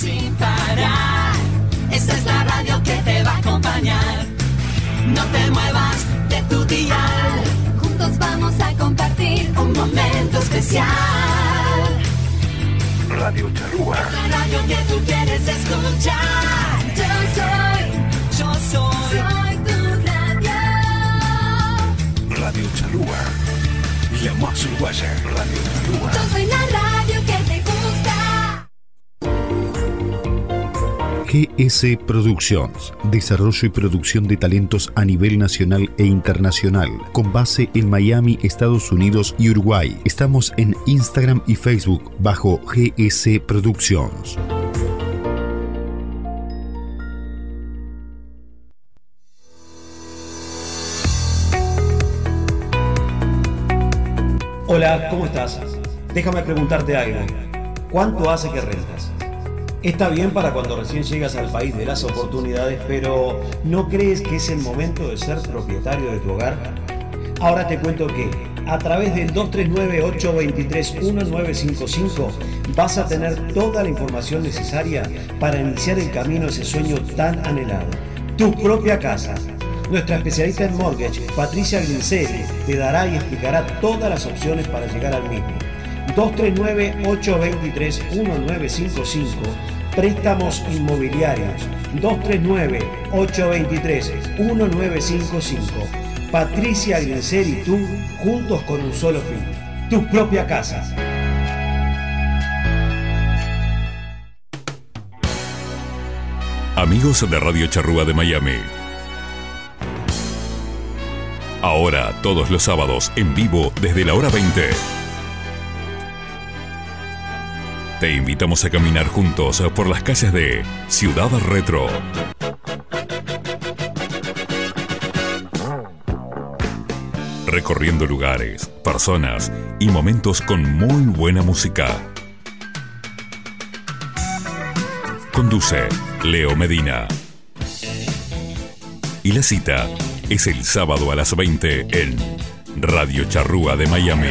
sin parar. Esta es la radio que te va a acompañar. No te muevas de tu dial. Juntos vamos a compartir un momento especial. Radio Charrúa. La radio que tú quieres escuchar. Yo soy, Yo soy. soy tu radio. Radio Charrúa. La más uruguaya. Radio Charrúa. Yo soy la radio GS Productions, desarrollo y producción de talentos a nivel nacional e internacional, con base en Miami, Estados Unidos y Uruguay. Estamos en Instagram y Facebook bajo GS Productions. Hola, ¿cómo estás? Déjame preguntarte algo. ¿Cuánto hace que rentas? Está bien para cuando recién llegas al país de las oportunidades, pero ¿no crees que es el momento de ser propietario de tu hogar? Ahora te cuento que a través del 239-823-1955 vas a tener toda la información necesaria para iniciar el camino a ese sueño tan anhelado. Tu propia casa. Nuestra especialista en mortgage, Patricia Grinseri, te dará y explicará todas las opciones para llegar al mismo. 239-823-1955, préstamos inmobiliarios. 239-823-1955. Patricia Grincer y tú, juntos con un solo fin, tu propia casa. Amigos de Radio Charrúa de Miami. Ahora, todos los sábados, en vivo, desde la hora 20. Te invitamos a caminar juntos por las calles de Ciudad Retro. Recorriendo lugares, personas y momentos con muy buena música. Conduce Leo Medina. Y la cita es el sábado a las 20 en Radio Charrúa de Miami.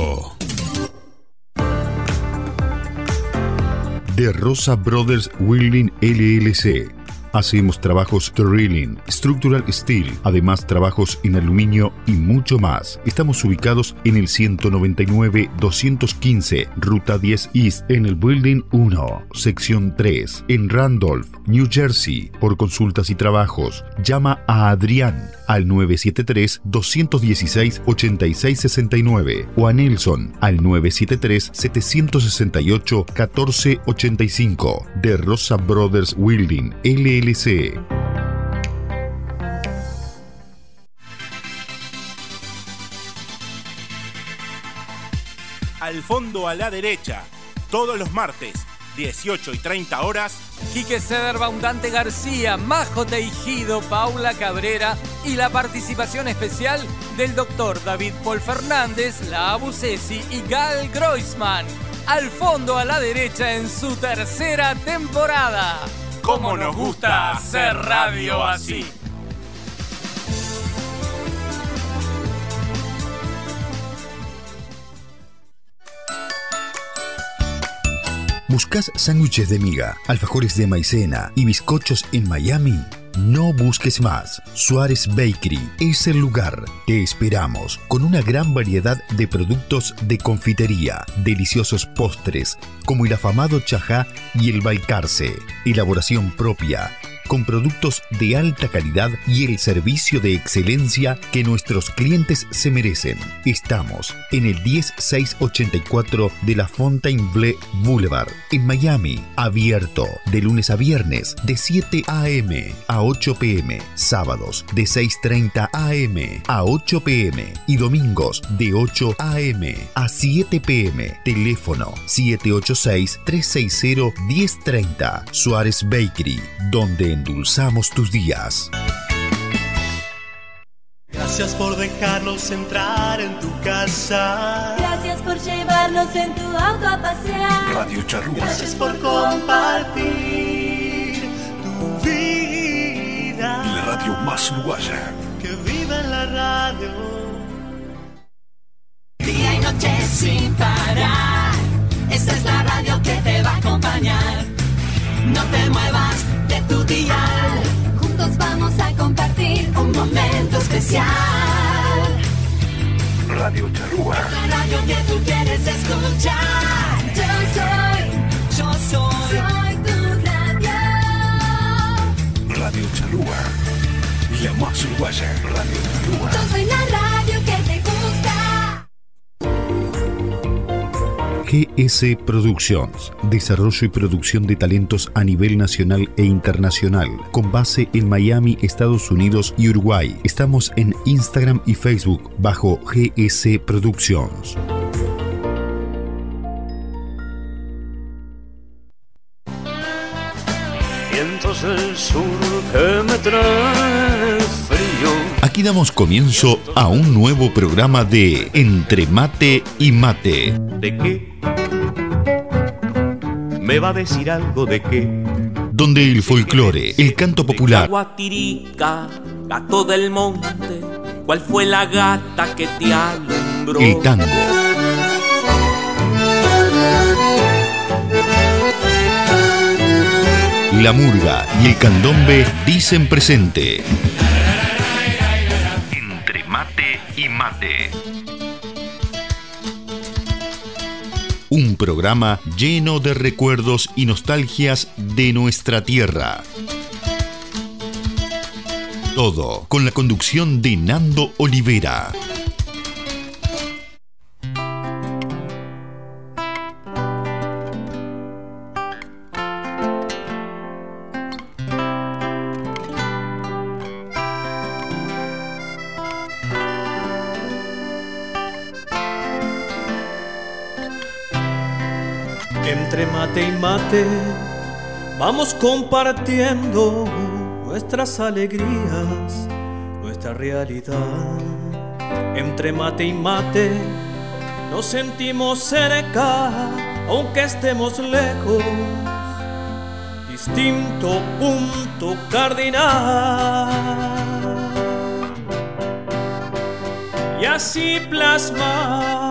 De Rosa Brothers Wheeling LLC. Hacemos trabajos drilling, structural steel, además trabajos en aluminio y mucho más. Estamos ubicados en el 199-215, Ruta 10 East, en el Building 1, sección 3, en Randolph, New Jersey. Por consultas y trabajos, llama a Adrián al 973-216-8669 o a Nelson al 973-768-1485 de Rosa Brothers Wielding LLC. Al fondo a la derecha, todos los martes, 18 y 30 horas, Quique Ceder, Baundante García, Majo Teijido, Paula Cabrera y la participación especial del doctor David Paul Fernández, la Abusesi y Gal Groisman. Al fondo a la derecha en su tercera temporada. ¿Cómo nos gusta hacer radio así? ¿Buscas sándwiches de miga, alfajores de maicena y bizcochos en Miami? No busques más. Suárez Bakery es el lugar. Te esperamos con una gran variedad de productos de confitería, deliciosos postres como el afamado chajá y el balcarce, elaboración propia con productos de alta calidad y el servicio de excelencia que nuestros clientes se merecen. Estamos en el 10684 de la Fontainebleau Boulevard, en Miami, abierto de lunes a viernes de 7 a.m. a 8 p.m., sábados de 6.30 a.m. a 8 p.m. y domingos de 8 a.m. a 7 p.m. Teléfono 786-360-1030. Suárez Bakery, donde endulzamos tus días. Gracias por dejarnos entrar en tu casa. Gracias por llevarnos en tu auto a pasear. Radio Charrúa. Gracias por compartir tu vida. La radio más uruguaya. Que viva en la radio. Día y noche sin parar. Esta es la radio que te va a acompañar. No te muevas de tu dial. Juntos vamos a compartir Un momento especial. Radio Charrúa. La radio que tú quieres escuchar. Yo soy, Yo soy. soy tu radio. Radio Charrúa. La más uruguaya. Radio Charrúa. Yo soy la radio GS Productions, desarrollo y producción de talentos a nivel nacional e internacional, con base en Miami, Estados Unidos y Uruguay. Estamos en Instagram y Facebook bajo GS Productions. Vientos del sur que me traen. Aquí damos comienzo a un nuevo programa de Entre Mate y Mate. ¿De qué? ¿Me va a decir algo de qué? donde el folclore, el canto popular, Guatirica, gato del monte, ¿cuál fue la gata que te alumbró? el tango, la murga y el candombe dicen presente. Un programa lleno de recuerdos y nostalgias de nuestra tierra. Todo con la conducción de Nando Olivera. Mate y mate vamos compartiendo nuestras alegrías, nuestra realidad. Entre mate y mate nos sentimos cerca, aunque estemos lejos. Distinto punto cardinal. Y así plasmar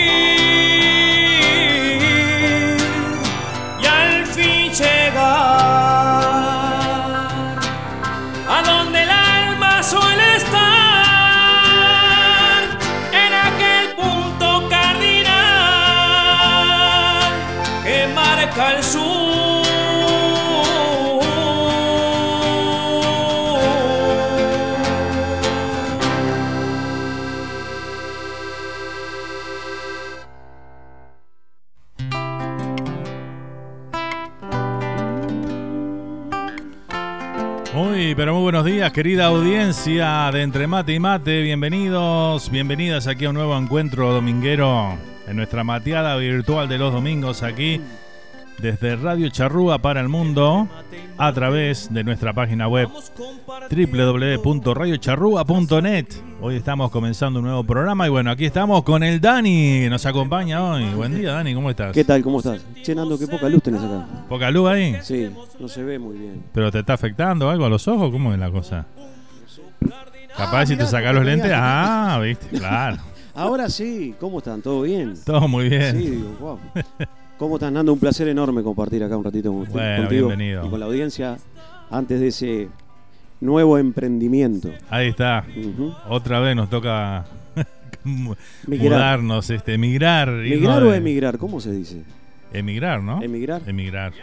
pero muy buenos días, querida audiencia de Entre Mate y Mate. Bienvenidos, bienvenidas aquí a un nuevo encuentro dominguero en nuestra mateada virtual de los domingos aquí desde Radio Charrúa para el mundo a través de nuestra página web www.radiocharrúa.net. Hoy estamos comenzando un nuevo programa y bueno, aquí estamos con el Dani que nos acompaña hoy. Buen día, Dani, ¿cómo estás? ¿Qué tal? ¿Cómo estás? Che, Nando, qué poca luz tenés acá. ¿Poca luz ahí? Sí, no se ve muy bien. ¿Pero te está afectando algo a los ojos? ¿Cómo es la cosa? Capaz si te sacas los lentes. Ah, viste, claro. Ahora sí, ¿cómo están? ¿Todo bien? Todo muy bien. Sí, digo, wow. ¿Cómo estás, Nando? Un placer enorme compartir acá un ratito con usted, Bueno, contigo bienvenido. y con la audiencia antes de ese nuevo emprendimiento. Ahí está. Otra vez nos toca mudarnos, este, emigrar. ¿Migrar o de- emigrar? ¿Cómo se dice? Emigrar, ¿no? ¿Emigrar? Emigrar.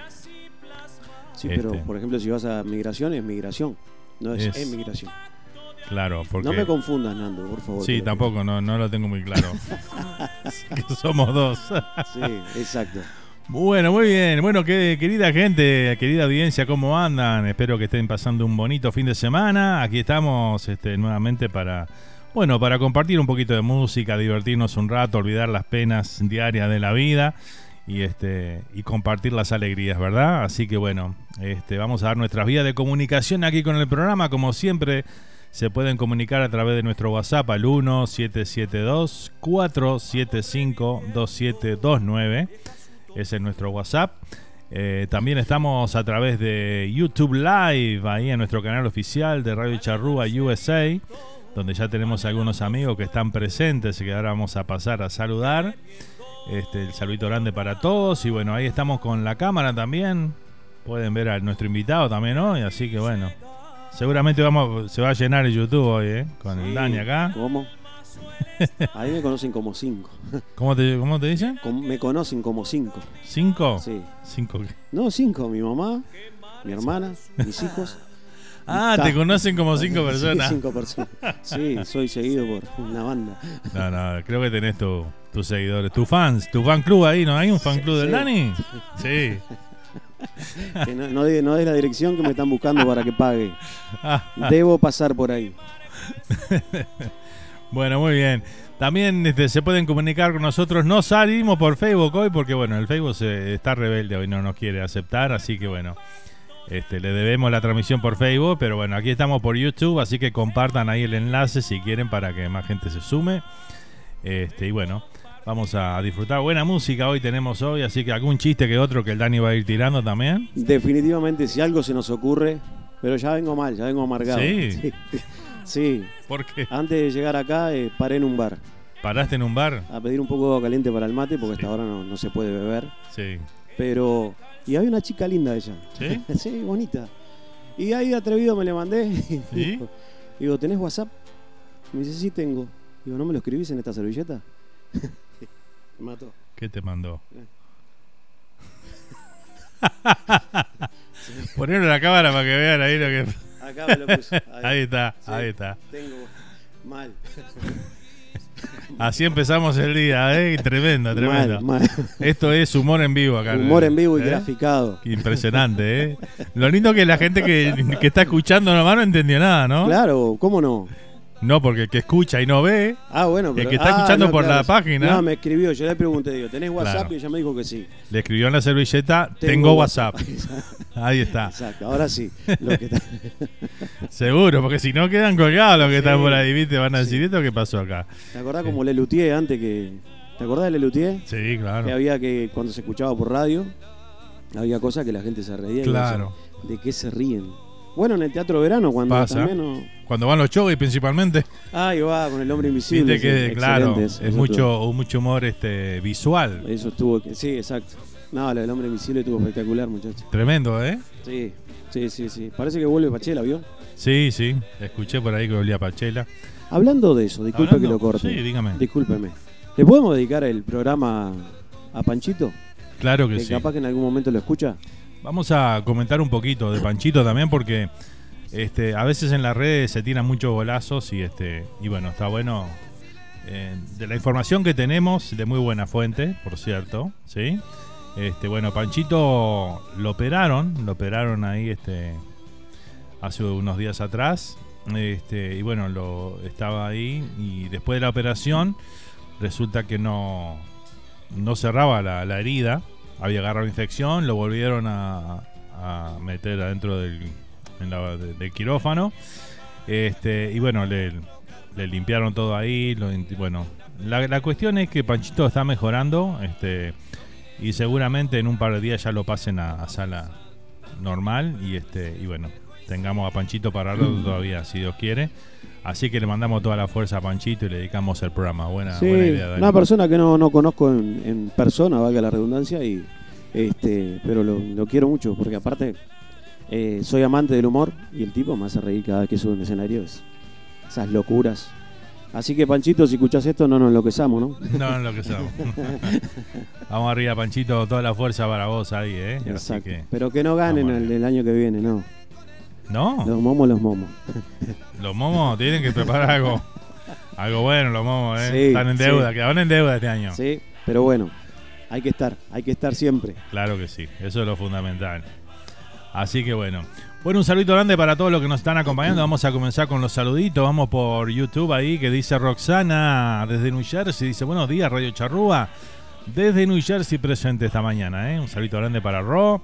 Sí, pero Este. por ejemplo, si vas a migración, es migración. No es, Es- emigración. Claro, porque... No me confundas, Nando, por favor. Sí, tampoco, no, no lo tengo muy claro. Así que somos dos. Sí, exacto. Bueno, muy bien. Bueno, que, querida gente, querida audiencia, ¿cómo andan? Espero que estén pasando un bonito fin de semana. Aquí estamos este, nuevamente para, bueno, para compartir un poquito de música, divertirnos un rato, olvidar las penas diarias de la vida y este y compartir las alegrías, ¿verdad? Así que bueno, este, vamos a dar nuestras vías de comunicación aquí con el programa, como siempre. Se pueden comunicar a través de nuestro WhatsApp al 1772-475-2729. Ese es nuestro WhatsApp. Eh, también estamos a través de YouTube Live, ahí en nuestro canal oficial de Radio Charrúa USA, donde ya tenemos algunos amigos que están presentes y que ahora vamos a pasar a saludar. Este, el saludito grande para todos. Y bueno, ahí estamos con la cámara también. Pueden ver a nuestro invitado también hoy, así que bueno. Seguramente vamos, se va a llenar el YouTube hoy, ¿eh? Con el Sí, Dani acá. ¿Cómo? Ahí me conocen como cinco. ¿Cómo te, cómo te dicen? Me conocen como cinco. ¿Cinco? Sí. ¿Cinco qué? No, cinco. Mi mamá, mi hermana, mis hijos. Ah, te conocen como cinco Sí, personas. cinco personas. Sí, soy seguido por una banda. No, no, creo que tenés tu- tus seguidores, tus fans, tu fan club ahí, ¿no? ¿Hay un fan club del sí. Dani? Sí. No, no, no la dirección que me están buscando para que pague. Debo pasar por ahí. Bueno, muy bien. También este, se pueden comunicar con nosotros. No salimos por Facebook hoy porque, bueno, el Facebook se, está rebelde hoy, no nos quiere aceptar. Así que, bueno, este, le debemos la transmisión por Facebook. Pero bueno, aquí estamos por YouTube. Así que compartan ahí el enlace si quieren para que más gente se sume. Este, y bueno, vamos a disfrutar. Buena música hoy tenemos hoy. Así que algún chiste que otro que el Dani va a ir tirando también. Definitivamente, si algo se nos ocurre, pero ya vengo mal, ya vengo amargado. Sí. Sí. Sí. ¿Por qué? Antes de llegar acá, eh, paré en un bar ¿Paraste en un bar? a pedir un poco de agua caliente para el mate, porque hasta ahora no, no se puede beber. Sí. Pero. Y había una chica linda ella. ¿Sí? sí, bonita. Y ahí atrevido me le mandé. ¿Sí? digo, digo, ¿tenés WhatsApp? Me dice, sí tengo. Digo, ¿no me lo escribís en esta servilleta? Mató. ¿Qué te mandó? En la cámara para que vean ahí lo que. Acá me lo puse. Ahí, Ahí está, Sí, ahí está. Tengo mal. Así empezamos el día, ¿eh? Tremendo, tremendo. Mal, mal. Esto es humor en vivo acá. Humor en vivo y ¿Eh? graficado. Impresionante, ¿eh? Lo lindo que la gente que, que está escuchando nomás no entendió nada, ¿no? Claro, ¿cómo no? No, porque el que escucha y no ve. Ah, bueno, El pero- que está ah, escuchando no, por claro, la sí. página. No, me escribió, yo le pregunté, digo, ¿tenés WhatsApp? Claro. Y ella me dijo que sí. Le escribió en la servilleta, tengo, Tengo WhatsApp. Ahí está. Exacto, ahora sí. Que Seguro, porque si no quedan colgados los que están Sí. por ahí, ¿viste? Van a decir, ¿esto qué pasó acá? ¿Te acordás como Lelutier antes que. ¿Te acordás de Lelutier? Sí, claro. Que había que, cuando se escuchaba por radio, había cosas que la gente se reía. y Claro. decía, ¿De qué se ríen? Bueno, en el Teatro Verano, cuando Pasa. también. no- Cuando van los shows principalmente. Ahí va, con el hombre invisible. Viste que, sí, claro, es mucho, mucho humor este visual. Eso estuvo. que- Sí, exacto. No, del hombre invisible estuvo espectacular, muchachos. Tremendo, ¿eh? Sí, sí, sí, sí. Parece que vuelve Pachela, ¿vio? Sí, sí. Escuché por ahí que olía Pachela. Hablando de eso, disculpe Hablando- que lo corte. sí, dígame. Discúlpeme. ¿Le podemos dedicar el programa a Panchito? Claro que sí. capaz que en algún momento lo escucha. Vamos a comentar un poquito de Panchito también porque este, a veces en las redes se tiran muchos golazos y este y bueno, está bueno eh, de la información que tenemos de muy buena fuente, por cierto, ¿sí? Este, bueno, Panchito lo operaron, lo operaron ahí este hace unos días atrás. Este, y bueno, lo estaba ahí y después de la operación resulta que no no cerraba la, la herida, había agarrado infección, lo volvieron a, a meter adentro del, en la- de- del quirófano. Este, y bueno, le, le limpiaron todo ahí. lo bueno, la, la cuestión es que Panchito está mejorando este, y seguramente en un par de días ya lo pasen a, a sala normal. Y, este, y bueno, tengamos a Panchito para todavía, si Dios quiere. Así que le mandamos toda la fuerza a Panchito y le dedicamos el programa. Buena, Sí, buena idea, Dani. una persona que no, no conozco en, en persona, valga la redundancia, y este, pero lo, lo quiero mucho, porque aparte eh, soy amante del humor y el tipo me hace reír cada vez que sube un escenario. es- esas locuras. Así que, Panchito, si escuchás esto, no nos enloquezamos, ¿no? No, no lo que somos. Vamos arriba, Panchito, toda la fuerza para vos ahí, ¿eh? Exacto. que, Pero que no ganen el, el año que viene, no. ¿No? Los momos, los momos. los momos tienen que preparar algo. Algo bueno, los momos, ¿eh? Sí, Están en sí. deuda, quedaron en deuda este año. Sí, pero bueno, hay que estar, hay que estar siempre. Claro que sí, eso es lo fundamental. Así que bueno. Bueno, un saludito grande para todos los que nos están acompañando. Vamos a comenzar con los saluditos. Vamos por YouTube ahí que dice Roxana desde New Jersey. Dice, buenos días, Radio Charrúa. Desde New Jersey presente esta mañana. ¿eh? Un saludito grande para Ro.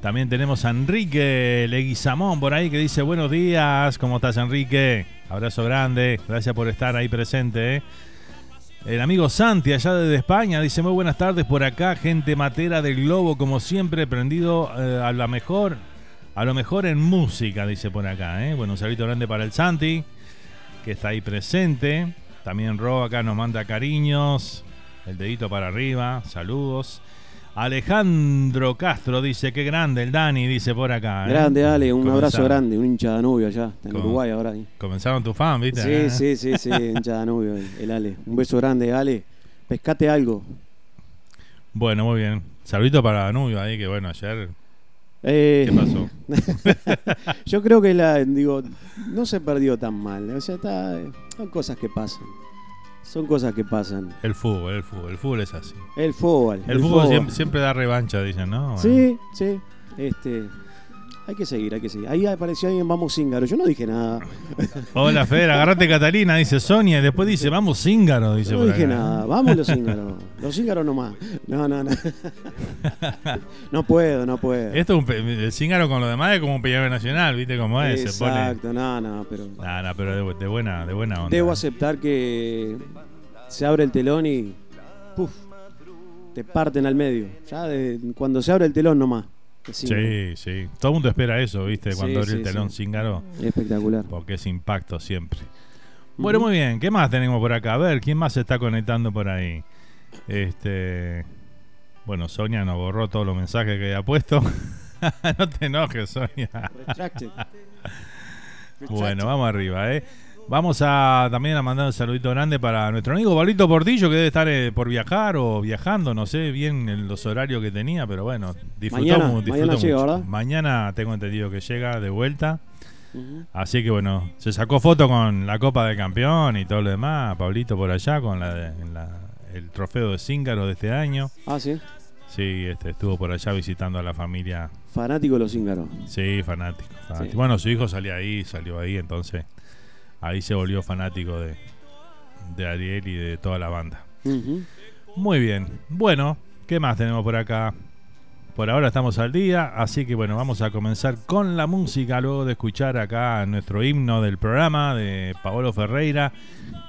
También tenemos a Enrique Leguizamón por ahí que dice, buenos días. ¿Cómo estás, Enrique? Abrazo grande. Gracias por estar ahí presente. ¿eh? El amigo Santi, allá desde España, dice muy buenas tardes por acá, gente matera del globo, como siempre, prendido eh, a la mejor, a lo mejor en música, dice por acá. ¿eh? Bueno, un saludo grande para el Santi, que está ahí presente. También Ro acá nos manda cariños, el dedito para arriba, saludos. Alejandro Castro dice, qué grande el Dani, dice por acá. ¿eh? Grande, Ale, un abrazo grande, un hincha Danubio allá, está en Com- Uruguay ahora. ahí. Comenzaron tu fan, ¿viste? Sí, ¿Eh? sí, sí, sí, hincha Danubio, el, el Ale. Un beso grande, Ale. Pescate algo. Bueno, muy bien. Saludito para Danubio ahí, que bueno, ayer... Eh, ¿Qué pasó? Yo creo que la, digo, no se perdió tan mal. O sea, está, son cosas que pasan. Son cosas que pasan. El fútbol, el fútbol, el fútbol es así. El fútbol. El, fútbol, Siempre, siempre da revancha, dicen, ¿no? Bueno. Sí, sí. Este, hay que seguir, hay que seguir. Ahí apareció alguien, vamos Zíngaro. Yo no dije nada. Hola, Fer, agarrate Catalina, dice Sonia, y después dice, vamos Zíngaro, dice no por dije acá. nada. Vamos los Zíngaros. Los Zíngaros nomás. No, no, no. No puedo, no puedo. Esto es un pe- el Zíngaro con lo demás es como un peñón nacional, ¿viste cómo es? Se pone... Exacto, no, no, pero No, no, pero de, de buena, de buena onda. debo aceptar que se abre el telón y puf, te parten al medio. Ya de- cuando se abre el telón nomás. Sí, sí. Todo el mundo espera eso, ¿viste? Cuando abre el telón sí. Zíngaro. Espectacular. Porque es impacto siempre. Bueno, muy bien. ¿Qué más tenemos por acá? A ver, ¿quién más se está conectando por ahí? Este. Bueno, Sonia nos borró todos los mensajes que había puesto. no te enojes, Sonia. Bueno, vamos arriba, ¿eh? Vamos a también a mandar un saludito grande para nuestro amigo Pablito Portillo, que debe estar eh, por viajar o viajando, no sé bien en los horarios que tenía, pero bueno, disfrutó, Mañana- mu- disfrutó mañana llega, mucho. ¿verdad? Mañana tengo entendido que llega de vuelta. Así que bueno, se sacó foto con la Copa de Campeón y todo lo demás, Pablito por allá con la, de- la- el trofeo de Cíngaro de este año. Ah, sí. Sí, este, estuvo por allá visitando a la familia. Fanático de los Zíngaros. Sí, fanático. fanático. Sí. Bueno, su hijo salía ahí, salió ahí, entonces. Ahí se volvió fanático de, de Ariel y de toda la banda. Muy bien. Bueno, ¿qué más tenemos por acá? Por ahora estamos al día, así que bueno, vamos a comenzar con la música luego de escuchar acá nuestro himno del programa de Paolo Ferreira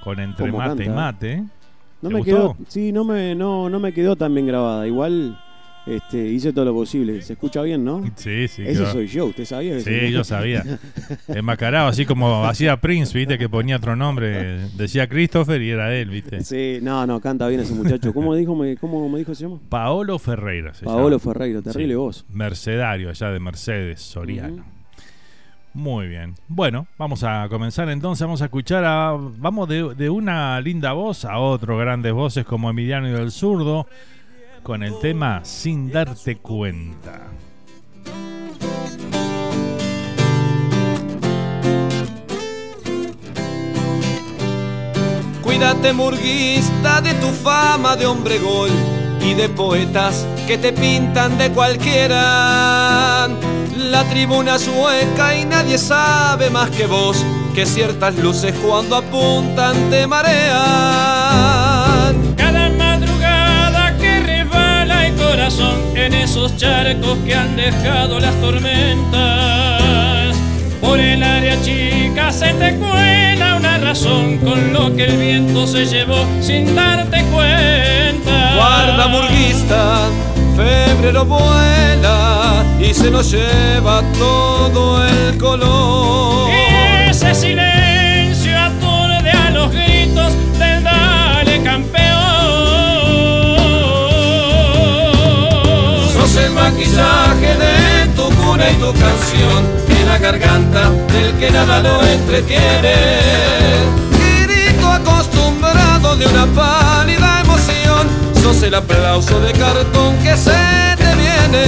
con Entre ¿Cómo Mate y? Mate. No ¿Te me gustó? quedó, sí, no me, no, no me quedó tan bien grabada. Igual este, hice todo lo posible. ¿Se escucha bien, no? Sí, sí. Ese soy yo, ¿usted sabía? que Sí, yo sabía. Enmascarado, así como hacía Prince, viste, que ponía otro nombre. Decía Christopher y era él, viste. Sí, no, no, canta bien ese muchacho. ¿Cómo dijo, me, cómo me dijo se llama? Paolo Ferreira se Paolo llama. Ferreira, terrible Sí. voz. Mercedario, allá de Mercedes, Soriano. Muy bien. Bueno, vamos a comenzar entonces. Vamos a escuchar a. Vamos de, de una linda voz a otro grandes voces como Emiliano y del Zurdo con el tema Sin darte cuenta. Cuídate murguista de tu fama de hombre gol y de poetas que te pintan de cualquiera. La tribuna sueca y nadie sabe más que vos que ciertas luces cuando apuntan te marean. Corazón en esos charcos que han dejado las tormentas. Por el área chica se te cuela una razón con lo que el viento se llevó sin darte cuenta. Guarda murguista, febrero vuela y se nos lleva todo el color. Y ese silencio el maquillaje de tu cuna y tu canción en la garganta del que nada lo entretiene. Grito acostumbrado de una pálida emoción, sos el aplauso de cartón que se te viene.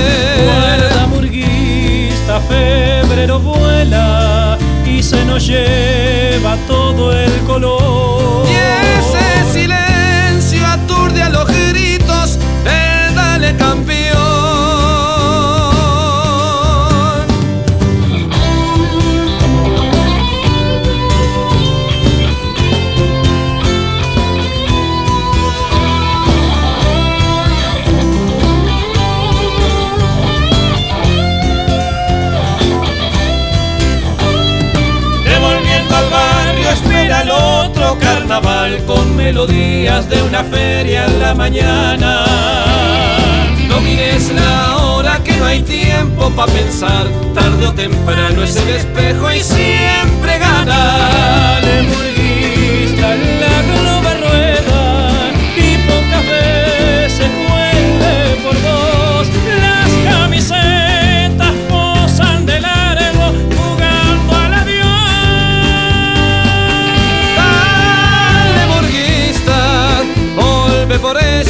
Guarda murguista, febrero vuela y se nos lleva todo el color. Y ese silencio aturde a los gritos del dale campeón. Carnaval con melodías de una feria en la mañana. No mires la hora que no hay tiempo para pensar. Tarde o temprano es el espejo y siempre gana. Dale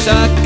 por ella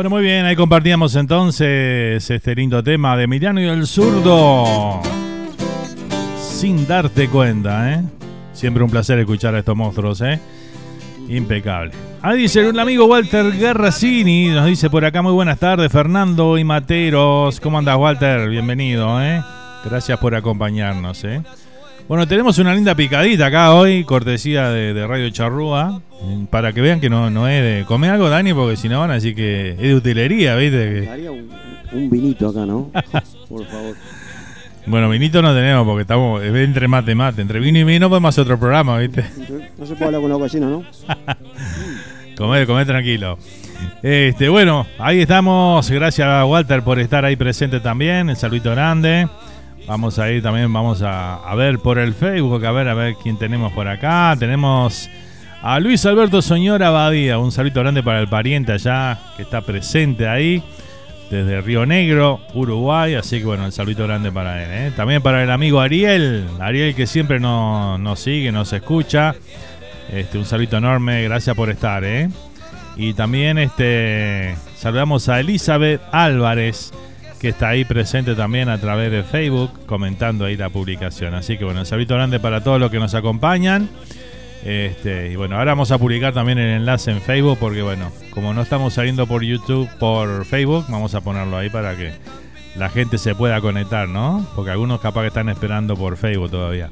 Bueno, muy bien, ahí compartíamos entonces este lindo tema de Emiliano y el zurdo. Sin darte cuenta, ¿eh? Siempre un placer escuchar a estos monstruos, ¿eh? Impecable. Ahí dice el amigo Walter Garracini, nos dice por acá muy buenas tardes, Fernando y Materos. ¿Cómo andas, Walter? Bienvenido, ¿eh? Gracias por acompañarnos, ¿eh? Bueno, tenemos una linda picadita acá hoy, cortesía de, de Radio Charrúa, eh, para que vean que no, no es de... Come algo, Dani, porque si no van a decir que es de utilería, ¿viste? Haría un, un vinito acá, ¿no? Por favor. Bueno, vinito no tenemos porque estamos es entre mate mate. Entre vino y vino podemos hacer otro programa, ¿viste? No se puede hablar con la gallina, ¿no? Comer, comer tranquilo. Este, bueno, ahí estamos. Gracias a Walter por estar ahí presente también. El saludito grande. Vamos a ir también, vamos a, ver por el Facebook, a ver, a ver quién tenemos por acá. Tenemos a Luis Alberto Soñora Abadía. Un saludo grande para el pariente allá que está presente ahí. Desde Río Negro, Uruguay. Así que bueno, el saludito grande para él. ¿eh? También para el amigo Ariel. Ariel que siempre nos, nos sigue, nos escucha. Este, un saludo enorme, gracias por estar, ¿eh? Y también este saludamos a Elizabeth Álvarez, que está ahí presente también a través de Facebook, comentando ahí la publicación. Así que bueno, un saludo grande para todos los que nos acompañan. Este, y bueno, ahora vamos a publicar también el enlace en Facebook, porque bueno, como no estamos saliendo por YouTube, por Facebook, vamos a ponerlo ahí para que la gente se pueda conectar, ¿no? Porque algunos capaz que están esperando por Facebook todavía.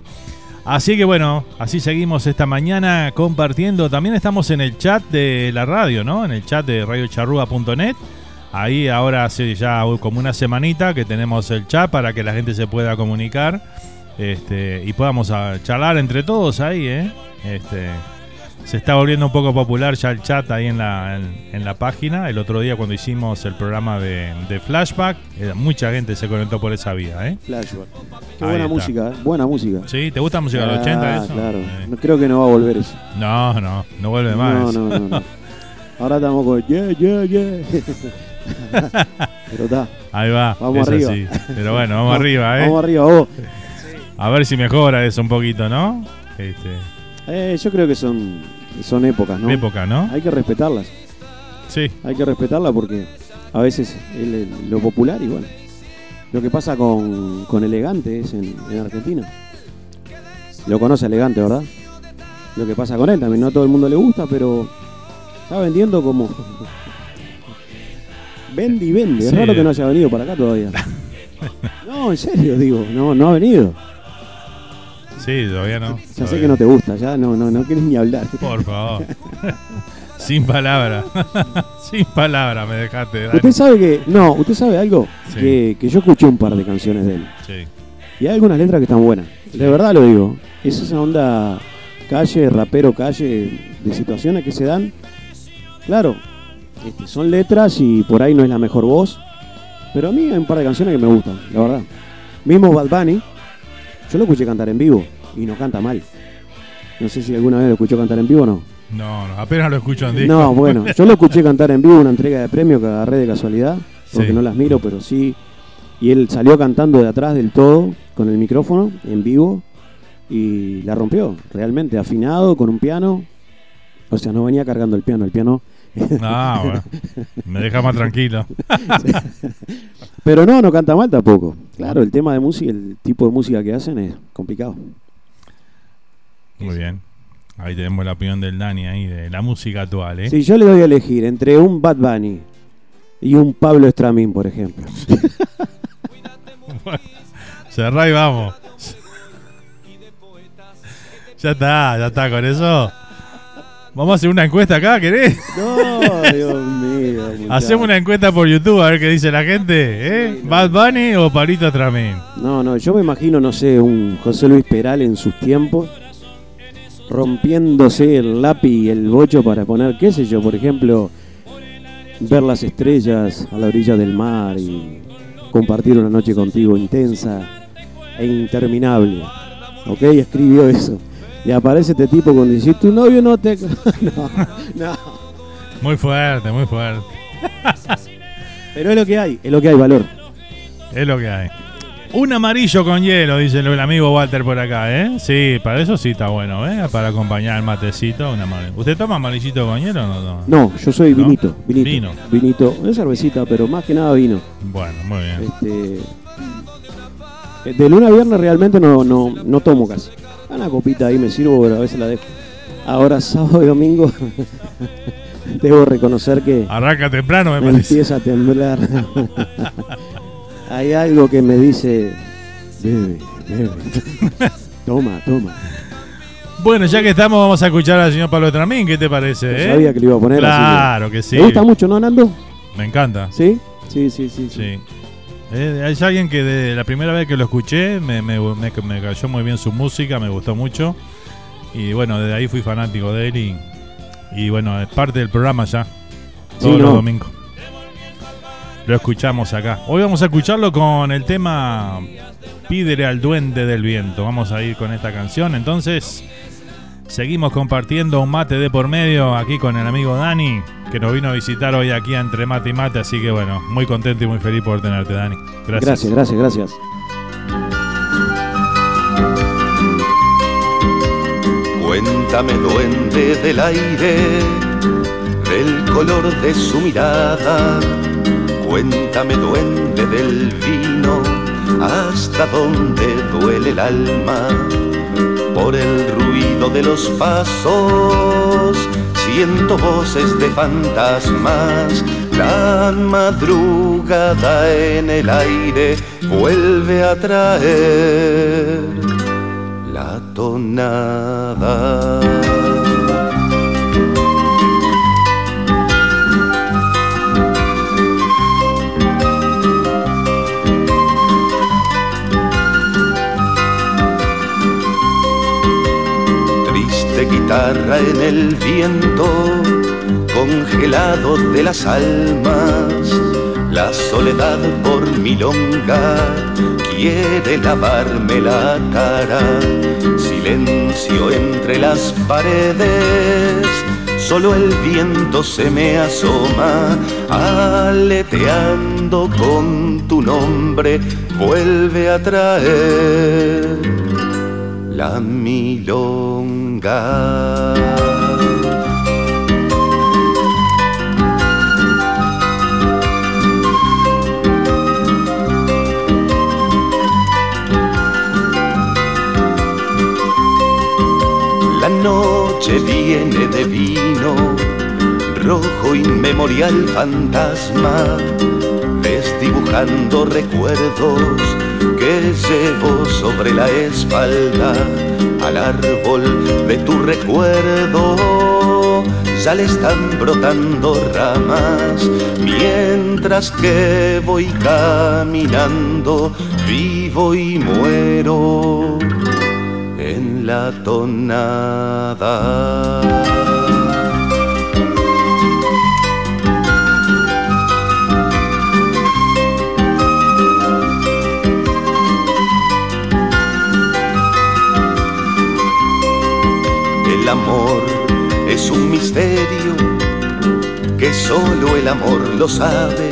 Así que bueno, así seguimos esta mañana compartiendo. También estamos en el chat de la radio, ¿no? En el chat de radiocharrúa.net. Ahí ahora hace ya como una semanita que tenemos el chat para que la gente se pueda comunicar este, y podamos a charlar entre todos ahí, ¿eh? Este, se está volviendo un poco popular ya el chat ahí en la, en, en la página. El otro día cuando hicimos el programa de, de Flashback, eh, mucha gente se conectó por esa vía, ¿eh? Flashback. Qué Ahí buena está. música, ¿eh? Buena música. Sí, ¿te gusta la música de los 80 Ah, eso? Claro. Eh. No, creo que no va a volver eso. No, no, no vuelve más. No, no, no, no. Ahora estamos con yeah, yeah, yeah. Pero está. Ahí va, Vamos arriba. así. Pero bueno, vamos arriba, ¿eh? Vamos arriba, vos. A ver si mejora eso un poquito, ¿no? Este, Eh, yo creo que son, son épocas, ¿no? Época, ¿no? Hay que respetarlas. Sí. Hay que respetarlas porque a veces el- el- lo popular y bueno. Lo que pasa con, con Elegante es en, en Argentina. Lo conoce Elegante, ¿verdad? Lo que pasa con él también, no a todo el mundo le gusta, pero está vendiendo como... Vende y vende. Es Sí. raro que no haya venido para acá todavía. No, en serio, digo, no, no ha venido. sí, todavía no. Ya sé que no te gusta, ya no, no, no quieres ni hablar. Por favor. Sin palabra. Sin palabra me dejaste. Dani. Usted sabe que. No, usted sabe algo. Sí. Que, que yo escuché un par de canciones de él. Sí. Y hay algunas letras que están buenas. De verdad lo digo. Es esa onda calle, rapero calle, de situaciones que se dan. Claro, este, son letras y por ahí no es la mejor voz. Pero a mí hay un par de canciones que me gustan, la verdad. Mismo Bad Bunny, yo lo escuché cantar en vivo y no canta mal. No sé si alguna vez lo escuchó cantar en vivo o no. No, no, apenas lo escucho en disco. No, bueno, yo lo escuché cantar en vivo una entrega de premio que agarré de casualidad, porque Sí. no las miro, pero sí. Y él salió cantando de atrás del todo, con el micrófono, en vivo, y la rompió, realmente, afinado, con un piano. O sea, no venía cargando el piano, el piano. Ah, bueno. Me deja más tranquilo. Pero no, no canta mal tampoco. Claro, el tema de música, el tipo de música que hacen es complicado. Muy bien. Ahí tenemos la opinión del Dani ahí, de la música actual, ¿eh? Si yo le doy a elegir entre un Bad Bunny y un Pablo Estramín, por ejemplo. Cerrá y vamos. Ya está, ya está con eso. Vamos a hacer una encuesta acá, ¿querés? No, Dios mío. Hacemos una encuesta por YouTube a ver qué dice la gente, ¿eh? ¿Bad Bunny o Palito Tramín? No, no, yo me imagino, no sé, un José Luis Peral en sus tiempos, rompiéndose el lápiz y el bocho para poner, qué sé yo, por ejemplo, ver las estrellas a la orilla del mar y compartir una noche contigo intensa e interminable. ¿Ok? Escribió eso. Y aparece este tipo cuando dice, tu novio no te... no, no. Muy fuerte, muy fuerte. Pero es lo que hay, es lo que hay, valor. Es lo que hay. Un amarillo con hielo, dice el amigo Walter por acá, ¿eh? Sí, para eso sí está bueno, ¿eh? Para acompañar el matecito. Un amar- ¿Usted toma amarillito con hielo o no? toma? No, yo soy ¿No? vinito, vinito. Vino. Vinito, es cervecita, pero más que nada vino. Bueno, muy bien. Este, de lunes a viernes realmente no, no, no tomo casi. Una copita ahí me sirvo, pero a veces la dejo. Ahora sábado y domingo debo reconocer que Arranca temprano, me me parece. empieza a temblar. Hay algo que me dice Bebe, bebe. toma, toma. Bueno, ya que estamos, vamos a escuchar al señor Pablo Tramín. ¿Qué te parece? Yo eh? sabía que lo iba a poner. así Claro que sí. ¿Te gusta mucho, no, Nando? Me encanta. ¿Sí? Sí, sí, sí. Sí. Eh, hay alguien que de la primera vez que lo escuché me, me, me- me cayó muy bien su música, me gustó mucho. Y bueno, desde ahí fui fanático de él y, y bueno, es parte del programa ya. Todos Sí, los no. domingos. Lo escuchamos acá. Hoy vamos a escucharlo con el tema Pídele al duende del viento. Vamos a ir con esta canción. Entonces, seguimos compartiendo un mate de por medio aquí con el amigo Dani, que nos vino a visitar hoy aquí a Entre Mate y Mate. Así que bueno, muy contento y muy feliz por tenerte, Dani. Gracias. Gracias, gracias, gracias. Cuéntame, duende del aire, del color de su mirada. Cuéntame, duende del vino, hasta dónde duele el alma. Por el ruido de los pasos, siento voces de fantasmas. La madrugada en el aire vuelve a traer la tonada. En el viento, congelado de las almas, la soledad por milonga quiere lavarme la cara. Silencio entre las paredes, solo el viento se me asoma, aleteando con tu nombre, vuelve a traer la milonga. La noche viene de vino, rojo inmemorial fantasma, desdibujando recuerdos que llevo sobre la espalda al árbol de tu recuerdo. Ya le están brotando ramas mientras que voy caminando, vivo y muero en la tonada. El amor es un misterio que solo el amor lo sabe.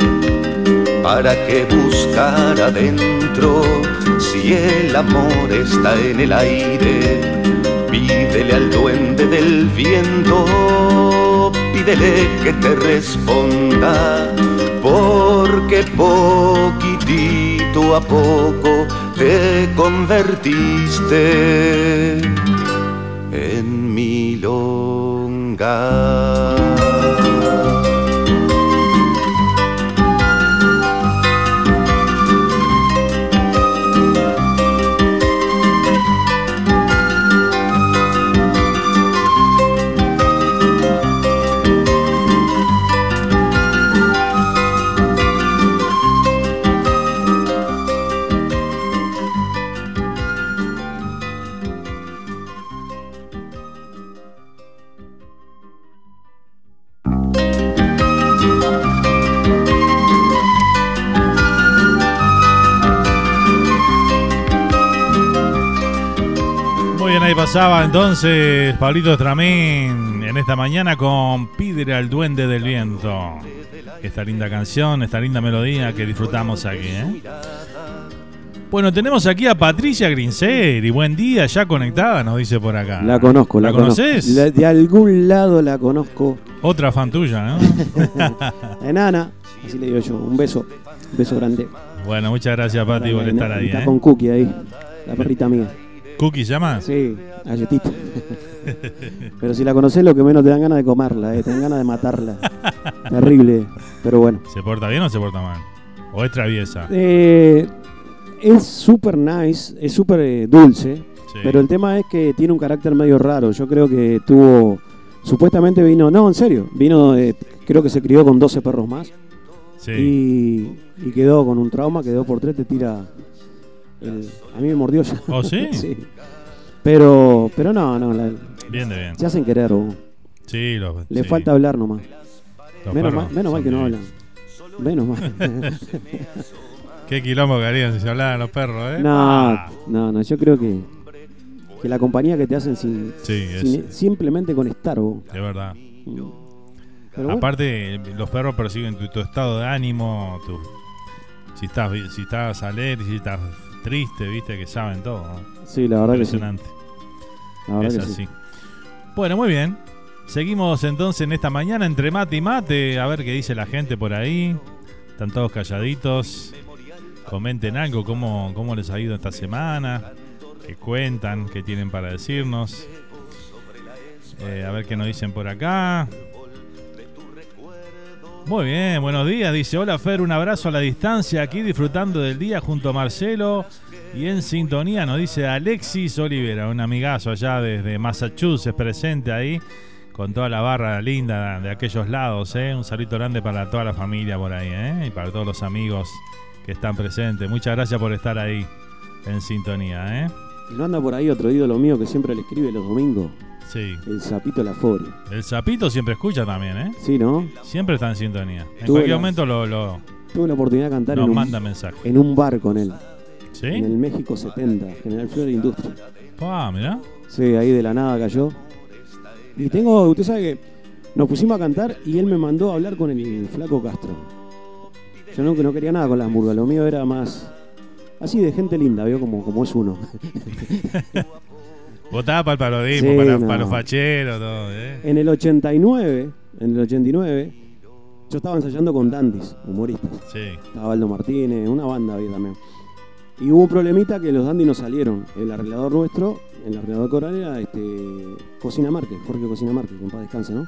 ¿Para qué buscar adentro si el amor está en el aire? Pídele al duende del viento, pídele que te responda, porque poquitito a poco te convertiste milonga. Pasaba entonces Pablito Tramín en esta mañana con Pídele al Duende del Viento. Esta linda canción, esta linda melodía que disfrutamos aquí. ¿eh? Bueno, tenemos aquí a Patricia Grinseri. Buen día, ya conectada, nos dice por acá. La conozco, la, ¿La conoces? La- de algún lado la conozco. Otra fan tuya, ¿no? Enana, así le digo yo. Un beso, un beso grande. bueno, muchas gracias, Pati, por estar ahí. Está ¿eh? con Cookie ahí, la perrita mía. ¿Cookie se llama? Sí, galletita. Pero si la conoces, lo que menos te dan ganas de comerla, eh, te dan ganas de matarla. Terrible, pero bueno. ¿Se porta bien o se porta mal? ¿O es traviesa? Eh, es súper nice, es súper eh, dulce, Sí. pero el tema es que tiene un carácter medio raro. Yo creo que tuvo, supuestamente vino, no, en serio, vino, eh, creo que se crió con 12 perros más. Sí. Y, y quedó con un trauma, quedó por tres, te tira... el- a mí me mordió ya. ¿Oh, sí? Pero, pero no, no, la- Bien de bien. se hacen querer. vos. Sí, los, Le sí. falta hablar nomás. Los Menos mal, menos mal son que no hablan. Menos mal. Qué quilombo que harían si se hablaran los perros, ¿eh? No, Ah. no, no, yo creo que, que la compañía que te hacen sin, Sí, es- sin- simplemente con estar vos. De verdad. Pero bueno. Aparte, los perros persiguen tu, tu estado de ánimo, tu, si estás si estás alegre, si estás triste, viste que saben todo. ¿no? Sí, la verdad que sí. Impresionante. La verdad es que así. sí. Bueno, muy bien. Seguimos entonces en esta mañana entre mate y mate, a ver qué dice la gente por ahí. Están todos calladitos. Comenten algo, cómo, cómo les ha ido esta semana. Que cuentan, qué tienen para decirnos. Eh, a ver qué nos dicen por acá. Muy bien, buenos días. Dice, hola Fer, un abrazo a la distancia aquí disfrutando del día junto a Marcelo y en sintonía nos dice Alexis Olivera, un amigazo allá desde Massachusetts presente ahí con toda la barra linda de aquellos lados. ¿eh? Un saludo grande para toda la familia por ahí ¿eh? y para todos los amigos que están presentes. Muchas gracias por estar ahí en sintonía. ¿eh? No anda por ahí otro ídolo mío que siempre le escribe los domingos. Sí. El sapito Lafori. El sapito siempre escucha también, ¿eh? Sí, ¿no? Siempre está en sintonía. En Tuve cualquier la- momento lo, lo- Tuve la oportunidad de cantar nos en un, manda mensaje. en un bar con él. ¿Sí? En el México 70, General Flor Industria. Ah, mirá. Sí, ahí de la nada cayó. Y tengo, usted sabe que nos pusimos a cantar y él me mandó a hablar con el flaco Castro. Yo no, no quería nada con las murgas, lo mío era más así de gente linda, vio como, como es uno. Votaba para el parodismo, Sí, para, no. para los facheros, todo, ¿eh? En el 89, en el 89, yo estaba ensayando con dandis, humoristas. Sí. Estaba Aldo Martínez, una banda había también. Y hubo un problemita que los dandis no salieron. El arreglador nuestro, el arreglador coral era este, Cocina Márquez, Jorge Cocina Márquez, que en paz descanse, ¿no?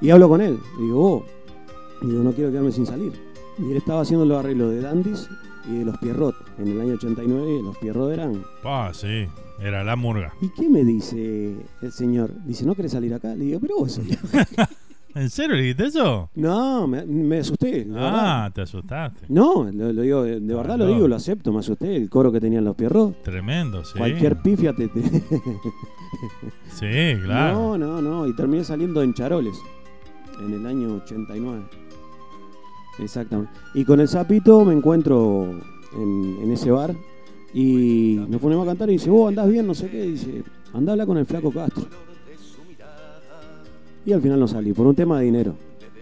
Y hablo con él, y digo, oh, digo, no quiero quedarme sin salir. Y él estaba haciendo los arreglos de dandis y de los Pierrot. En el año 89 los Pierrot eran Ah, sí. Era la murga. ¿Y qué me dice el señor? Dice, ¿no querés salir acá? Le digo, pero vos señor. ¿En serio le dijiste eso? No, me, me asusté. Ah, verdad. te asustaste. No, lo, lo digo, de, de verdad lo no. digo, lo acepto, me asusté. El coro que tenían los pierros. Tremendo, sí. Cualquier pifia te. te- Sí, claro. No, no, no. Y terminé saliendo en Charoles. En el año 89. Exactamente. Y con el sapito me encuentro en, en ese bar. Y nos ponemos a cantar y dice, vos andás bien, no sé qué. Dice, andá a hablar con el flaco Castro. Y al final no salí, por un tema de dinero.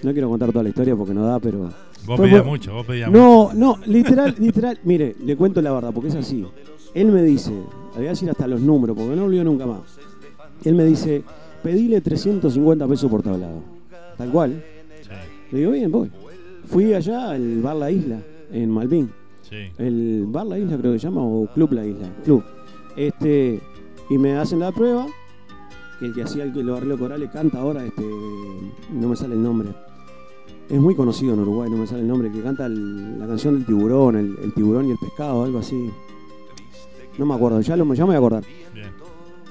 No quiero contar toda la historia porque no da, pero. Vos pedías por- mucho, vos pedías No, no, literal, literal. Mire, le cuento la verdad, porque es así. Él me dice, le voy a decir hasta los números, porque no olvido nunca más. Él me dice, pedile 350 pesos por tablado. Tal cual. Le digo, bien, voy. Fui allá al Bar La Isla, en Malvin. Sí. El Bar La Isla creo que se llama, o Club La Isla. Club. Este, y me hacen la prueba, que el que hacía el, los arreglos corales canta ahora, este, no me sale el nombre. Es muy conocido en Uruguay, no me sale el nombre, que canta el- la canción del tiburón, el, el tiburón y el pescado, algo así. No me acuerdo, ya, lo, ya me voy a acordar. Bien.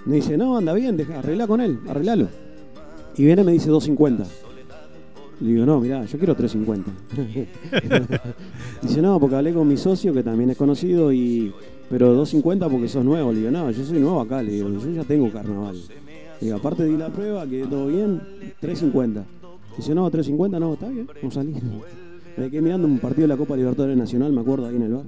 Me dice, no, anda bien, deja, arregla con él, arreglalo. Y viene y me dice 250. Le digo, no, mirá, yo quiero 350. dice, no, porque hablé con mi socio, que también es conocido, y pero 250 porque sos nuevo. Le digo, no, yo soy nuevo acá, le digo, yo ya tengo carnaval. Le digo, aparte di la prueba, que todo bien, 350. Dice, no, 350, no, está bien, no salí. Me quedé mirando un partido de la Copa Libertadores Nacional, me acuerdo, ahí en el bar.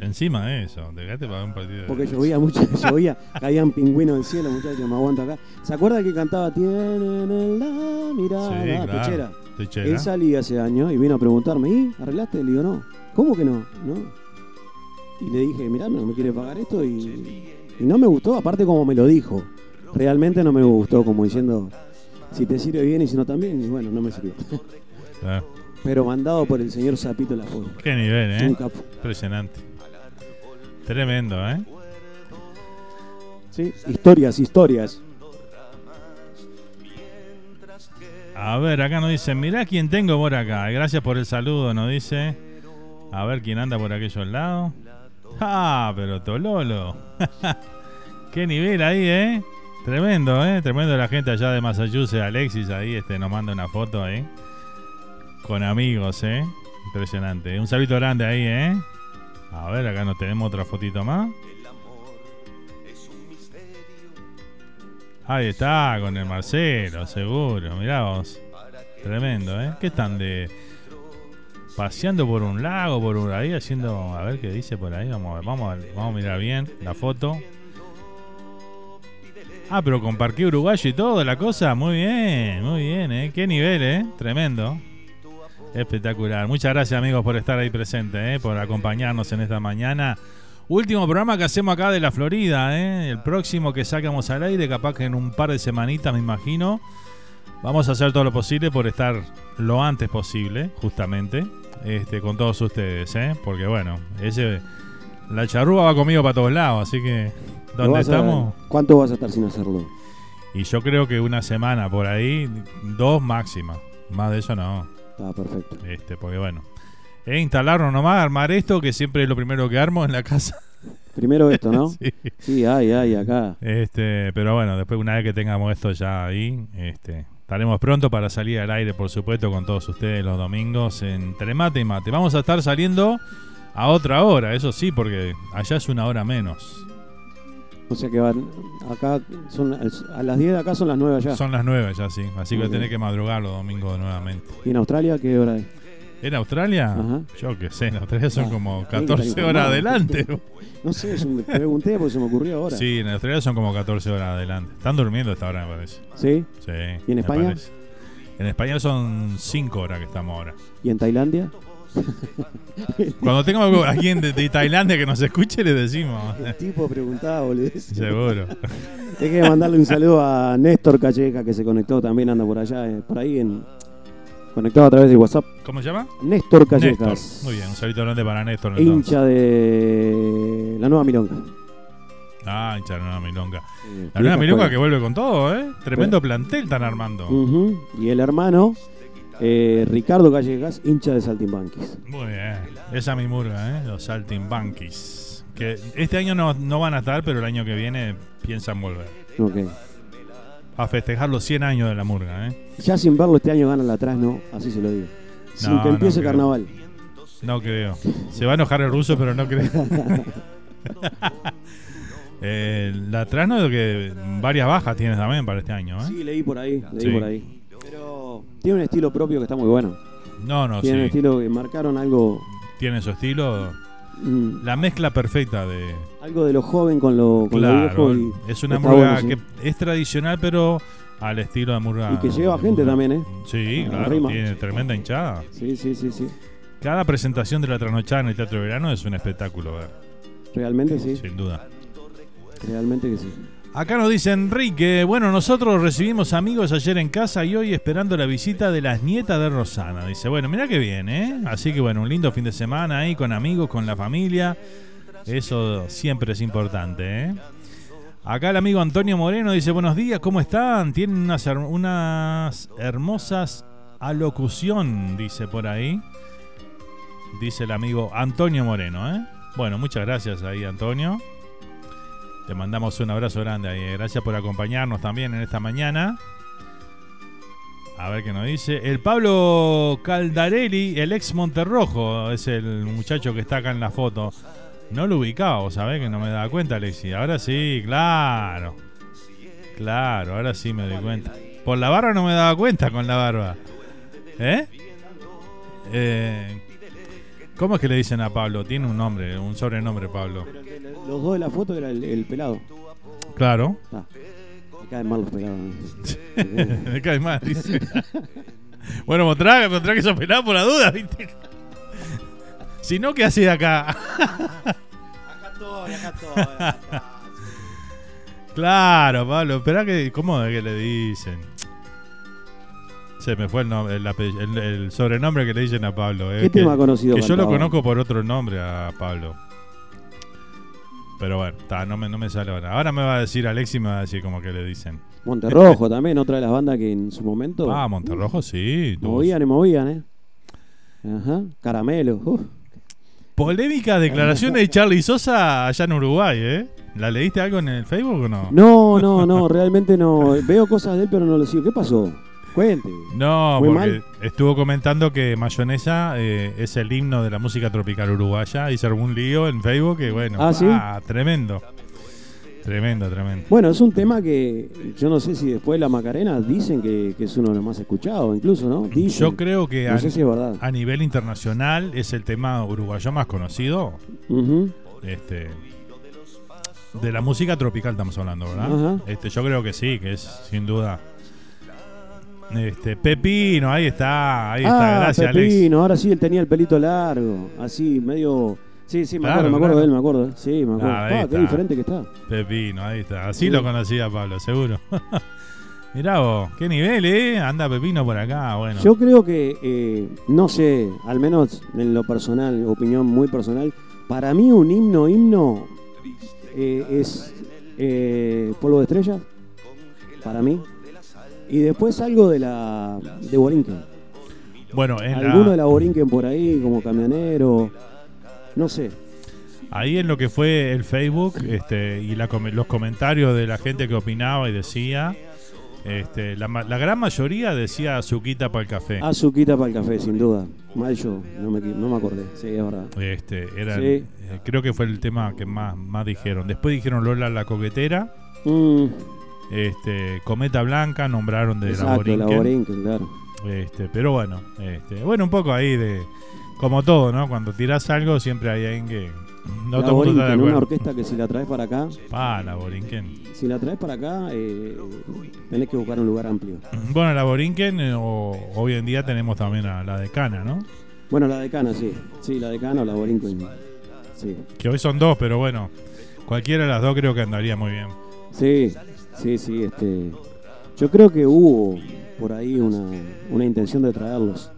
Encima de eso, dejate para un partido de. Porque llovía mucho, llovía, caían pingüinos del cielo, muchachos, me aguanto acá. ¿Se acuerda que cantaba Tienen en la mirada? Sí, claro, Techera. Techera. Él salía ese año y vino a preguntarme, ¿y arreglaste? Le digo, no. ¿Cómo que no? No. Y le dije, mirá, no me quiere pagar esto y, y no me gustó, aparte como me lo dijo. Realmente no me gustó, como diciendo, si te sirve bien y si no también, y bueno, no me sirvió. Pero mandado por el señor Zapito La Foto. qué nivel, ¿eh? Un capo. Impresionante. Tremendo, ¿eh? Sí, historias, historias. A ver, acá nos dicen, mirá quién tengo por acá. Gracias por el saludo, nos dice. A ver quién anda por aquellos lados. Ah, pero Tololo. Qué nivel ahí, ¿eh? Tremendo, ¿eh? Tremendo la gente allá de Massachusetts. Alexis ahí este, nos manda una foto ahí. Con amigos, ¿eh? Impresionante. Un saludo grande ahí, ¿eh? A ver, acá nos tenemos otra fotito más. Ahí está, con el Marcelo, seguro. Mirá vos. Tremendo, ¿eh? ¿Qué están de paseando por un lago, por un ahí haciendo, a ver qué dice por ahí, vamos a ver, vamos a, vamos a mirar bien la foto. Ah, pero con parque uruguayo y todo, la cosa, muy bien, muy bien, ¿eh? Qué nivel, ¿eh? Tremendo. Espectacular. Muchas gracias amigos por estar ahí presentes, ¿eh? por acompañarnos en esta mañana. Último programa que hacemos acá de la Florida, ¿eh? el próximo que sacamos al aire, capaz que en un par de semanitas me imagino. Vamos a hacer todo lo posible por estar lo antes posible, justamente, este, con todos ustedes, ¿eh? porque bueno, ese, la charrúa va conmigo para todos lados, así que ¿Lo ¿dónde a- estamos? ¿Cuánto vas a estar sin hacerlo? Y yo creo que una semana por ahí, dos máxima, más de eso no. Está perfecto. Este, porque bueno, es instalarlo nomás, armar esto, que siempre es lo primero que armo en la casa. Primero esto, ¿no? Sí. Sí, hay, hay acá. Este, pero bueno, después una vez que tengamos esto ya ahí, este, estaremos pronto para salir al aire, por supuesto, con todos ustedes los domingos entre mate y mate. Vamos a estar saliendo a otra hora, eso sí, porque allá es una hora menos. O sea que van acá son a las 10 de acá son las 9 allá. Son las nueve ya, sí. Así que tenés bien. que madrugar los domingos nuevamente. ¿Y en Australia qué hora es? ¿En Australia? Ajá. Yo qué sé, en Australia son Ah, como tiene que estar 14 horas adelante. No sé, yo me pregunté porque se me ocurrió ahora. Sí, en Australia son como 14 horas adelante. Están durmiendo esta hora, me parece. ¿Sí? Sí. ¿Y en España? parece. En España son 5 horas que estamos ahora. ¿Y en Tailandia? Cuando tengamos alguien de, de Tailandia que nos escuche, le decimos. El tipo preguntaba, boludo. Seguro. Hay que mandarle un saludo a Néstor Calleja que se conectó también, anda por allá, eh, por ahí en conectado a través de WhatsApp. ¿Cómo se llama? Néstor Callejas. Néstor. Muy bien, un saludo grande para Néstor. entonces. Hincha de la nueva Milonga. Ah, hincha de la nueva Milonga. La nueva Milonga escuela. que vuelve con todo, ¿eh? Tremendo plantel están armando. Y el hermano eh, Ricardo Callejas, hincha de Saltimbanquis. Muy bien. Esa es mi murga, ¿eh? Los Saltimbanquis. Que este año no, no van a estar, pero el año que viene piensan volver. Ok. A festejar los 100 años de la murga, ¿eh? Ya sin verlo este año ganan la atrás, no, así se lo digo. Sin No, que no empiece creo. carnaval. No creo. Se va a enojar el ruso, pero no creo. eh, la Trasno que varias bajas tienes también para este año, ¿eh? Sí, leí por ahí, leí Sí. por ahí. Pero tiene un estilo propio que está muy bueno. No, no, tiene un estilo que marcaron algo, Tiene su estilo. mm, La mezcla perfecta de. algo de lo joven con lo, con lo Claro, viejo. Y es una murga bueno, sí. que es tradicional, pero al estilo de murga. Y que lleva gente también, ¿eh? Sí, A la claro, tiene tremenda hinchada. Sí, sí, sí, sí. Cada presentación de la trasnochada en el Teatro de Verano es un espectáculo ver, Realmente sí. sin duda. Realmente que sí. Acá nos dice Enrique, bueno, nosotros recibimos amigos ayer en casa y hoy esperando la visita de las nietas de Rosana. Dice, bueno, mira que bien, ¿eh? Así que bueno, un lindo fin de semana ahí con amigos, con la familia. Eso siempre es importante, ¿eh? Acá el amigo Antonio Moreno dice, buenos días, ¿cómo están? Tienen unas hermosas alocución, dice por ahí. Dice el amigo Antonio Moreno, ¿eh? Bueno, muchas gracias ahí, Antonio. Te mandamos un abrazo grande ahí. eh. Gracias por acompañarnos también en esta mañana. A ver qué nos dice. El Pablo Caldarelli, el ex Monterrojo, es el muchacho que está acá en la foto. No lo ubicaba, vos sabés que no me daba cuenta, Alexi. Ahora sí, claro. Claro, ahora sí me doy cuenta. Por la barba no me daba cuenta con la barba. ¿Eh? Eh, ¿Cómo es que le dicen a Pablo? Tiene un nombre, un sobrenombre, Pablo. Los dos de la foto era el, el pelado. Claro. Ah, me caen mal los pelados. ¿no? Me cae mal, dice. bueno, mostrá, mostrá que sos pelado por la duda, ¿viste? Si no, ¿qué haces acá? acá estoy, acá estoy. claro, Pablo, espera que. ¿Cómo es que le dicen? Se me fue el, nombre, el, ape- el- el sobrenombre que le dicen a Pablo. eh, ¿Qué que- tema conocido Que yo lo conozco por otro nombre a Pablo. Pero bueno, ta, no, me, no me sale ahora. Ahora me va a decir Alexi, me va a decir como que le dicen. Monterrojo también, otra de las bandas que en su momento Ah, Monterrojo, sí. tuvo movían y movían, ¿eh? Ajá, caramelo. uf. Polémica declaraciones de Charlie Sosa allá en Uruguay, ¿eh? ¿La leíste algo en el Facebook o no? No, no, no, realmente no. Veo cosas de él, pero no lo sigo. ¿Qué pasó? Cuente. No, Muy porque mal. estuvo comentando que Mayonesa eh, es el himno de la música tropical uruguaya y se armó un lío en Facebook que bueno, Ah, ¿sí? tremendo. Tremendo, tremendo. Bueno, es un tema que yo no sé si después de la Macarena dicen que, que es uno de los más escuchados, incluso, ¿no? Dicen. Yo creo que No a, sé si es verdad. a nivel internacional es el tema uruguayo más conocido. Este de la música tropical estamos hablando, ¿verdad? Este, yo creo que sí, que es sin duda. Este, Pepino, ahí está, ahí está, ah, gracias Alex. Pepino, ahora sí él tenía el pelito largo, así, medio. Sí, sí, me Claro, acuerdo, me acuerdo claro. de él, me acuerdo. Sí, me acuerdo. Ah, Ah, qué diferente que está. Pepino, ahí está. Así Sí. lo conocía Pablo, seguro. Mirá vos, qué nivel, ¿eh? Anda Pepino por acá, bueno. Yo creo que, eh, no sé, al menos en lo personal, opinión muy personal, para mí un himno, himno eh, es eh, Polvo de Estrellas, para mí. Y después algo de la de Borinquen. Bueno, en Alguno la- de la Borinquen por ahí, como camionero, no sé. Ahí en lo que fue el Facebook este, y la los comentarios de la gente que opinaba y decía, este, la, la gran mayoría decía azuquita para el café. Azuquita para el café, sin duda. Mal yo, no me, no me acordé, sí, es verdad. Este, era, Sí. eh, creo que fue el tema que más, más dijeron. Después dijeron Lola la coquetera, Mm, este, Cometa Blanca, nombraron de la exacto, la Borinquen. Borinquen, claro. Este, pero bueno, este, bueno, un poco ahí de. Como todo, ¿no? Cuando tirás algo, siempre hay alguien que. No la todo el mundo está de una orquesta que si la traes para acá, Ah, la Borinquen. si la traes para acá, eh, tenés que buscar un lugar amplio. Bueno, la Borinquen, eh, o- hoy en día tenemos también a la decana, ¿no? Bueno, la decana, sí. Sí, la decana o la Borinquen. Sí. Que hoy son dos, pero bueno, cualquiera de las dos creo que andaría muy bien. Sí, sí, sí. Este, yo creo que hubo por ahí una, una intención de traerlos.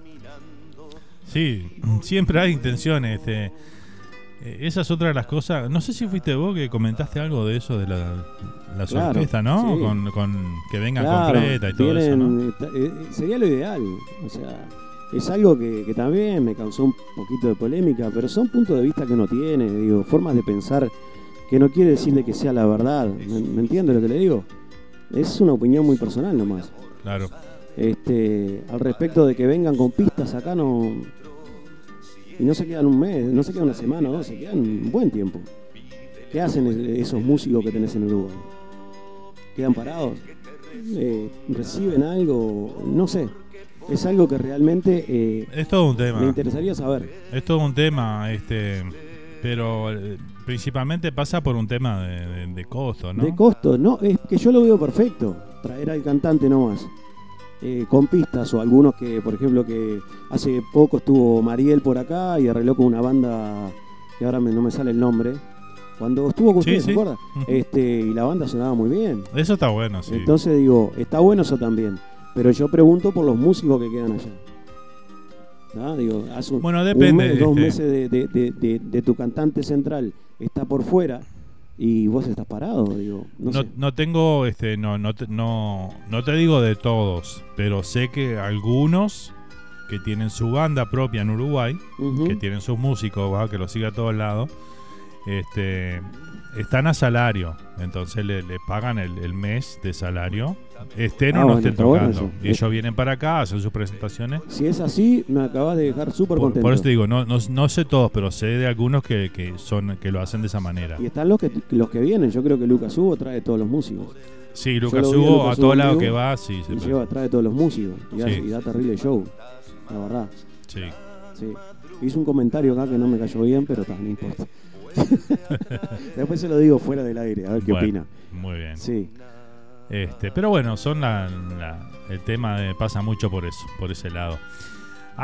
Sí, siempre hay intenciones. Este, eh, esa es otra de las cosas. No sé si fuiste vos que comentaste algo de eso, de la, Claro, orquestas, ¿no? sí. Con, con que vengan Claro, completa y todo eso, ¿no? eh, eh, sería lo ideal. O sea, es algo que, que también me causó un poquito de polémica, pero son puntos de vista que uno tiene, digo, formas de pensar que no quiere decirle que sea la verdad. ¿Me, me entiende lo que le digo? Es una opinión muy personal nomás. Claro. Este, al respecto de que vengan con pistas acá no y no se quedan un mes, no se quedan una semana o dos, se quedan un buen tiempo. ¿Qué hacen es- esos músicos que tenés en Uruguay? ¿Quedan parados? Eh, ¿Reciben algo? No sé. Es algo que realmente eh, Es todo un tema. me interesaría saber. Es todo un tema, este, pero eh, principalmente pasa por un tema de, de- de costo, ¿no? De costo, no, es que yo lo veo perfecto. Traer al cantante nomás. Eh, con pistas o algunos que, por ejemplo, que hace poco estuvo Mariel por acá y arregló con una banda que ahora me- no me sale el nombre. Cuando estuvo con Sí, ustedes, sí. ¿se acuerdan? Este, y la banda sonaba muy bien. Eso está bueno, sí. Entonces digo, está bueno eso también. Pero yo pregunto por los músicos que quedan allá. ¿Ah? Digo, hace un- Bueno, un depende, mes, dos este. meses de, de- de- de- de tu cantante central está por fuera y vos estás parado. Digo, no, No, sé. no tengo, este, no, no, te, no, no te digo de todos, pero sé que algunos que tienen su banda propia en Uruguay, que tienen sus músicos, ¿va? que los sigue a todos lados, este, están a salario, entonces le, le pagan el, el mes de salario, estén Ah, o no bueno, estén bueno tocando. y ellos vienen para acá, hacen sus presentaciones. Si es así, me acabas de dejar súper contento. por eso te digo, no, no, no sé todos, pero sé de algunos que, que son que lo hacen de esa manera. Y están los que, los que vienen. Yo creo que Lucas Hugo trae todos los músicos. Sí, Lucas Hugo, a en lados vivo que va, sí, y se- lleva, trae todos los músicos. Y, Sí. hace- y da terrible show. La verdad. Sí. Sí. Hizo un comentario acá que no me cayó bien, pero ta, no importa. Después se lo digo fuera del aire, a ver qué Bueno, opina. Muy bien. Sí. Este, pero bueno, son la, la- el tema de- pasa mucho por eso, por ese lado.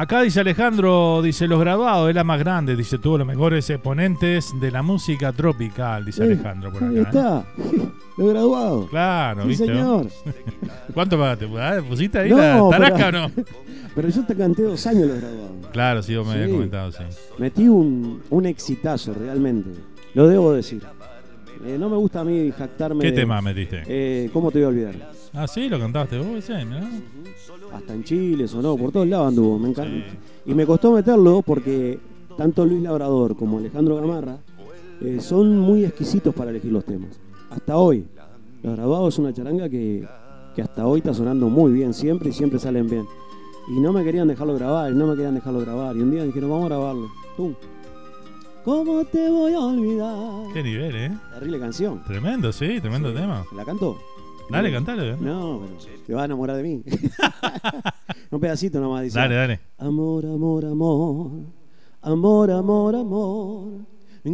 Acá dice Alejandro, dice los graduados, es la más grande, dice tuvo los mejores exponentes de la música tropical, dice Eh, Alejandro por acá. Ahí ¿eh? está. Los graduados. Claro, Sí, ¿viste? señor. ¿Cuánto pagaste? Ah, ¿Pusiste ahí No, la taraca pero- o no? Pero yo te canté dos años los graduados. Claro, sí, vos me Sí. habías comentado, sí. Metí un, un exitazo, realmente. Lo debo decir. Eh, no me gusta a mí jactarme. ¿Qué de- tema metiste? Eh, ¿Cómo te voy a olvidar? Ah, sí, lo cantaste vos, ese, mirá. Hasta en Chile sonó, por todos lados anduvo. Me encanta. Y me costó meterlo porque tanto Luis Labrador como Alejandro Gamarra eh, son muy exquisitos para elegir los temas. Hasta hoy. Los grabados es una charanga que, que hasta hoy está sonando muy bien siempre y siempre salen bien. Y no me querían dejarlo grabar, y no me querían dejarlo grabar. Y un día dijeron, vamos a grabarlo. ¡Tum! ¿Cómo te voy a olvidar? Qué nivel, ¿eh? Terrible canción. Tremendo, sí, tremendo tema. ¿La canto? Dale, cantale. ¿eh? No, pero te vas a enamorar de mí. Un pedacito nomás dice. Dale, dale. Amor, amor, amor. Amor, amor, amor.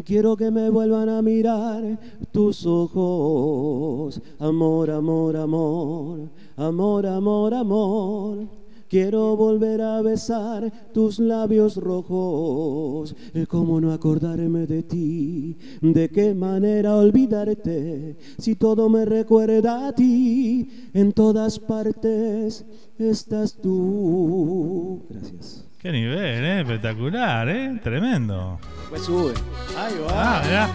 Quiero que me vuelvan a mirar tus ojos. Amor, amor, amor. Amor, amor, amor. Quiero volver a besar tus labios rojos. ¿Cómo no acordarme de ti? ¿De qué manera olvidarte? Si todo me recuerda a ti, en todas partes estás tú. Gracias. Qué nivel, ¿eh? Espectacular, ¿eh? Tremendo. Pues sube. Ahí va. Ah, mirá.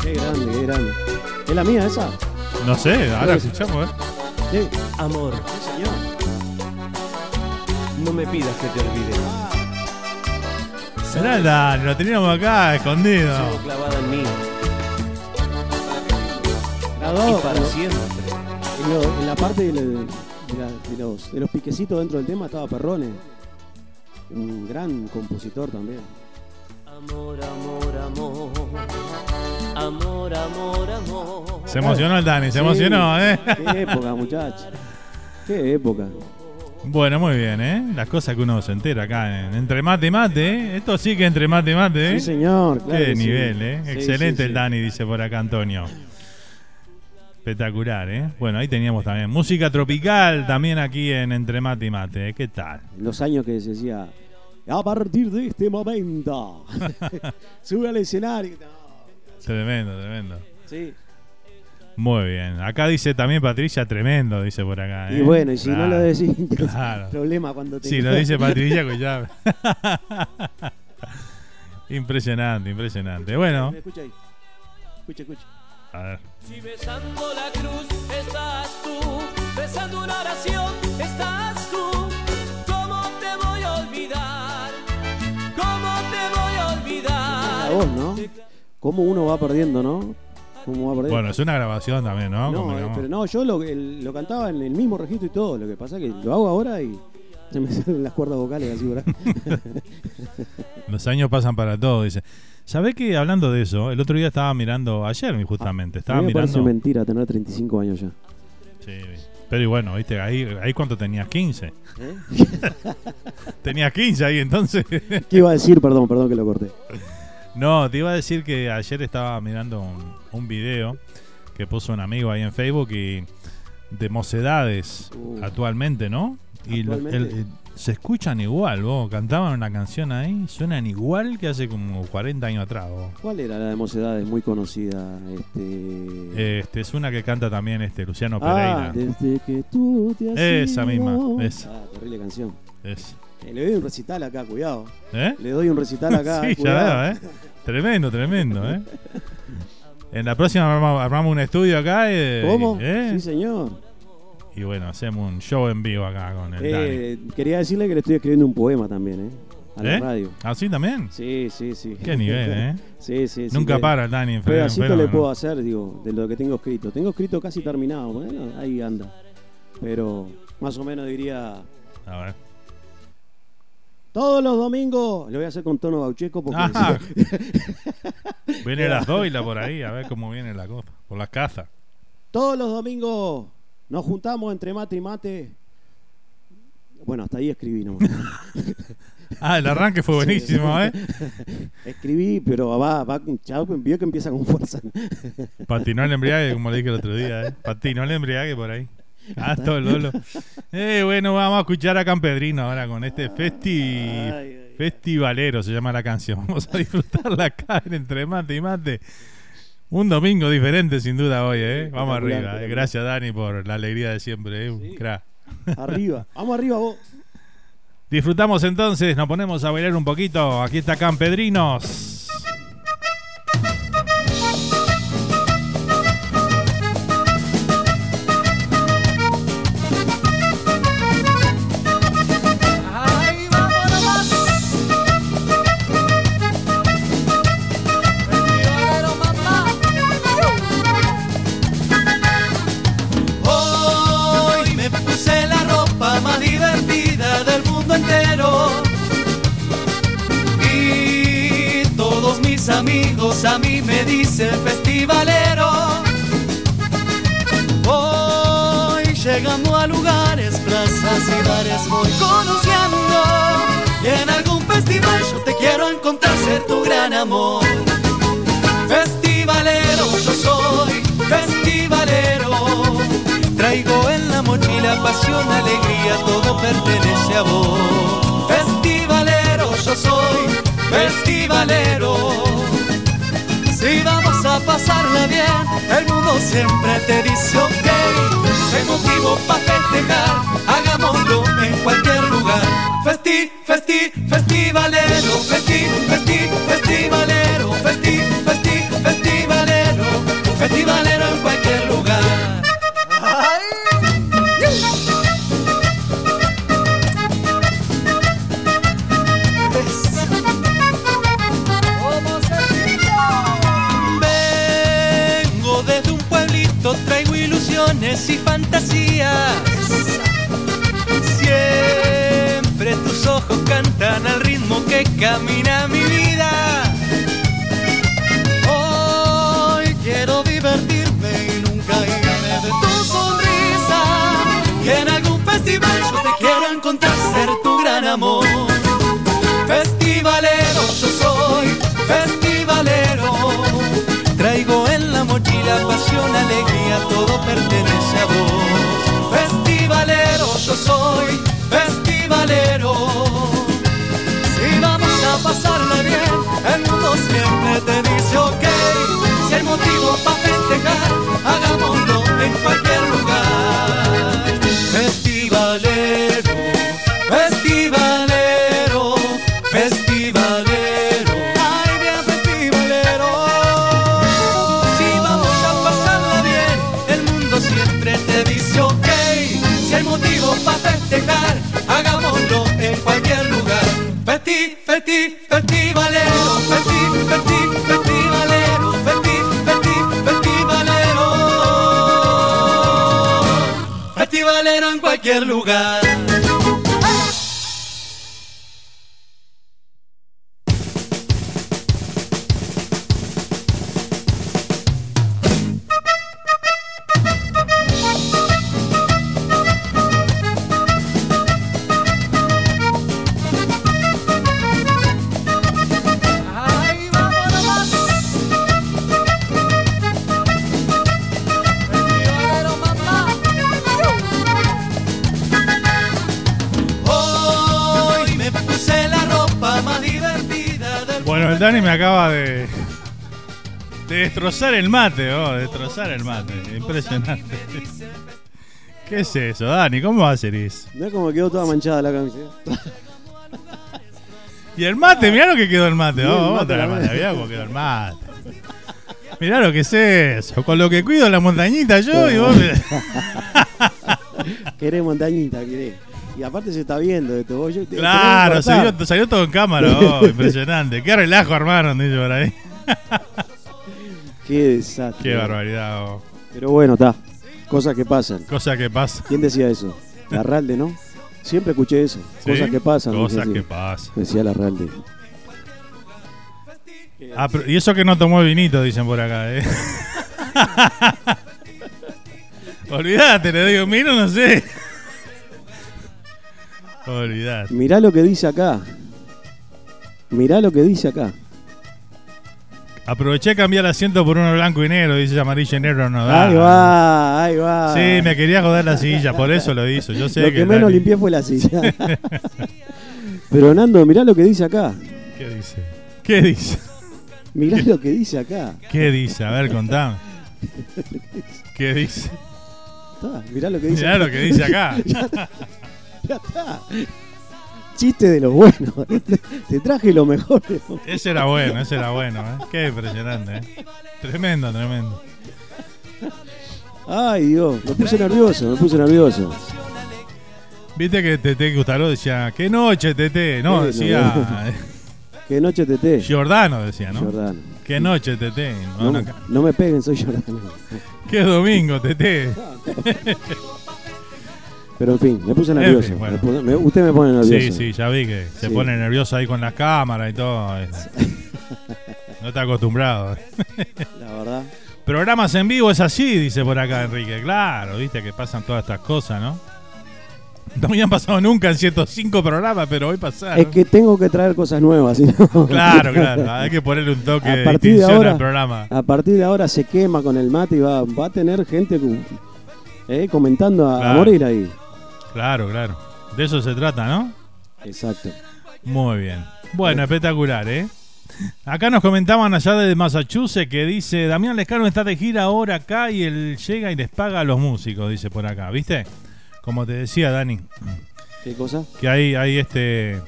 Qué grande, qué grande. ¿Es la mía esa? No sé, ahora escuchamos, ¿eh? Sí. Amor, Sí, señor. no me pidas que te olvide. Será Dani, lo teníamos acá escondido. Sigo clavada en mí. La dos, y para siempre. En, lo- en la parte de la- de los, de los piquecitos dentro del tema estaba Perrone. Un gran compositor también. Amor, amor, amor. Amor, amor, amor. Se emocionó el Dani, se emocionó, ¿eh? Qué época, muchachos. Qué época. Bueno, muy bien, ¿eh? Las cosas que uno se entera acá en Entre Mate y Mate, ¿eh? Esto sí que Entre Mate y Mate, ¿eh? Sí, señor. claro Qué que sí. nivel, ¿eh? Sí, Excelente sí, el sí. Dani, dice por acá Antonio. Espectacular, ¿eh? Bueno, ahí teníamos también música tropical también aquí en Entre Mate y Mate, ¿eh? ¿Qué tal? Los años que se decía, a partir de este momento, sube al escenario. Tremendo, tremendo. Sí. Muy bien. Acá dice también Patricia, tremendo, dice por acá. Y ¿eh? bueno, y si no lo decís, Claro. problema cuando te Si lo dice Patricia, pues ya. impresionante, impresionante. Bueno, Escucha ahí. Escucha, escucha. a ver. Si besando la cruz estás tú, besando una oración voz, ¿no? Cómo uno va perdiendo, ¿no? Cómo va perdiendo. Bueno, es una grabación también, ¿no? No, eh, pero no, yo lo, el- lo cantaba en el mismo registro y todo. Lo que pasa es que lo hago ahora y se me salen las cuerdas vocales así, ¿verdad? Los años pasan para todo, dice. ¿Sabés que hablando de eso, el otro día estaba mirando, ayer justamente, A estaba mí me parece mirando. mentira tener 35 años ya. Sí, pero y bueno, viste, ahí, ahí cuánto tenías, 15. ¿Eh? tenías 15 ahí entonces. ¿Qué iba a decir? Perdón, perdón que lo corté. No, te iba a decir que ayer estaba mirando un, un video que puso un amigo ahí en Facebook y de mocedades Uh. actualmente, ¿no? Y Actualmente. el- el- se escuchan igual, vos. Cantaban una canción ahí, suenan igual que hace como 40 años atrás, vos. ¿Cuál era la de Mocedades muy conocida? Este... Este, es una que canta también este Luciano ah, Pereira. desde que tú te has Esa ido. misma, esa. Ah, terrible canción. Es. Eh, le doy un recital acá, cuidado. ¿Eh? Le doy un recital acá, sí, ya cuidado. veo, ¿eh? Tremendo, tremendo, ¿eh? En la próxima armamos, armamos un estudio acá. eh, ¿Cómo? ¿eh? Sí, señor. Y bueno, hacemos un show en vivo acá con el Eh, quería decirle que le estoy escribiendo un poema también, ¿eh? A la ¿Eh? radio. ¿Ah, sí también? Sí, sí, sí. Qué nivel, ¿eh? sí, sí, sí. Nunca para el Dani en Pedacito Fenómeno, le ¿no? puedo hacer, digo, de lo que tengo escrito. Tengo escrito casi terminado, bueno, ahí anda. Pero más o menos diría, A ver. Todos los domingos, lo voy a hacer con tono gaucheco porque... Ajá. Viene las doilas por ahí, a ver cómo viene la cosa. Por las casas. Todos los domingos nos juntamos entre mate y mate. Bueno, hasta ahí escribí nomás. Ah, el arranque fue buenísimo, ¿eh? Escribí, pero va, va, ya vio que empieza con fuerza. Patinó el embriague, como le dije el otro día, ¿eh? Patinó el embriague por ahí. Ah, todo el Lolo. Eh, bueno, vamos a escuchar a Campedrino ahora con este festi... festivalero, se llama la canción. Vamos a disfrutarla acá en Entre Mate y Mate. Un domingo diferente, sin duda, hoy, ¿eh? Vamos arriba. eh. Gracias, Dani, por la alegría de siempre, ¿eh? Arriba, vamos arriba vos. Disfrutamos entonces, nos ponemos a bailar un poquito. Aquí está Campedrinos. Dicen festivalero. Voy llegando a lugares, plazas y bares, voy conociendo. Y en algún festival yo te quiero encontrar, ser tu gran amor. Festivalero, yo soy festivalero. Traigo en la mochila pasión, alegría, todo pertenece a vos. Festivalero, yo soy festivalero. Si vamos a pasarla bien, el mundo siempre te dice ok. Hay motivo para festejar, hagámoslo en cualquier lugar. Festi, festi, festivalero, festi, festi, festivalero, festi, festi, festivalero, festivalero fantasías. Siempre tus ojos cantan al ritmo que camina mi vida. Hoy quiero divertirme y nunca irme de tu sonrisa. Y en algún festival yo te quiero encontrar, ser tu gran amor. Festivalero, yo soy festivalero. Traigo en la mochila pasión, alegría, todo pertenece soy festivalero. Si vamos a pasarla bien, el mundo siempre te dice ok. Si hay motivo para festejar, hagámoslo en cualquier Festi, festi, festivalero, festi, festi, festivalero, festi, festi, festivalero. Festivalero en cualquier lugar. Destrozar el mate, oh, destrozar el mate. Impresionante. ¿Qué es eso, Dani? ¿Cómo va a hacer eso? Mirá cómo quedó toda manchada la camiseta. Y el mate, mirá lo que quedó el mate. Oh, vamos a mate la mate. Mirá cómo quedó el mate. Mirá lo que es eso. Con lo que cuido la montañita yo y vos. Querés montañita, querés. Y aparte se está viendo esto. Vos, yo- te- Claro, cortar. salió, salió todo en cámara. Oh, impresionante. Qué relajo armaron, dice por ahí. Qué desastre. Qué barbaridad. oh. Pero bueno, está. Cosas que pasan. Cosas que pasan. ¿Quién decía eso? Larralde, ¿no? Siempre escuché eso. ¿Sí? Cosas que pasan. Cosas decía. que pasan. Decía Larralde. Ah, pero- y eso que no tomó vinito, dicen por acá, ¿eh? Olvídate, le digo, miro, no sé. Olvídate. Mirá lo que dice acá. Mirá lo que dice acá. Aproveché a cambiar el asiento por uno blanco y negro, dice amarillo y negro no da. Ahí va, ahí va. Sí, me quería joder la silla, por eso lo hizo. Yo sé lo que, que, menos Dani- limpié fue la silla. Pero Nando, mirá lo que dice acá. ¿Qué dice? ¿Qué dice? Mirá lo que dice acá. ¿Qué dice? A ver, contame. ¿Qué dice? Está, mirá lo que dice Mirá lo que dice acá. ya, está, ya está. Chiste de los buenos. Te, traje lo mejor. Ese era bueno, ese era bueno, ¿eh? Qué impresionante, ¿eh? Tremendo, tremendo. Ay, Dios, me puse nervioso, me puse nervioso. Viste que Tete Gustaró decía, qué noche, Tete. No, decía. Qué noche Tete. Giordano decía, ¿no? Giordano. Qué noche, Tete. No me peguen, soy Giordano. Qué domingo, Tete. Pero en fin, me puse En nervioso. fin, bueno. Me puse- me- usted me pone nervioso. Sí, sí, ya vi que se Sí. pone nervioso ahí con la cámara y todo. No está acostumbrado. La Programas en vivo es así, dice por acá Enrique. Claro, viste que pasan todas estas cosas, ¿no? No habían pasado nunca en 105 programas, pero hoy pasaron. Es que tengo que traer cosas nuevas. ¿sí? Claro, claro. Hay que ponerle un toque a de partir de distinción ahora, al programa. A partir de ahora se quema con el mate y va, va a tener gente eh, comentando a, morir ahí. Claro, claro. De eso se trata, ¿no? Exacto. Muy bien. Bueno, espectacular, ¿eh? Acá nos comentaban allá de Massachusetts que dice, Damián Lescano está de gira ahora acá y él llega y les paga a los músicos, dice por acá, ¿viste? Como te decía, Dani, ¿Qué cosa? que hay, hay este...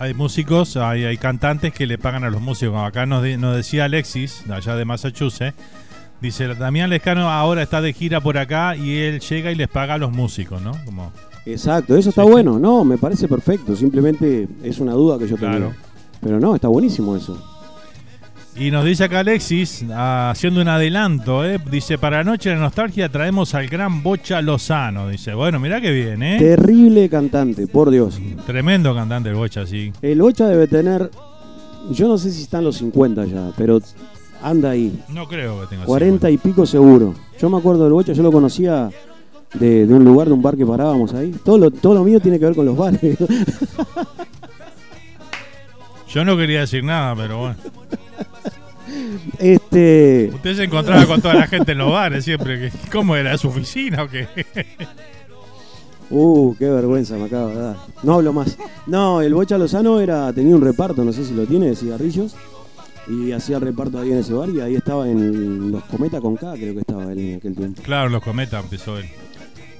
Hay músicos, hay, hay cantantes que le pagan a los músicos. Acá nos, de- nos decía Alexis, allá de Massachusetts, dice, Damián Lescano ahora está de gira por acá y él llega y les paga a los músicos, ¿no? Como, Exacto, eso está bueno. No, me parece perfecto. Simplemente es una duda que yo tengo. Claro. Pero no, está buenísimo eso. Y nos dice acá Alexis, haciendo un adelanto, ¿eh? dice, para Noche de Nostalgia traemos al gran Bocha Lozano. Dice, bueno, mirá que bien, ¿eh? Terrible cantante, por Dios. Tremendo cantante el Bocha, sí. El Bocha debe tener, yo no sé si están los 50 ya, pero anda ahí. No creo que tenga 40 y pico seguro. Yo me acuerdo del Bocha, yo lo conocía de, de un lugar, de un bar que parábamos ahí. Todo lo, todo lo mío tiene que ver con los bares. Yo no quería decir nada, pero bueno. este, Usted se encontraba con toda la gente en los bares siempre. que- ¿Cómo era? ¿Su oficina o qué? uh, qué vergüenza me acaba de dar. No hablo más. No, el Bocha Lozano era, tenía un reparto, no sé si lo tiene, de cigarrillos. Y hacía reparto ahí en ese bar y ahí estaba en los Cometa con K, creo que estaba él en aquel tiempo. Claro, los cometas empezó él.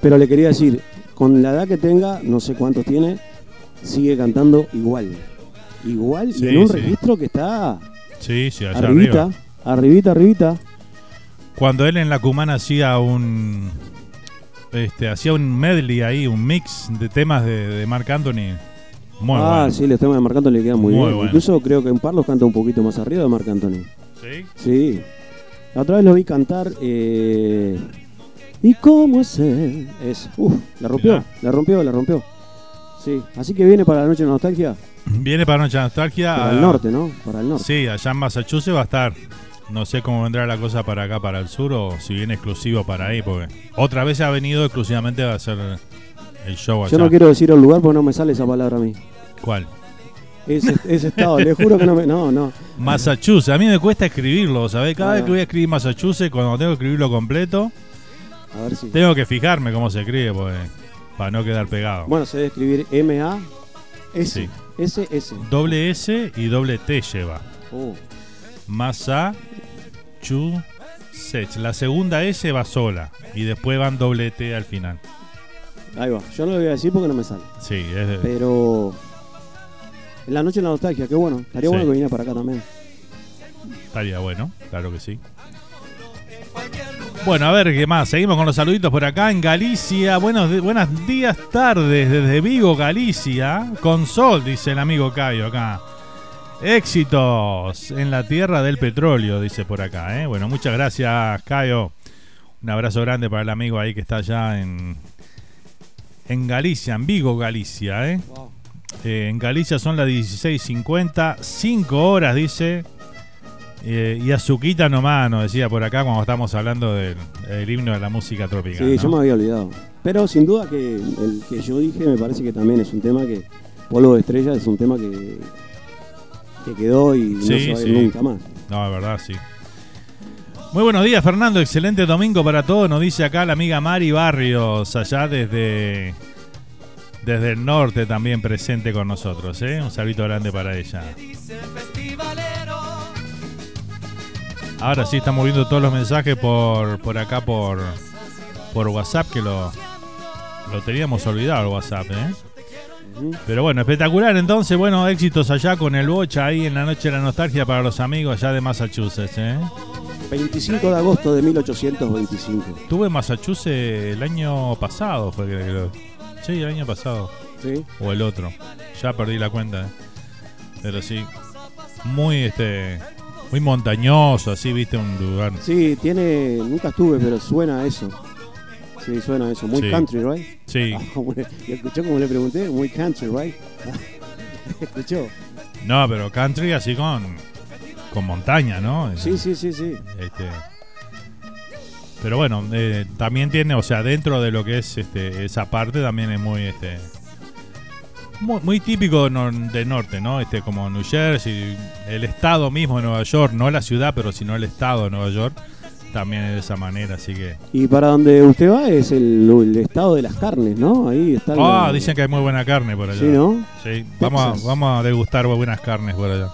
Pero le quería decir, con la edad que tenga, no sé cuántos tiene, sigue cantando igual. Igual Sí, y en un sí. registro que está Sí, sí, allá arribita, arriba. arribita, arribita. Cuando él en la Cumana hacía un... Este, hacía un medley ahí, un mix de temas de, de Marc Anthony. Muy ah, bueno. sí, los temas de Marc Anthony le quedan muy, Muy bien. bueno. Incluso creo que en Parlos canta un poquito más arriba de Marc Anthony. ¿Sí? Sí. La otra vez lo vi cantar. eh, ¿Y cómo es él? Es, uf, la rompió, Mirá. la rompió, la rompió. Sí, así que viene para la noche de nostalgia. Viene para Noche de Nostalgia. Para a- el norte, ¿no? Para el norte. Sí, allá en Massachusetts va a estar. No sé cómo vendrá la cosa para acá, para el sur, o si viene exclusivo para ahí, porque otra vez ha venido exclusivamente a hacer el show allá. Yo no quiero decir el lugar porque no me sale esa palabra a mí. ¿Cuál? Ese, ese estado, le juro que no me. No, no. Massachusetts. A mí me cuesta escribirlo, ¿sabes? Cada Ah. vez que voy a escribir Massachusetts, cuando tengo que escribirlo completo, A ver si. tengo que fijarme cómo se escribe, porque, para no quedar pegado. Bueno, se debe escribir M-A. S. Sí. S, S. Doble S y doble T lleva. Oh. Massachusetts. La segunda S va sola y después van doble T al final. Ahí va. Yo no lo voy a decir porque no me sale. Sí, es de- Pero. En la noche de la nostalgia, qué bueno. Estaría Sí. bueno que viniera para acá también. estaría bueno, claro que sí. Bueno, a ver qué más. Seguimos con los saluditos por acá en Galicia. Buenos, buenos días, tardes desde Vigo, Galicia. Con sol, dice el amigo Cayo acá. Éxitos en la tierra del petróleo, dice por acá. ¿eh? Bueno, muchas gracias, Cayo. Un abrazo grande para el amigo ahí que está allá en, en Galicia, en Vigo, Galicia. ¿eh? Eh, en Galicia son las 16.50, 5 horas, dice. Eh, y azuquita nomás, nos decía por acá cuando estamos hablando del, del himno de la música tropical. Sí, ¿no? yo me había olvidado. Pero sin duda que el que yo dije me parece que también es un tema que. Polvo de estrella es un tema que. que quedó y no se va a ir sí. nunca más. No, es verdad, sí. Muy buenos días, Fernando. Excelente domingo para todos. Nos dice acá la amiga Mari Barrios, allá desde, desde el norte también presente con nosotros. ¿eh? Un saludo grande para ella. Ahora sí, estamos viendo todos los mensajes por, por acá, por, por WhatsApp, que lo, lo teníamos olvidado el WhatsApp. ¿eh? Pero bueno, espectacular. Entonces, bueno, éxitos allá con el Bocha ahí en la noche de la nostalgia para los amigos allá de Massachusetts. ¿eh? 25 de agosto de 1825. Estuve en Massachusetts el año pasado, fue que creo. Sí, el año pasado. Sí. O el otro. Ya perdí la cuenta. ¿eh? Pero sí. Muy este. Muy montañoso, así, viste, un lugar. Sí, tiene. Nunca estuve, pero suena a eso. Sí, suena a eso. Muy Sí. country, right? Sí. Ah, como le- ¿Y escuchó como le pregunté? Muy country, right? ¿Escuchó? No, pero country así con. Con montaña, ¿no? Sí, sí, sí, sí. Este, Pero bueno, eh, también tiene, o sea, dentro de lo que es este, esa parte también es muy este muy, muy típico de del norte, ¿no? Este como New Jersey, el estado mismo de Nueva York, no la ciudad, pero sino el estado de Nueva York, también es de esa manera, así que Y para donde usted va es el, el estado de las carnes, ¿no? Ahí está. Ah, dicen que hay muy buena carne por allá. Sí, ¿no? Sí, vamos a, vamos a degustar buenas carnes por allá.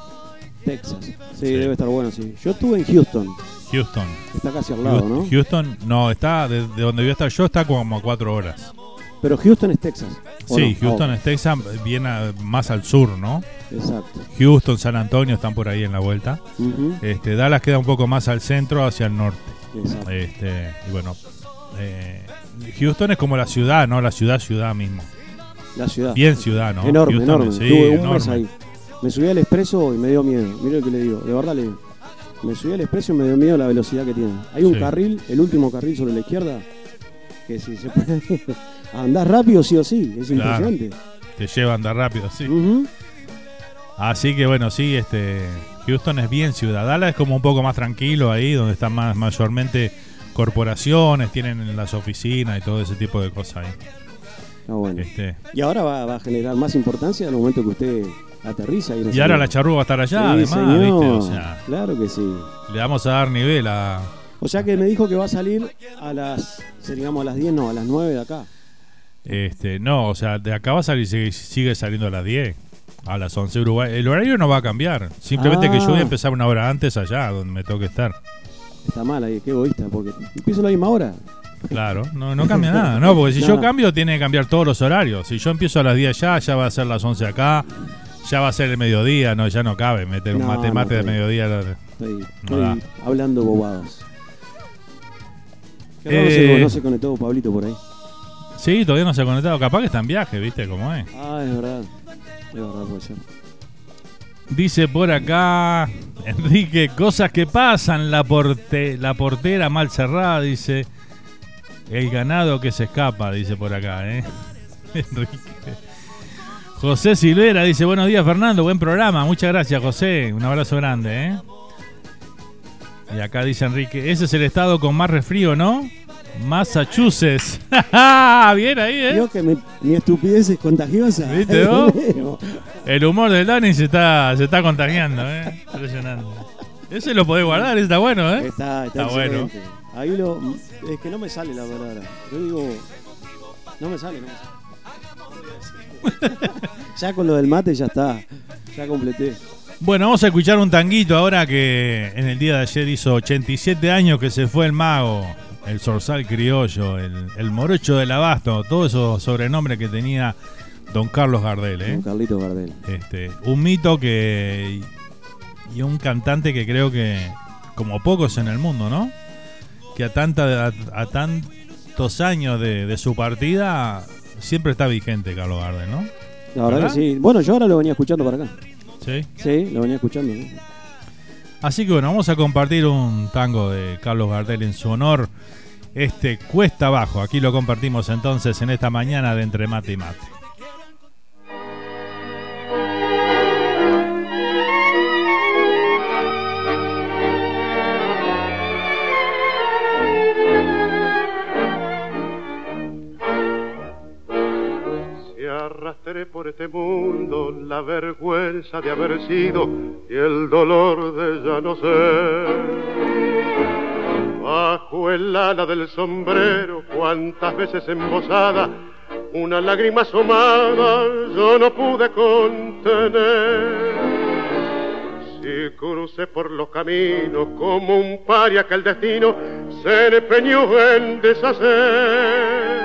Texas. Sí, debe estar bueno, sí. Yo estuve en Houston. Houston. Está casi al lado, ¿no? Houston, no, está de, de donde voy a estar yo, está como a cuatro horas. Pero Houston es Texas. ¿o Sí, no? Houston Oh, es Texas, bien a- más al sur, ¿no? Exacto. Houston, San Antonio están por ahí en la vuelta. Este, Dallas queda un poco más al centro, hacia el norte. Exacto. Este, y bueno, eh, Houston es como la ciudad, ¿no? La ciudad, ciudad mismo. La ciudad. Bien ciudad, ¿no? Enorme, Houston, enorme. sí, Estuve un enorme. mes ahí. Me subí al expreso y me dio miedo. Mire lo que le digo. De verdad le digo. Me subí al expreso y me dio miedo la velocidad que tiene. Hay un Sí. carril, el último carril sobre la izquierda, que si se puede andar rápido sí o sí. Es Claro. impresionante. Te lleva a andar rápido, sí. Así que bueno, sí, este Houston es bien ciudad. Dallas es como un poco más tranquilo ahí, donde están más mayormente corporaciones, tienen las oficinas y todo ese tipo de cosas ahí. Está bueno. Este, Y ahora va, va a generar más importancia en el momento que usted aterriza. y ahora la charrúa va a estar allá, Sí, además, señor. ¿viste? O sea, Claro que sí. le vamos a dar nivel a. O sea que me dijo que va a salir a las, digamos, a las 10, no, a las 9 de acá. Este, no, o sea, de acá va a salir, sigue, sigue saliendo a las 10, a las 11 Uruguay. El horario no va a cambiar, simplemente que yo voy a Ah. empezar una hora antes allá, donde me toque estar. Está mal ahí, qué egoísta, porque empiezo a la misma hora. Claro, no, no cambia nada. No, porque si yo cambio, tiene que cambiar todos los horarios. Si yo empiezo a las 10 allá, ya va a ser las 11 acá, ya va a ser el mediodía, no, ya no cabe meter un No, mate no mate de mediodía. Estoy, estoy hablando bobadas. Qué raro Eh. se- no se conectó Pablito por ahí. Sí, todavía no se ha conectado. Capaz que está en viaje, ¿viste cómo es? Ah, es verdad. Es verdad, puede ser. Dice por acá, Enrique, cosas que pasan, la, porte, la portera mal cerrada, dice, el ganado que se escapa, dice por acá, ¿eh? Enrique. José Silvera dice, buenos días Fernando, buen programa, muchas gracias José, un abrazo grande, ¿eh? Y acá dice Enrique, ese es el estado con más resfrío, ¿no? Massachusetts. Bien ahí, ¿eh? Que mi, mi estupidez es contagiosa. ¿Viste vos? El humor del Dani se está, se está contagiando, ¿eh? Impresionante. Ese lo podés guardar, está bueno, ¿eh? Está, está, bueno. excelente. Ahí lo. Es que no me sale la palabra. Yo digo. No me sale, no me sale. ya con lo del mate ya está. Ya completé. Bueno, vamos a escuchar un tanguito ahora que en el día de ayer hizo 87 años que se fue el mago, el zorzal criollo, el, el morocho del abasto, todos esos sobrenombres que tenía don Carlos Gardel, ¿eh? Don Carlito Gardel. Este, un mito que y un cantante que creo que como pocos en el mundo, ¿no? Que a tanta a, a tantos años de, de su partida siempre está vigente Carlos Gardel, ¿no? La verdad ¿Verdad? que sí. Bueno, yo ahora lo venía escuchando para acá. Sí. Sí, lo venía escuchando. ¿no? Así que bueno, vamos a compartir un tango de Carlos Gardel en su honor. Este Cuesta Abajo. Aquí lo compartimos entonces en esta mañana de Entre Mate y Mate. Por este mundo la vergüenza de haber sido y el dolor de ya no ser. Bajo el ala del sombrero, cuántas veces embosada, una lágrima asomada yo no pude contener. Si crucé por los caminos como un paria que el destino se empeñó en deshacer.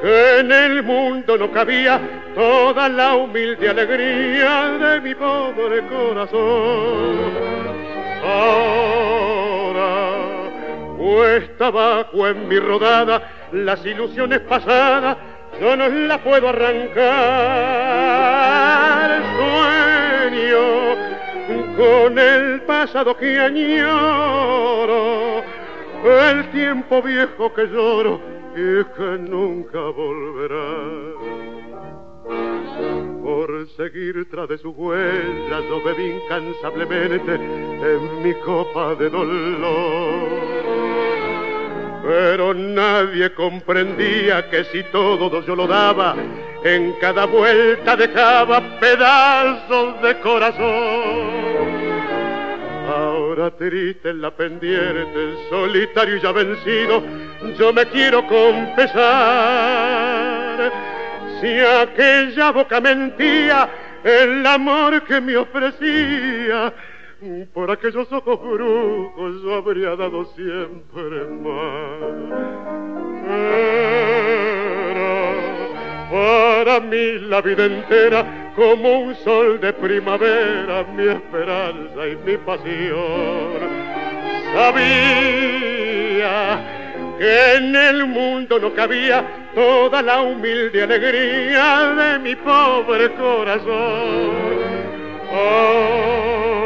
que en el mundo no cabía toda la humilde alegría de mi pobre corazón. Ahora cuesta abajo en mi rodada las ilusiones pasadas yo no la puedo arrancar. Sueño con el pasado que añoro, el tiempo viejo que lloro y que nunca volverá. Por seguir tras de su huella yo bebí incansablemente en mi copa de dolor. Pero nadie comprendía que si todo yo lo daba, en cada vuelta dejaba pedazos de corazón. Ahora triste en la pendiente, solitario y ya vencido, yo me quiero confesar. Si aquella boca mentía el amor que me ofrecía, por aquellos ojos brujos yo habría dado siempre más. Era para mí la vida entera como un sol de primavera, mi esperanza y mi pasión. Sabía que en el mundo no cabía toda la humilde alegría de mi pobre corazón. Ahora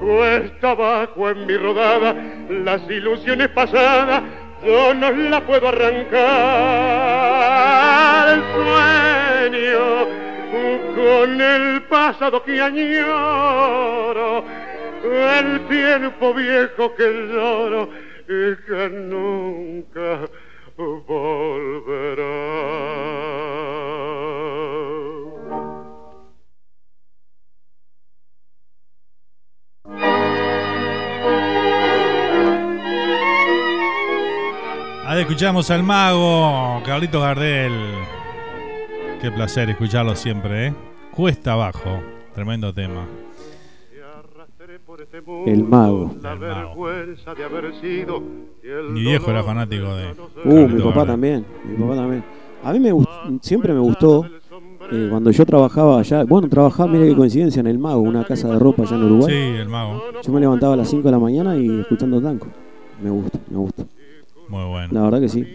cuesta abajo en mi rodada las ilusiones pasadas, yo no las puedo arrancar. Sueño con el pasado que añoro, el tiempo viejo que lloro y nunca volverá. Ahí escuchamos al mago Carlito Gardel. Qué placer escucharlo siempre, ¿eh? Cuesta abajo. Tremendo tema. El mago. La vergüenza de haber sido y el Mi viejo era fanático de. Uh, mi papá también, mi papá también. A mí me gust- siempre me gustó eh, cuando yo trabajaba allá, bueno, trabajaba, mira qué coincidencia, en El Mago, una casa de ropa allá en Uruguay. Sí, el mago. Yo me levantaba a las 5 de la mañana y escuchando tango. Me gusta, me gusta. Muy bueno. La verdad que sí.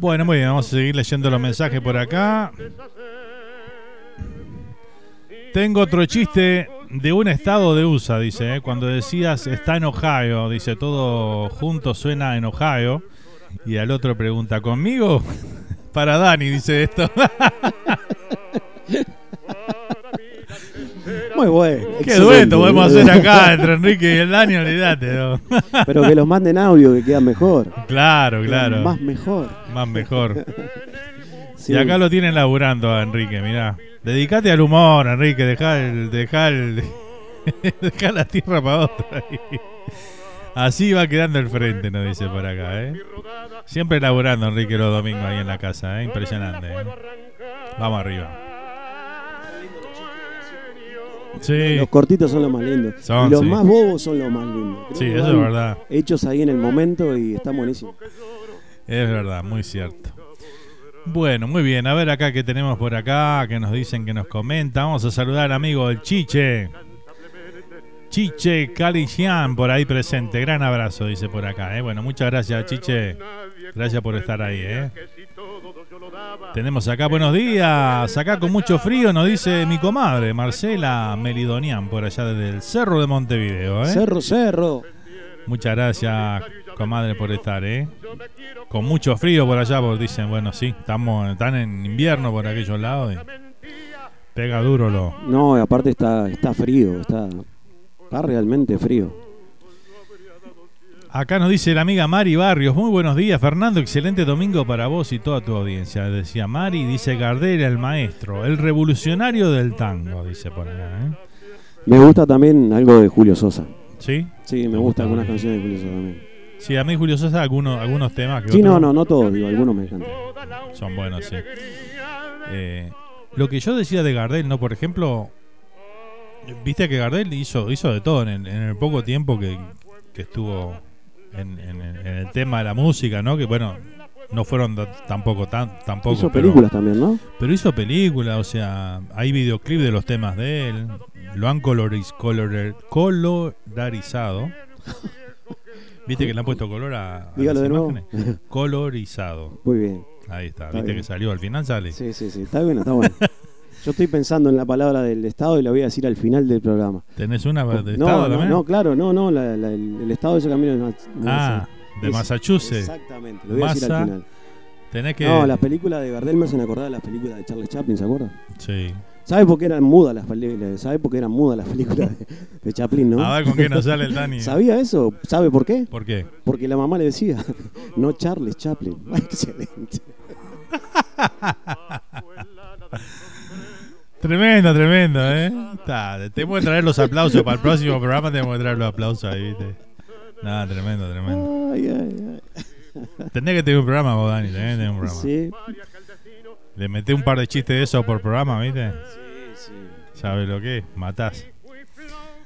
Bueno, muy bien, vamos a seguir leyendo los mensajes por acá. Tengo otro chiste de un estado de USA, dice, ¿eh? cuando decías está en Ohio, dice todo junto suena en Ohio. Y al otro pregunta, ¿conmigo? Para Dani, dice esto. Muy bueno. Qué dueto podemos hacer acá entre Enrique y el Dani, olvídate. ¿no? Pero que los manden audio, que queda mejor. Claro, claro. Más mejor. Más mejor. Sí. Y acá lo tienen laburando a Enrique, mirá. Dedicate al humor, Enrique, dejá el, dejá el, dejá la tierra para otra. Así va quedando el frente, nos dice por acá, ¿eh? Siempre laburando Enrique los domingos ahí en la casa, ¿eh? Impresionante, ¿eh? Vamos arriba. Sí. Los cortitos son los más lindos. Son, los sí. más bobos son los más lindos. Creo Sí, eso es verdad. Hechos ahí en el momento y están buenísimos. Es verdad, muy cierto. Bueno, muy bien. A ver acá que tenemos por acá, que nos dicen, que nos comentan. Vamos a saludar al amigo el Chiche. Chiche Calician, por ahí presente. Gran abrazo, dice por acá. ¿eh? Bueno, muchas gracias, Chiche. Gracias por estar ahí. ¿eh? Tenemos acá, buenos días. Acá con mucho frío, nos dice mi comadre, Marcela Melidonian, por allá desde el Cerro de Montevideo. ¿eh? Cerro, cerro. Muchas gracias, comadre, por estar, ¿eh? Con mucho frío por allá, porque dicen, bueno, sí, estamos están en invierno por aquellos lados y pega duro lo. No, y aparte está, está frío, está, está realmente frío. Acá nos dice la amiga Mari Barrios, muy buenos días, Fernando, excelente domingo para vos y toda tu audiencia. Decía Mari, dice Gardel, el maestro, el revolucionario del tango, dice por acá, ¿eh? Me gusta también algo de Julio Sosa. ¿Sí? Sí, me gustan algunas canciones de Julio Sosa también. Sí, a mí Julio Sosa algunos, algunos temas que Sí, no, no, no todos, digo, algunos me encantan. son buenos, sí. Eh, lo que yo decía de Gardel, ¿no? Por ejemplo, viste que Gardel hizo, hizo de todo en el, en el poco tiempo que, que estuvo en, en- en el tema de la música, ¿no? Que bueno, no fueron tampoco tan, tampoco. Hizo pero- películas también, ¿no? Pero hizo películas, o sea, hay videoclip de los temas de él, lo han coloriz, color- colorizado. Viste que le han puesto color a, a Dígalo las de nuevo. imágenes? Colorizado. Muy bien. Ahí está, Está viste bien. que salió al final sale. Sí, sí, sí. Está bien, está bueno. Yo estoy pensando en la palabra del Estado y la voy a decir al final del programa. ¿Tenés una de no, estado no, también? no, claro, no, no, la- la- el, el Estado de ese camino. No, no Ah, de Es- Massachusetts. Exactamente, lo voy a decir Massa. al final. Tenés que. No, las películas de Gardel me hacen acordar de las películas de Charles Chaplin, ¿se acuerdan? Sí. ¿Sabe por qué eran mudas las películas? ¿Sabe por qué eran mudas las películas de, de Chaplin, no? A ver con qué nos sale el Dani. ¿Sabía eso? ¿Sabe por qué? ¿Por qué? Porque la mamá le decía, no Charles Chaplin. Excelente. Tremendo, tremendo, ¿eh? Está, tenemos que traer los aplausos para el próximo programa. Tenemos que traer los aplausos ahí, ¿viste? Nada, tremendo, tremendo. Ay, ay, ay. Tenés que tener un programa vos, Dani. Tenés que tener un programa. Sí. Le metés un par de chistes de esos por programa, ¿viste? Sí, sí. ¿Sabes lo que es? Matás.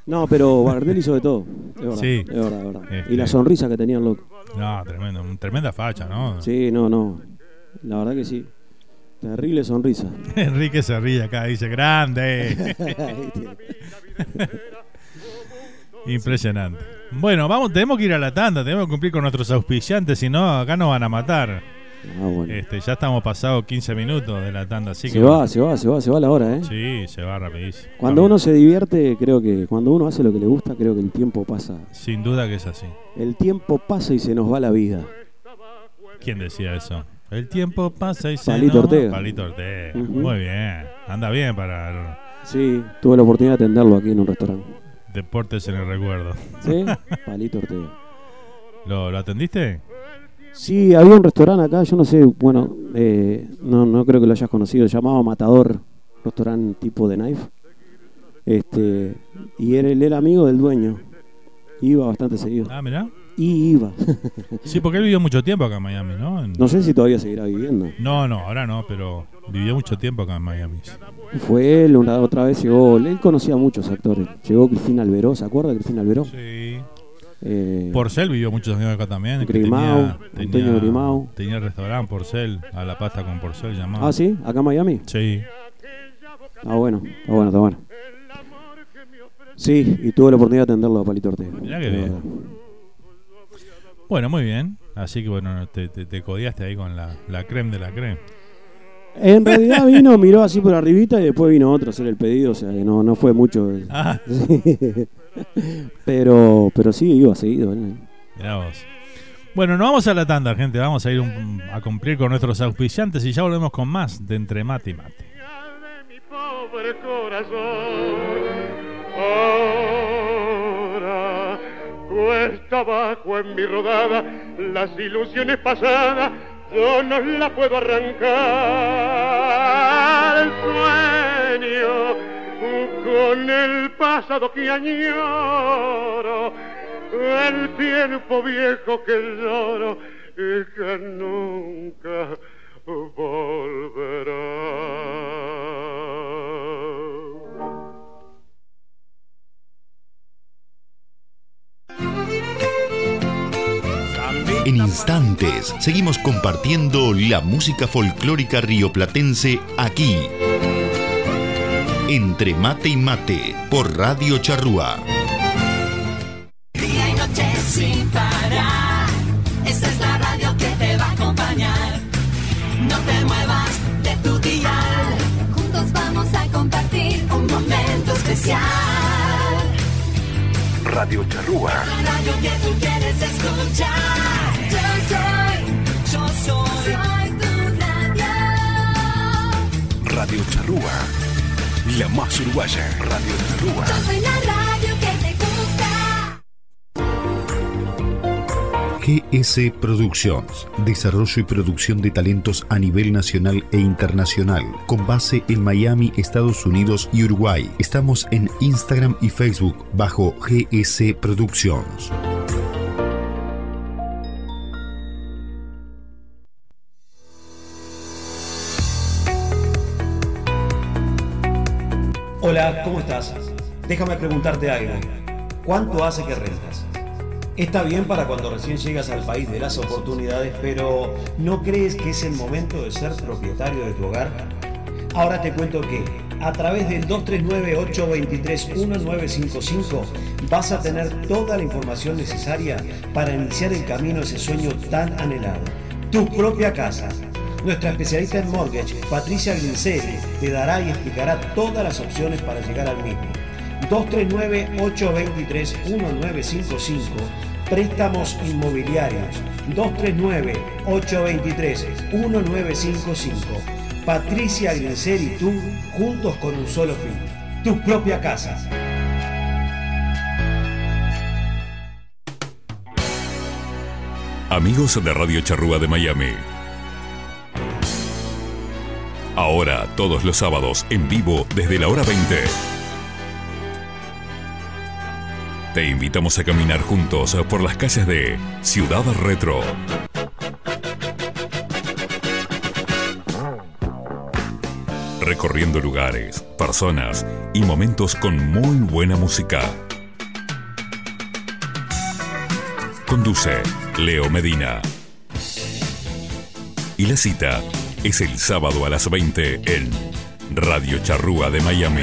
No, pero Gardel hizo de todo. Es verdad, Sí. es verdad, es verdad. Este. Y la sonrisa que tenía el loco. No, tremendo. Tremenda facha, ¿no? Sí, no, no. La verdad que sí. Terrible sonrisa. Enrique se ríe acá, dice, grande. Impresionante. Bueno, vamos, tenemos que ir a la tanda, tenemos que cumplir con nuestros auspiciantes, si no, acá nos van a matar. Ah, bueno. Este, ya estamos pasados 15 minutos de la tanda, así se que. va, se va, se va, se va la hora, ¿eh? Sí, se va rapidísimo. Cuando uno se divierte, creo que cuando uno hace lo que le gusta, creo que el tiempo pasa. Sin duda que es así. El tiempo pasa y se nos va la vida. ¿Quién decía eso? El tiempo pasa y se Palito nos- Ortega. Palito Ortega. Muy bien. Anda bien para Sí, tuve la oportunidad de atenderlo aquí en un restaurante. deportes en el recuerdo. ¿Sí? Palito Ortega. ¿Lo, lo atendiste? Sí, había un restaurante acá, yo no sé, bueno, eh, no, no creo que lo hayas conocido, se llamaba Matador, restaurante tipo de knife. Este, y era, él era amigo del dueño. Iba bastante seguido. Ah, mirá. Y iba. Sí, porque él vivió mucho tiempo acá en Miami, ¿no? En- no sé si todavía seguirá viviendo. No, no, ahora no, pero vivió mucho tiempo acá en Miami. Fue él, una otra vez llegó, él conocía a muchos actores. Llegó Cristina Alberó, ¿se acuerda de Cristina Alberó? Sí. Eh, Porcel vivió muchos años acá también. que Grimau, tenía, tenía, el restaurante Porcel, a la pasta con Porcel llamado. ah, sí, acá en Miami. Sí. Ah, bueno, está bueno, está bueno. Sí, y tuve la oportunidad de atenderlo a Palito Ortega. Mirá que bien. Bueno, muy bien. Así que bueno, te, te, te codiaste ahí con la, la creme de la creme. En realidad vino, miró así por arribita y después vino otro a hacer el pedido, o sea que no, no fue mucho. Ah. Pero, pero sí, iba seguido. Mirá vos. Bueno, nos vamos a la tanda, gente. Vamos a ir un- a cumplir con nuestros auspiciantes y ya volvemos con más de Entre Mate y Mate. pobre corazón. Ahora cuesta abajo en mi rodada las ilusiones pasadas, yo no las puedo arrancar. El sueño con el pasado que añoro, el tiempo viejo que lloro y que nunca volverá. En instantes seguimos compartiendo la música folclórica rioplatense aquí. Entre mate y mate por Radio Charrúa. Día y noche sin parar. Esta es la radio que te va a acompañar. No te muevas de tu dial. Juntos vamos a compartir Un momento especial. Radio Charrúa. La radio que tú quieres escuchar. Yo soy, yo soy, soy tu radio. Radio Charrúa. La más uruguaya. Radio Charrúa. Yo soy la radio GS Productions, desarrollo y producción de talentos a nivel nacional e internacional, con base en Miami, Estados Unidos y Uruguay. Estamos en Instagram y Facebook bajo GS Productions. Hola, ¿cómo estás? Déjame preguntarte algo. ¿Cuánto hace que rentas? Está bien para cuando recién llegas al país de las oportunidades, pero ¿no crees que es el momento de ser propietario de tu hogar? Ahora te cuento que a través del 239-823-1955 vas a tener toda la información necesaria para iniciar el camino a ese sueño tan anhelado. Tu propia casa. Nuestra especialista en mortgage, Patricia Grinseri, te dará y explicará todas las opciones para llegar al mismo. 239-823-1955. Préstamos inmobiliarios. 239-823-1955. Patricia Grinseri y tú, juntos con un solo fin. Tu propia casa. Amigos de Radio Charrúa de Miami. Ahora, todos los sábados, en vivo desde la hora 20. Te invitamos a caminar juntos por las calles de Ciudad Retro. Recorriendo lugares, personas y momentos con muy buena música. Conduce Leo Medina. Y la cita es el sábado a las 20 en Radio Charrúa de Miami.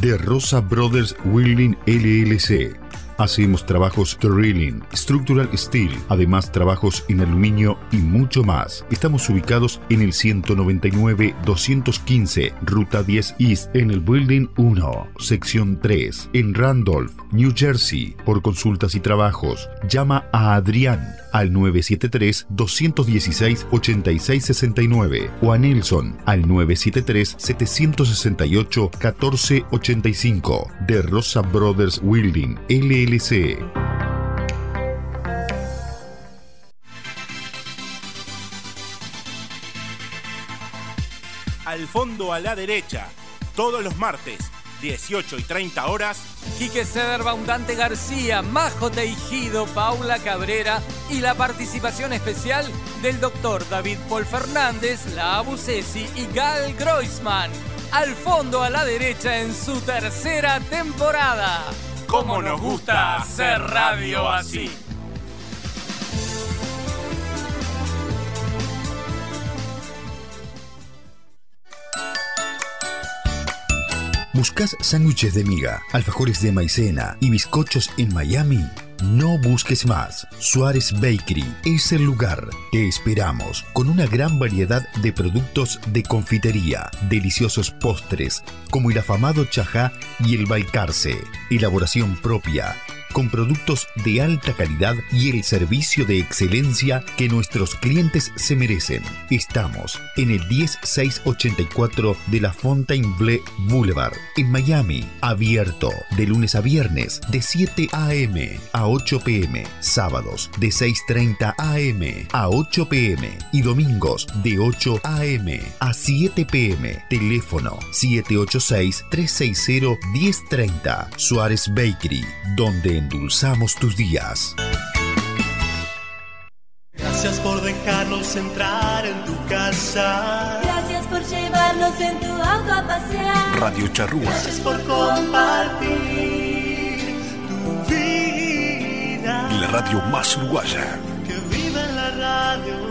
De Rosa Brothers Wheeling LLC. Hacemos trabajos drilling, structural steel, además trabajos en aluminio y mucho más. Estamos ubicados en el 199-215, Ruta 10 East, en el Building 1, sección 3, en Randolph, New Jersey. Por consultas y trabajos, llama a Adrián al 973-216-8669 o a Nelson al 973-768-1485 de Rosa Brothers Wielding LLC. Al fondo a la derecha, todos los martes, 18 y 30 horas. Quique Ceder, Abundante García, Majo Teijido, Paula Cabrera y la participación especial del doctor David Paul Fernández, la Abusesi y Gal Groisman. Al fondo a la derecha en su tercera temporada. ¿Cómo nos gusta hacer radio así? ¿Buscas sándwiches de miga, alfajores de maicena y bizcochos en Miami? No busques más. Suárez Bakery es el lugar. Te esperamos con una gran variedad de productos de confitería, deliciosos postres, como el afamado chajá y el balcarce, elaboración propia, con productos de alta calidad y el servicio de excelencia que nuestros clientes se merecen. Estamos en el 10684 de la Fontainebleau Boulevard, en Miami, abierto de lunes a viernes de 7 a.m. a 8 p.m., sábados de 6.30 a.m. a 8 p.m. y domingos de 8 a.m. a 7 p.m. Teléfono 786-360-1030 Suárez Bakery, donde endulzamos tus días. Gracias por dejarnos entrar en tu casa. Gracias por llevarnos en tu auto a pasear. Radio Charrúa. Gracias por compartir tu vida. La radio más uruguaya. Que viva en la radio.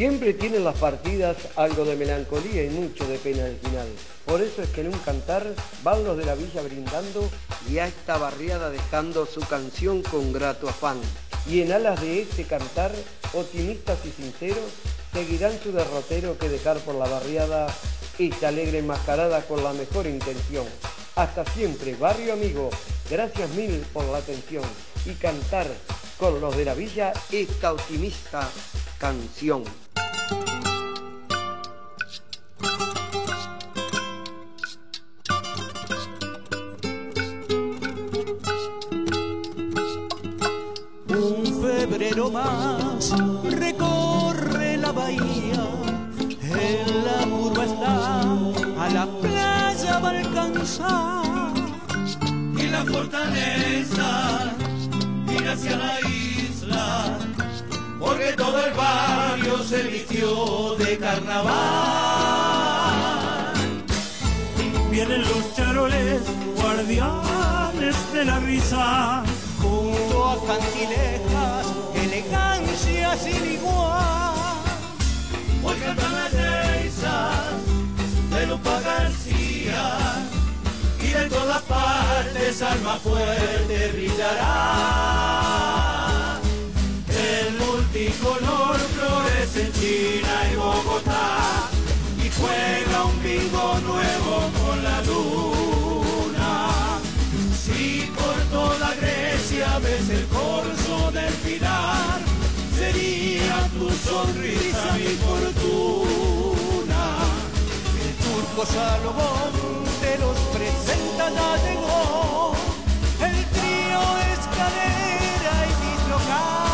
Siempre tienen las partidas algo de melancolía y mucho de pena al final. Por eso es que en un cantar van los de la villa brindando y a esta barriada dejando su canción con grato afán. Y en alas de este cantar, optimistas y sinceros, seguirán su derrotero que dejar por la barriada esta alegre enmascarada con la mejor intención. Hasta siempre, barrio amigo, gracias mil por la atención y cantar con los de la villa esta optimista canción. Un febrero más recorre la bahía, en la curva está, a la playa va alcanzar. Y la fortaleza mira hacia la isla, porque todo el barrio se vistió de carnaval. Vienen los charoles, guardianes de la risa, junto a cantilejas, elegancia sin igual. Hoy cantan las de Lupa García y de todas partes alma fuerte brillará. Multicolor florece en China y Bogotá y juega un bingo nuevo con la luna. Si por toda Grecia ves el corso del Pilar, sería tu sonrisa mi fortuna. El turco Salomón te los presenta ya llegó, el trío escalera y dislocada.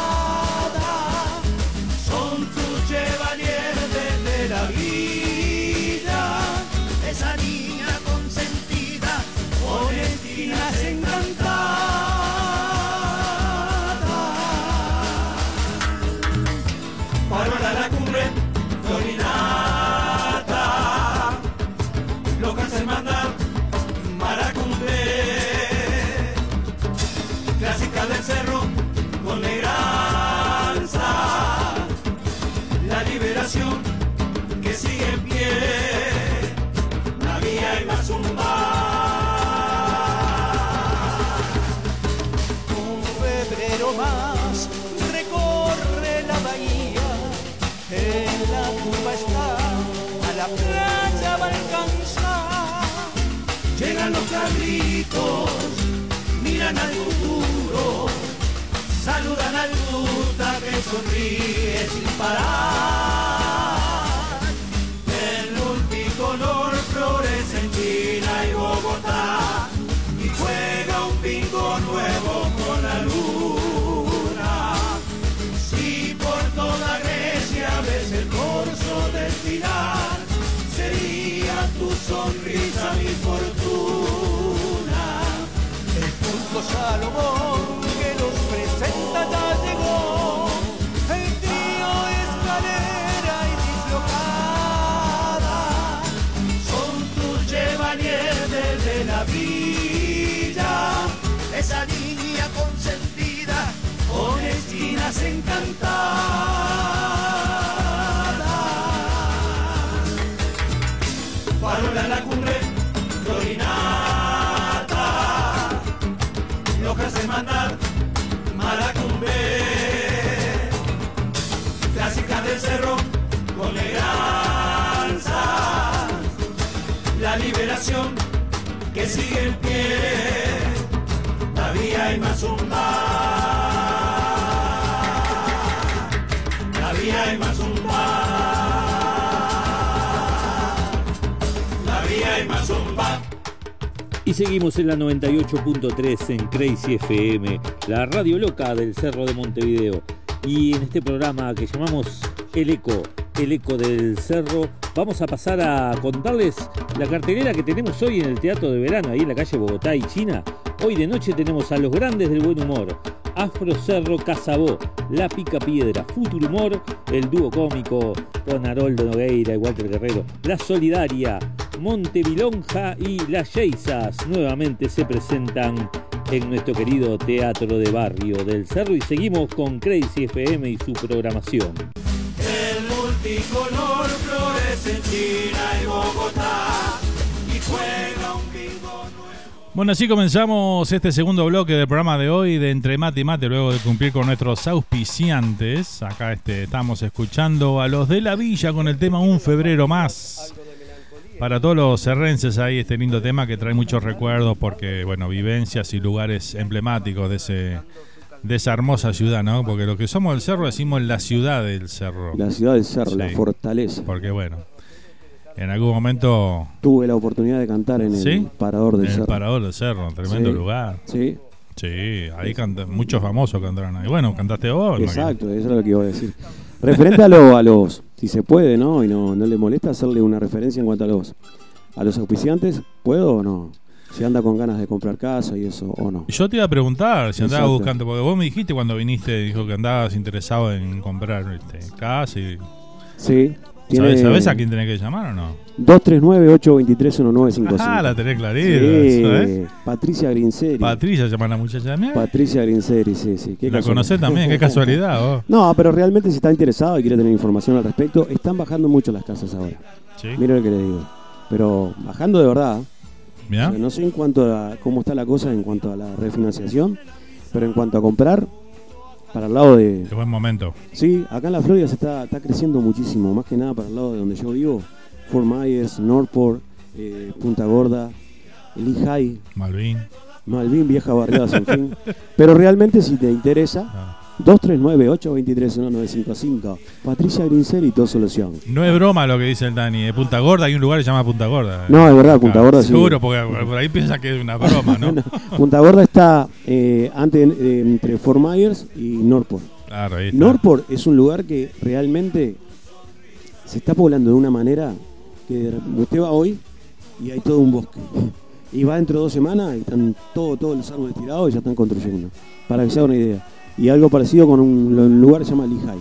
Sonríe sin parar. El multicolor florece en China y Bogotá y juega un bingo nuevo con la luna. Si por toda Grecia ves el corso del Pilar, sería tu sonrisa mi fortuna. El turco Salomón esa niña consentida, honestinas encantadas. Parola la cumbre, florinata, locas de mandar, maracumbe, clásica del cerro, con eleganza la liberación que sigue en pie, Mazumba, la vía y Mazumba, la vía y Mazumba. Y seguimos en la 98.3 en Crazy FM, la radio loca del Cerro de Montevideo. Y en este programa que llamamos El Eco, El Eco del Cerro, vamos a pasar a contarles la cartelera que tenemos hoy en el Teatro de Verano, ahí en la calle Bogotá y China. Hoy de noche tenemos a los grandes del buen humor. Afro Cerro Casabó, La Pica Piedra, Futuro Humor, el dúo cómico con Haroldo Nogueira y Walter Guerrero, La Solidaria, Montevilonja y Las Yeizas nuevamente se presentan en nuestro querido Teatro de Barrio del Cerro y seguimos con Crazy FM y su programación. El multicolor florece en China y Bogotá y juega un bingo nuevo. Bueno, así comenzamos este segundo bloque del programa de hoy de Entre Mate y Mate, luego de cumplir con nuestros auspiciantes. Acá este, estamos escuchando a los de la villa con el tema Un Febrero Más. Para todos los serrenses ahí este lindo tema que trae muchos recuerdos porque, bueno, vivencias y lugares emblemáticos de ese de esa hermosa ciudad, ¿no? Porque lo que somos del cerro decimos la ciudad del cerro. La ciudad del cerro, Sí. la fortaleza. Porque, bueno, en algún momento... Tuve la oportunidad de cantar en el. Parador del En el Cerro. Parador del Cerro, tremendo Sí. lugar. Sí. Sí, ahí canta- muchos famosos cantaron ahí. Bueno, cantaste vos. Exacto, eso es lo que iba a decir. Referente a, lo- a los, si se puede, ¿no? Y no, no le molesta hacerle una referencia en cuanto a los, a los auspiciantes, ¿puedo o no? Si anda con ganas de comprar casa y eso o no. Yo te iba a preguntar si andabas buscando, porque vos me dijiste cuando viniste, dijo que andabas interesado en comprar este, casa y... Sí. ¿Sabés, sabés a quién tenés que llamar o no? 239-823-1955. Ah, la tenés clarita, Sí, ¿sabés? Patricia Grinseri. Patricia llama la muchacha mía. Patricia Grinseri, sí, sí. qué La conocés también, qué casualidad vos. No, pero realmente si está interesado y quiere tener información al respecto, están bajando mucho las casas ahora. Sí. Mira lo que le digo. Pero bajando de verdad. No sé en cuanto a cómo está la cosa en cuanto a la refinanciación, pero en cuanto a comprar, para el lado de... Qué buen momento. Sí, acá en la Florida se está, está creciendo muchísimo, más que nada para el lado de donde yo vivo. Fort Myers, Northport, eh, Punta Gorda, Lehigh, Malvin. Malvin, vieja barriada sin fin. Pero realmente si te interesa, Ah. 239-823-1955. Patricia Grinseri, todo solución. No es broma lo que dice el Dani. De Punta Gorda hay un lugar que se llama Punta Gorda. No, es verdad, Punta Gorda sí. Seguro, porque por ahí piensa que es una broma, ¿no? Punta Gorda está eh, antes, eh, entre Fort Myers y Northport. Claro, ahí está. Northport es un lugar que realmente se está poblando de una manera que usted va hoy y hay todo un bosque. Y va dentro de dos semanas y están todo, todos los árboles tirados y ya están construyendo. Para que se haga una idea. Y algo parecido con un, un lugar que se llama Lehigh.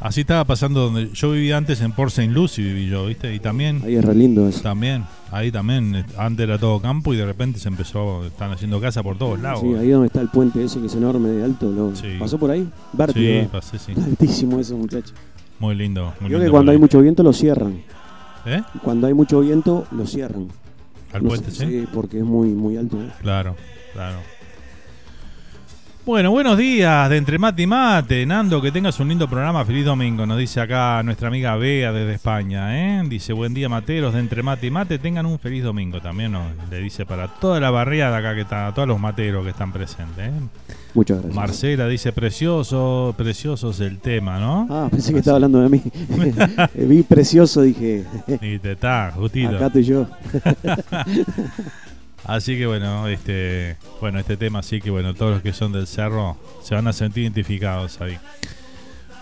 Así estaba pasando donde yo vivía antes en Port St. Lucie viví yo, ¿viste? Y también Ahí es re lindo eso. también, ahí también eh, antes era todo campo y de repente se empezó están haciendo casa por todos lados. Sí, ahí donde está el puente ese que es enorme de alto. lo- Sí. ¿Pasó por ahí? Vértigo, Sí, ¿verdad? pasé, sí. Altísimo eso, muchacho. Muy lindo, muy Creo lindo que cuando hay mucho viento lo cierran. ¿Eh? Cuando hay mucho viento lo cierran. Al No puente, sé, ¿sí? porque es muy, muy alto. ¿eh? Claro, claro. Bueno, buenos días de Entre Mate y Mate. Nando, que tengas un lindo programa. Feliz domingo, nos dice acá nuestra amiga Bea desde España. ¿eh? Dice, buen día, materos de Entre Mate y Mate. Tengan un feliz domingo también. nos le dice para toda la barriada acá que está, todos los materos que están presentes. ¿eh? Muchas gracias. Marcela dice, precioso, precioso es el tema, ¿no? Ah, pensé que estaba hablando de mí. Vi precioso, dije. Y te está, justito. Acá estoy yo. Así que bueno, este, bueno, este tema sí que bueno, todos los que son del cerro se van a sentir identificados ahí.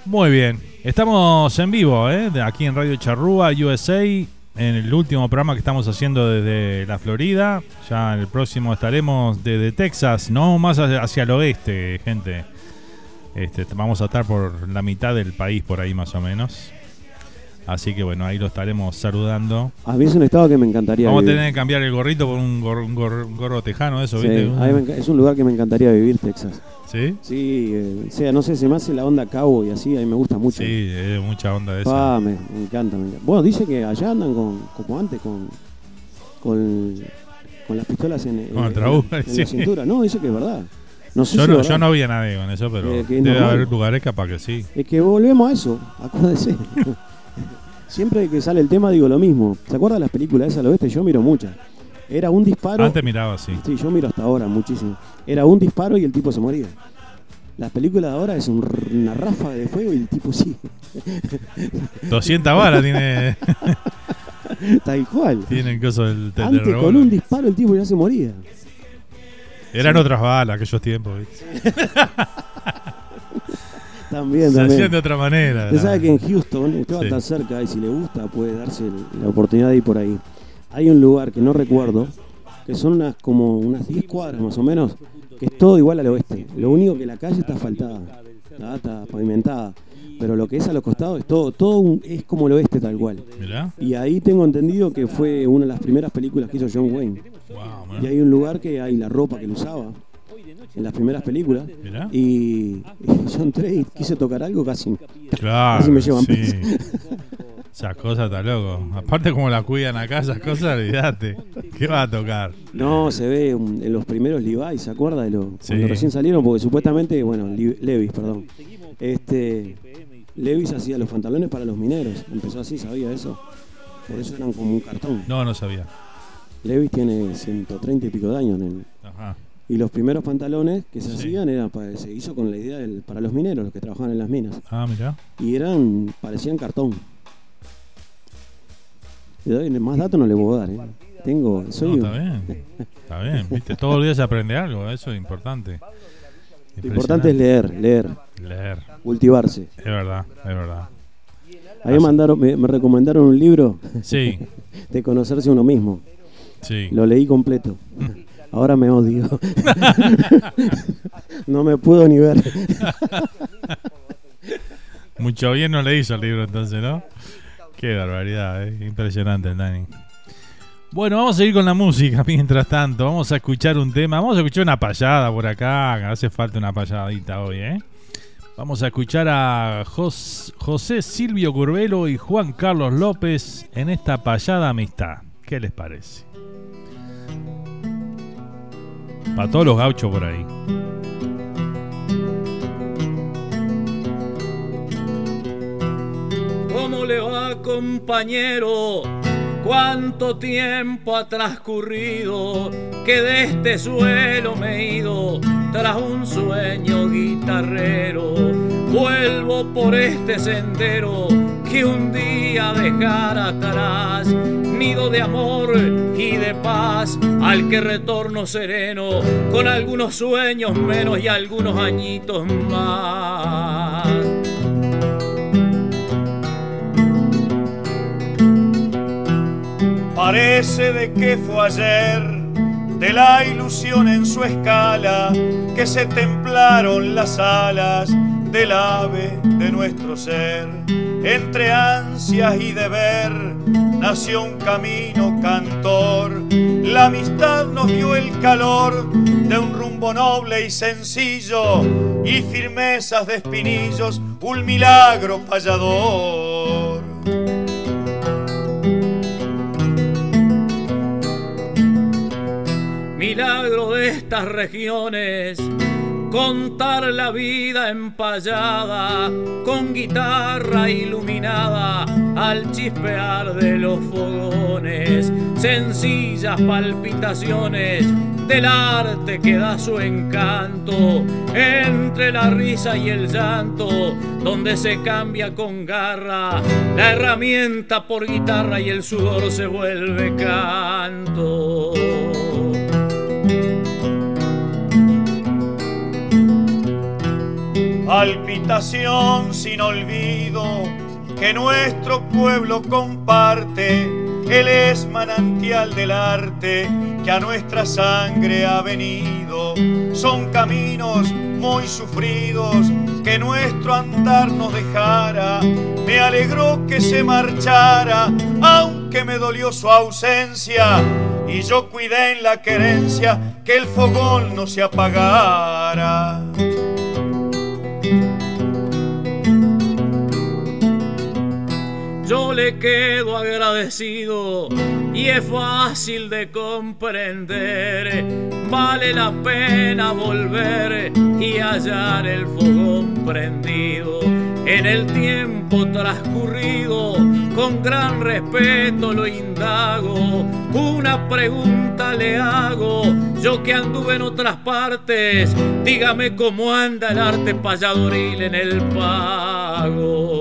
Muy bien, estamos en vivo, ¿eh? aquí en Radio Charrúa, USA, en el último programa que estamos haciendo desde la Florida. Ya en el próximo estaremos desde Texas, no más hacia el oeste, gente. Este, vamos a estar por la mitad del país, por ahí más o menos. Así que bueno, ahí lo estaremos saludando. A mí es un estado que me encantaría Vamos a tener que cambiar el gorrito por un gorro, un gorro- un gorro tejano, eso, Sí, ¿viste? a mí es un lugar que me encantaría vivir, Texas. ¿Sí? Sí, eh, o sea, no sé, se me hace la onda cabo y así, a mí me gusta mucho. Sí, es mucha onda esa. Ah, me, me encanta, me encanta. Bueno, dice que allá andan con, como antes, con, con, con las pistolas en, en- Con el en- trabuco, en sí. la cintura. No, dice que es verdad. No sé yo, si no, yo no había nadie con eso, pero Eh, debe normal. haber lugares capaz que sí. Es que volvemos a eso, acuérdese. Siempre que sale el tema digo lo mismo. ¿Se acuerdan de las películas esas al oeste? Yo miro muchas. Era un disparo. Antes miraba así. Sí, yo miro hasta ahora muchísimo. Era un disparo y el tipo se moría. Las películas de ahora es un una ráfaga de fuego y el tipo sigue. 200 balas tiene. Tal cual. tiene el coso del, del Antes con un disparo el tipo ya se moría. Eran otras balas aquellos tiempos, ¿viste? También, Se hacían de otra manera. Usted sabe que en Houston, usted va Sí. estar cerca y si le gusta puede darse la oportunidad de ir por ahí. Hay un lugar que no recuerdo, que son unas como unas 10 cuadras más o menos, que es todo igual al oeste. Lo único que la calle está asfaltada, está, está pavimentada. Pero lo que es a los costados es todo, todo un- es como el oeste tal cual. Mirá. Y ahí tengo entendido que fue una de las primeras películas que hizo John Wayne. Wow, Y hay un lugar que hay la ropa que él usaba en las primeras películas. Mirá. Y, yo entré y quise tocar algo, casi, Claro, casi me llevan sí. Esas cosas está loco. Aparte como la cuidan acá, esas cosas, olvídate. ¿Qué va a tocar? No, se ve en los primeros Levi, ¿se acuerda de los Sí. cuando recién salieron? Porque supuestamente, bueno, Levis, perdón. Este Levis hacía los pantalones para los mineros. Empezó así, ¿sabía eso? Por eso eran como un cartón. No, no sabía. Levis tiene 130 y pico de años. nene. Ajá. Y los primeros pantalones que se Sí. hacían eran para- se hizo con la idea del- para los mineros, los que trabajaban en las minas. Ah, mira. Y eran, parecían cartón. Le doy más datos no le puedo dar, ¿eh? Tengo, soy No, está bien. Está bien, viste. Todos los días se aprende algo, eso es importante. Lo importante es leer, leer. Leer. Cultivarse. Es verdad, es verdad. A mí me, mandaron, me, me recomendaron un libro Sí. de conocerse uno mismo. Sí. Lo leí completo. Ahora me odio. no me puedo ni ver. Mucho bien no le hizo el libro entonces, ¿no? Qué barbaridad, ¿eh? impresionante el Dani. Bueno, vamos a seguir con la música mientras tanto. Vamos a escuchar un tema. Vamos a escuchar una payada por acá. Hace falta una payadita hoy, ¿eh? Vamos a escuchar a Jos- José Silvio Curvelo y Juan Carlos López en esta payada amistad. ¿Qué les parece? Para todos los gauchos por ahí. ¿Cómo le va, compañero? ¿Cuánto tiempo ha transcurrido que de este suelo me he ido tras un sueño guitarrero? Vuelvo por este sendero que un día dejara atrás, nido de amor y de paz, al que retorno sereno, con algunos sueños menos y algunos añitos más. Parece de que fue ayer, de la ilusión en su escala, que se templaron las alas del ave de nuestro ser. Entre ansias y deber nació un camino cantor. La amistad nos dio el calor de un rumbo noble y sencillo y firmezas de espinillos, un milagro payador. milagro de estas regiones. Contar la vida empallada con guitarra iluminada al chispear de los fogones, sencillas palpitaciones del arte que da su encanto entre la risa y el llanto, donde se cambia con garra la herramienta por guitarra y el sudor se vuelve canto. Palpitación sin olvido que nuestro pueblo comparte. Él es manantial del arte que a nuestra sangre ha venido. Son caminos muy sufridos que nuestro andar nos dejara. Me alegró que se marchara, aunque me dolió su ausencia. Y yo cuidé en la querencia que el fogón no se apagara. Yo le quedo agradecido y es fácil de comprender. Vale la pena volver y hallar el fogón prendido. En el tiempo transcurrido, con gran respeto lo indago. Una pregunta le hago, yo que anduve en otras partes, dígame cómo anda el arte payadoril en el pago.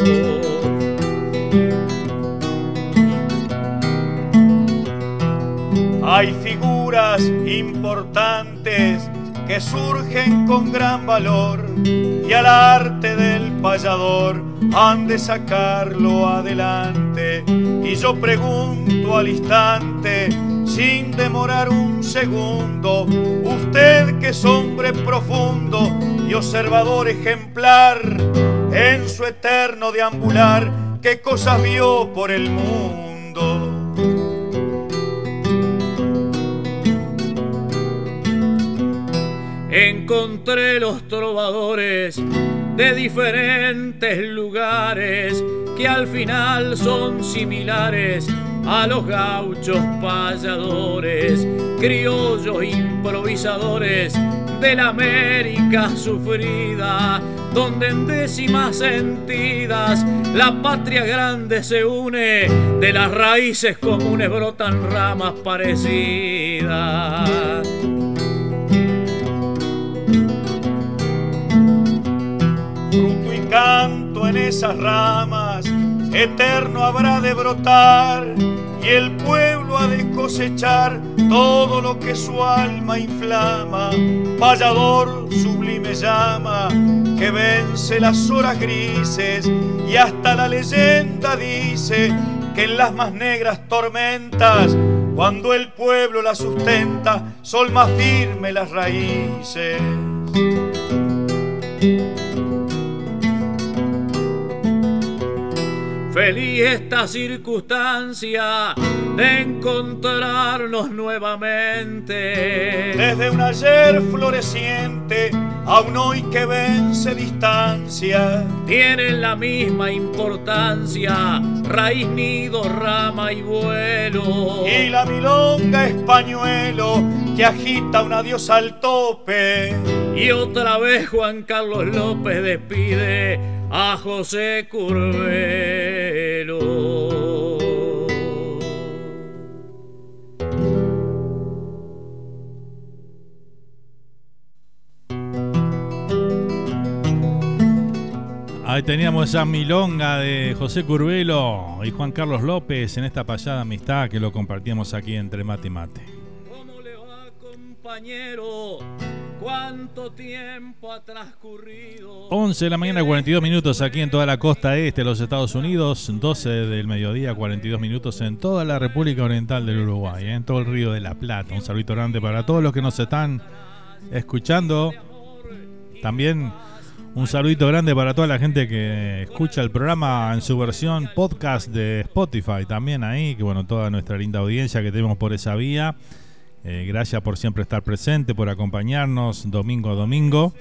Hay figuras importantes que surgen con gran valor y al arte del payador han de sacarlo adelante. Y yo pregunto al instante, sin demorar un segundo, usted que es hombre profundo y observador ejemplar en su eterno deambular, qué cosas vio por el mundo. Encontré los trovadores de diferentes lugares que al final son similares a los gauchos payadores, criollos improvisadores de la América sufrida, donde en décimas sentidas la patria grande se une, de las raíces comunes brotan ramas parecidas. Fruto y canto en esas ramas, eterno habrá de brotar, y el pueblo ha de cosechar todo lo que su alma inflama, vallador sublime llama, que vence las horas grises, y hasta la leyenda dice que en las más negras tormentas, cuando el pueblo la sustenta, sol más firme las raíces. Feliz esta circunstancia de encontrarnos nuevamente. Desde un ayer floreciente a un hoy que vence distancia. Tienen la misma importancia, raíz, nido, rama y vuelo. Y la milonga es pañuelo que agita un adiós al tope. Y otra vez Juan Carlos López despide a José Curvelo. Ahí teníamos esa milonga de José Curvelo y Juan Carlos López en esta payada amistad que lo compartíamos aquí entre mate y mate. Compañero, cuánto tiempo ha transcurrido. 11 de la mañana, 42 minutos aquí en toda la costa este de los Estados Unidos, 12 del mediodía, 42 minutos en toda la República Oriental del Uruguay, en todo el Río de la Plata. Un saludito grande para todos los que nos están escuchando. También un saludito grande para toda la gente que escucha el programa en su versión podcast de Spotify también ahí, que bueno, toda nuestra linda audiencia que tenemos por esa vía. Eh, gracias por siempre estar presente, por acompañarnos domingo a domingo.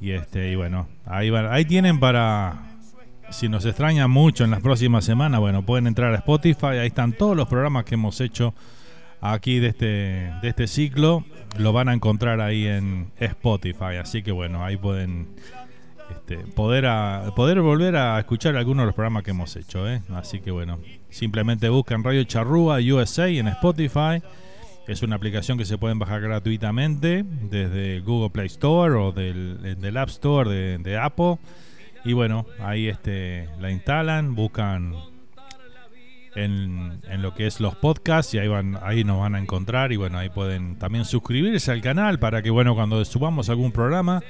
Y este, y bueno, ahí va- ahí tienen para si nos extrañan mucho en las próximas semanas, bueno, pueden entrar a Spotify, ahí están todos los programas que hemos hecho aquí de este, de este ciclo, lo van a encontrar ahí en Spotify, así que bueno, ahí pueden este, poder, a- poder volver a escuchar algunos de los programas que hemos hecho, ¿eh? así que bueno, simplemente buscan Radio Charrúa USA en Spotify, es una aplicación que se pueden bajar gratuitamente desde Google Play Store o del, del App Store de, Apple. Y bueno, ahí este, la instalan, buscan en, en lo que es los podcasts y ahí van ahí nos van a encontrar y bueno ahí pueden también suscribirse al canal para que bueno cuando subamos algún programa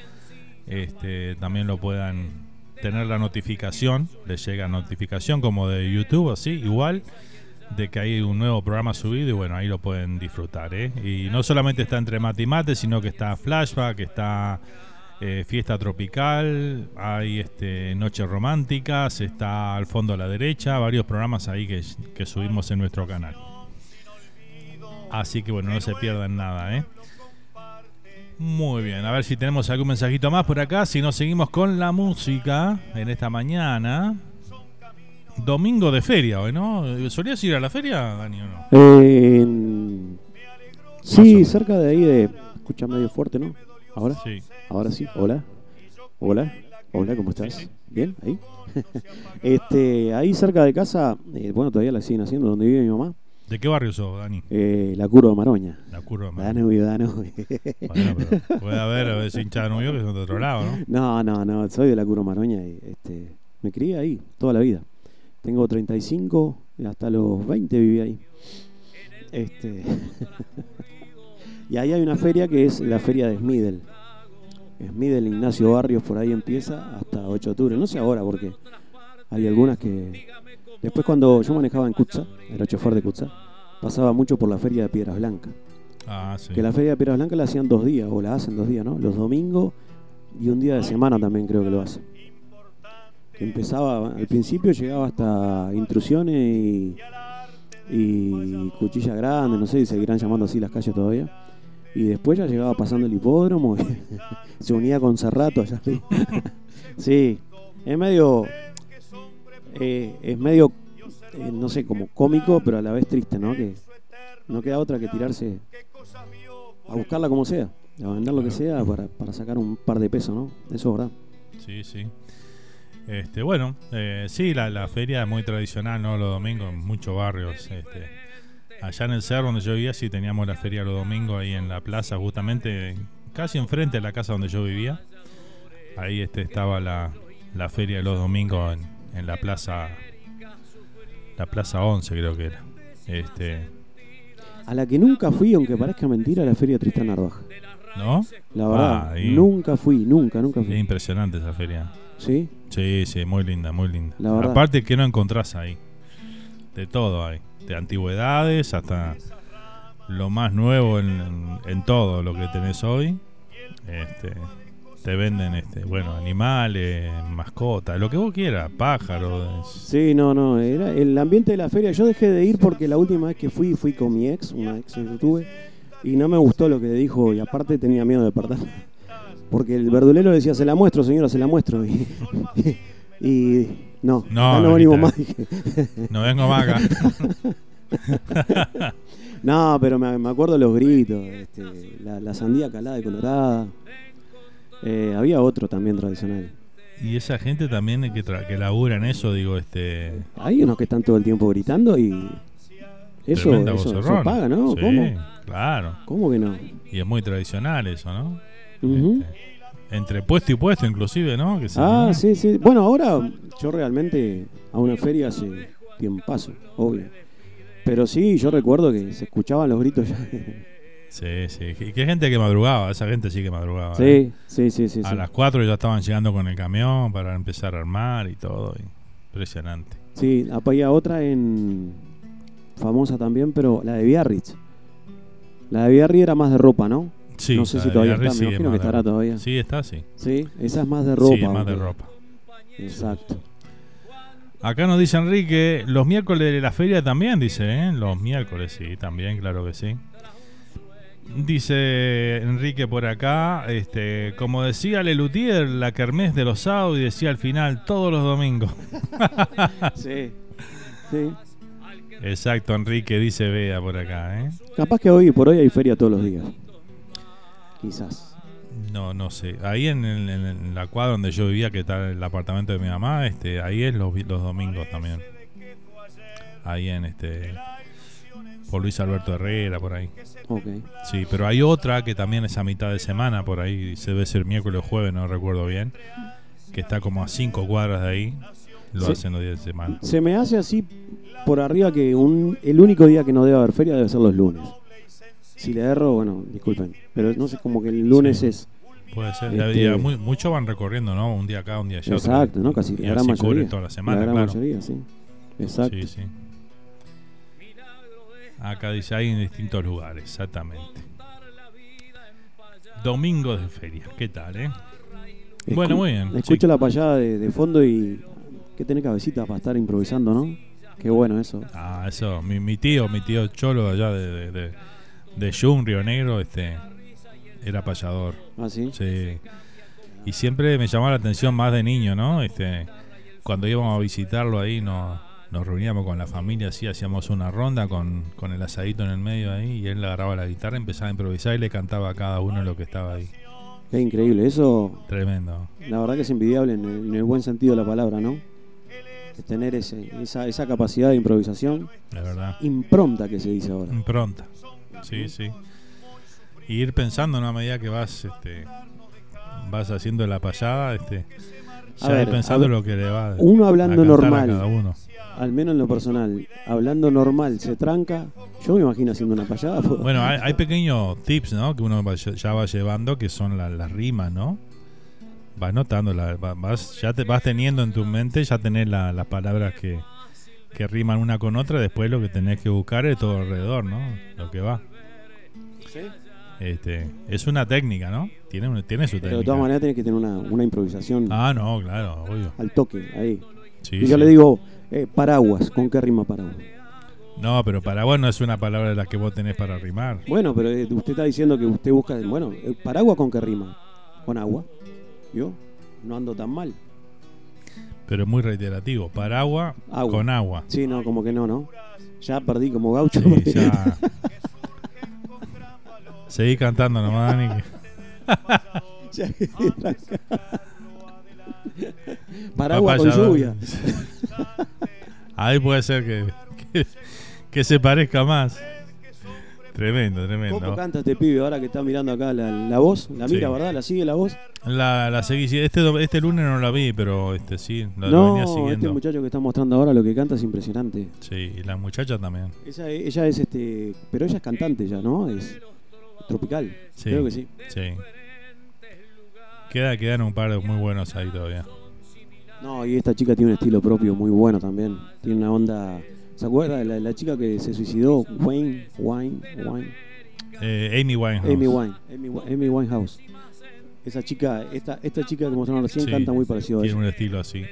este también lo puedan tener la notificación les llega notificación como de YouTube así igual de que hay un nuevo programa subido y bueno ahí lo pueden disfrutar ¿eh? y no solamente está entre mate y mate sino que está flashback está eh, Fiesta Tropical, hay este, Noches Románticas, está al fondo a la derecha, varios programas ahí que, que subimos en nuestro canal. Así que bueno, no se pierdan nada, ¿eh? Muy bien, a ver si tenemos algún mensajito más por acá, si no seguimos con la música en esta mañana. Domingo de feria hoy, ¿no? ¿Solías ir a la feria, Dani, o no? Eh, sí, cerca de ahí de. Escucha medio fuerte, ¿no? ¿Ahora? Sí. Ahora sí. Hola. Hola. Hola, ¿cómo estás? ¿Bien? ¿Ahí? este, ahí cerca de casa, eh, bueno, todavía la siguen haciendo, donde vive mi mamá. ¿De qué barrio sos, Dani? Eh, la curva de Maroña. La curva de Maroña. Danubio, Danubio. Bueno, pero puede haber a veces hinchas de novio que son de otro lado, ¿no? No, no, no, soy de la curva de Maroña y este, me crié ahí toda la vida. Tengo 35, y hasta los 20 viví ahí. Este, y ahí hay una feria que es la feria de Smidel. Smidel Ignacio Barrios por ahí empieza hasta 8 de octubre. No sé ahora porque hay algunas que... Después cuando yo manejaba en Cutsa, era chofer de Cutsa, pasaba mucho por la feria de Piedras Blancas. Ah, sí. Que la feria de Piedras Blancas la hacían dos días, o la hacen dos días, ¿no? Los domingos y un día de semana también creo que lo hacen. Que empezaba, al principio llegaba hasta intrusiones y, y cuchilla grande, no sé si seguirán llamando así las calles todavía. Y después ya llegaba pasando el hipódromo, se unía con Cerrato allá sí, es medio. eh, es medio, eh, no sé, como cómico, pero a la vez triste, ¿no? Que no queda otra que tirarse a buscarla como sea, a vender lo que sea para, para sacar un par de pesos, ¿no? Eso es verdad. Sí, sí. Este, bueno, eh, sí, la, la feria es muy tradicional, ¿no? Los domingos en muchos barrios. Este, allá en el cerro donde yo vivía, sí teníamos la feria los domingos ahí en la plaza, justamente casi enfrente de la casa donde yo vivía. Ahí este, estaba la, la feria de los domingos en, en la plaza, la plaza 11 creo que era. Este, A la que nunca fui, aunque parezca mentira, a la feria Tristán Narvaja. ¿No? La verdad, Ah, nunca fui, nunca, nunca fui. Es impresionante esa feria. ¿Sí? Sí, sí, muy linda, muy linda. La verdad. Aparte que no encontrás ahí. De todo hay. De antigüedades hasta lo más nuevo en, en todo lo que tenés hoy. Este, te venden este, bueno, animales, mascotas, lo que vos quieras, pájaros. Sí, no, no, era el ambiente de la feria. Yo dejé de ir porque la última vez que fui, fui con mi ex, una ex que yo tuve, y no me gustó lo que dijo, y aparte tenía miedo de perder. Porque el verdulero decía, se la muestro, señora, se la muestro. Y, y no, No, no venimos más. No vengo más acá. no, pero me, me acuerdo los gritos, este, la, la sandía calada y colorada. Eh, había otro también tradicional. Y esa gente también que, tra- que labura en eso, digo, este. Hay unos que están todo el tiempo gritando y eso, eso, eso paga, ¿no? Sí, ¿Cómo? Claro. ¿Cómo que no? Y es muy tradicional eso, ¿no? Ujú. Entre puesto y puesto, inclusive, ¿no? Que se- Ah, sí, sí. Bueno, ahora yo realmente a una feria hace tiempazo, obvio. Pero sí, yo recuerdo que se escuchaban los gritos ya. Sí, sí. Y qué gente que madrugaba, esa gente sí que madrugaba. Sí, ¿eh? sí, sí, sí, A sí. las 4 ya estaban llegando con el camión para empezar a armar y todo. Impresionante. Sí, había otra en famosa también, pero la de Biarritz. La de Biarritz era más de ropa, ¿no? Sí, no sé la si todavía está, me imagino que estará todavía. Sí, está, sí. Sí, esa es más de ropa. Sí, más de ropa. Exacto. Acá nos dice Enrique, los miércoles de la feria también, dice, ¿eh? Los miércoles, sí, también, claro que sí. Dice Enrique por acá, este, como decía Lelutier, la kermés de los sábados y decía al final todos los domingos. Sí, sí. Exacto, Enrique, dice Bea por acá, ¿eh? Capaz que hoy por hoy hay feria todos los días. Quizás. No, no sé. Ahí en, el- en- la cuadra donde yo vivía, que está el apartamento de mi mamá, este, ahí es los, los domingos también. Ahí en este por Luis Alberto Herrera, por ahí. Sí, pero hay otra que también es a mitad de semana, por ahí se debe ser miércoles o jueves, no recuerdo bien, que está como a cinco cuadras de ahí. Lo Sí. hacen los días de semana. Se me hace así por arriba que un, el único día que no debe haber feria debe ser los lunes. Si le erro, bueno, disculpen. Pero no sé, como que el lunes Sí. es. Puede ser. Este- Y a- mu- muchos van recorriendo, ¿no? Un día acá, un día allá. Exacto. ¿no? Casi la gran mayoría. toda la semana, la gran claro. mayoría, sí. Exacto. Sí, sí. Acá dice, hay en distintos lugares, exactamente. Domingo de feria, ¿qué tal, eh? Escu- Bueno, muy bien. Escucho sí. la payada de, de fondo y. Que tenés cabecita para estar improvisando, ¿no? Qué bueno eso. Ah, eso, mi, mi tío, mi tío Cholo de allá de, de, de, de Yum, Río Negro, este, era payador. ¿Ah, sí? Sí. Y siempre me llamaba la atención más de niño, ¿no? Este, cuando íbamos a visitarlo ahí, no, nos reuníamos con la familia, así, hacíamos una ronda con, con el asadito en el medio ahí, y él agarraba la guitarra, empezaba a improvisar y le cantaba a cada uno lo que estaba ahí. Qué increíble. Eso, Tremendo. la verdad que es envidiable en el, en el buen sentido de la palabra, ¿no? Es tener ese, esa, esa capacidad de improvisación. La verdad. Impronta que se dice ahora. Impronta. Sí, sí. Y ir pensando ¿no? a medida que vas este vas haciendo la payada, este A ya ver, ir pensando a ver, lo que le va Uno hablando a a normal, cada uno. al menos en lo personal, hablando normal, se tranca. Yo me imagino haciendo una payada. Bueno, hay, hay pequeños tips, ¿no? Que uno va- ya va llevando, que son la- las rimas, ¿no? Vas notando, la- va- vas, ya te vas teniendo en tu mente, ya tenés la- las palabras que, que riman una con otra, después lo que tenés que buscar es todo alrededor, ¿no? Lo que va. Este, es una técnica, ¿no? Tiene, un- tiene su Pero de técnica. todas maneras tenés que tener una, una improvisación Ah, no, claro, obvio. al toque, ahí. Sí, y yo sí. le digo, eh, paraguas, ¿con qué rima paraguas? No, pero paraguas no es una palabra de la que vos tenés para rimar. Bueno, pero eh, usted está diciendo que usted busca. Bueno, eh, paraguas con qué rima? Con agua. Yo no ando tan mal. Pero muy reiterativo. Paraguas Agua. con agua. Sí, no, como que no, ¿no? Ya perdí como gaucho. Sí, ya. Seguí cantando nomás, Dani. Paraguas con lluvia. Ahí puede ser que, que, que se parezca más. Tremendo, ¿Cómo tremendo. canta este pibe ahora que está mirando acá la, la voz? ¿La mira, Sí. verdad? ¿La sigue la voz? La, la seguí. Este, este lunes no la vi, pero este sí, la, no, venía este siguiendo. muchacho que está mostrando ahora lo que canta es impresionante. Sí, y la muchacha también. Ella, ella es este, pero ella es cantante ya, ¿no? Es tropical. Sí, Creo que sí. Sí. Queda, quedan un par de muy buenos ahí todavía. No, y esta chica tiene un estilo propio muy bueno también. Tiene una onda. ¿Se acuerda de la, la chica que se suicidó? Wayne, Wayne, Wayne. Eh, Amy Winehouse. Amy Wine, Amy, Amy Winehouse. Esa chica, esta, esta chica que mostraron recién Sí, canta muy parecido a Tiene ella. un estilo así.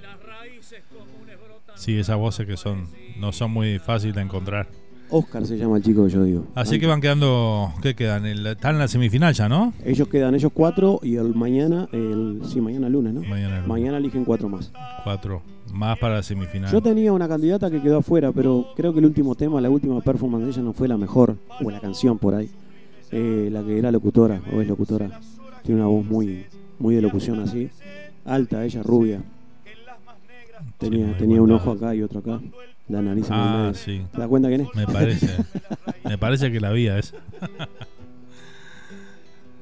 Sí, esas voces que son no son muy fáciles de encontrar. Oscar se llama el chico que yo digo. Así que van quedando. ¿Qué quedan? El- están en la semifinal ya, ¿no? Ellos quedan ellos cuatro y el mañana, el, sí, mañana lunes, ¿no? Mañana, Mañana eligen cuatro más. Cuatro. Más para la semifinal. Yo tenía una candidata que quedó afuera, pero creo que el último tema, la última performance de ella no fue la mejor, o la canción por ahí. Eh, la que era locutora, o es locutora. Tiene una voz muy, muy de locución así. Alta, ella rubia. Tenía, tenía un ojo acá y otro acá. La nariz en el Ah, sí. ¿Te das cuenta quién es? Me parece. me parece que la vi a esa.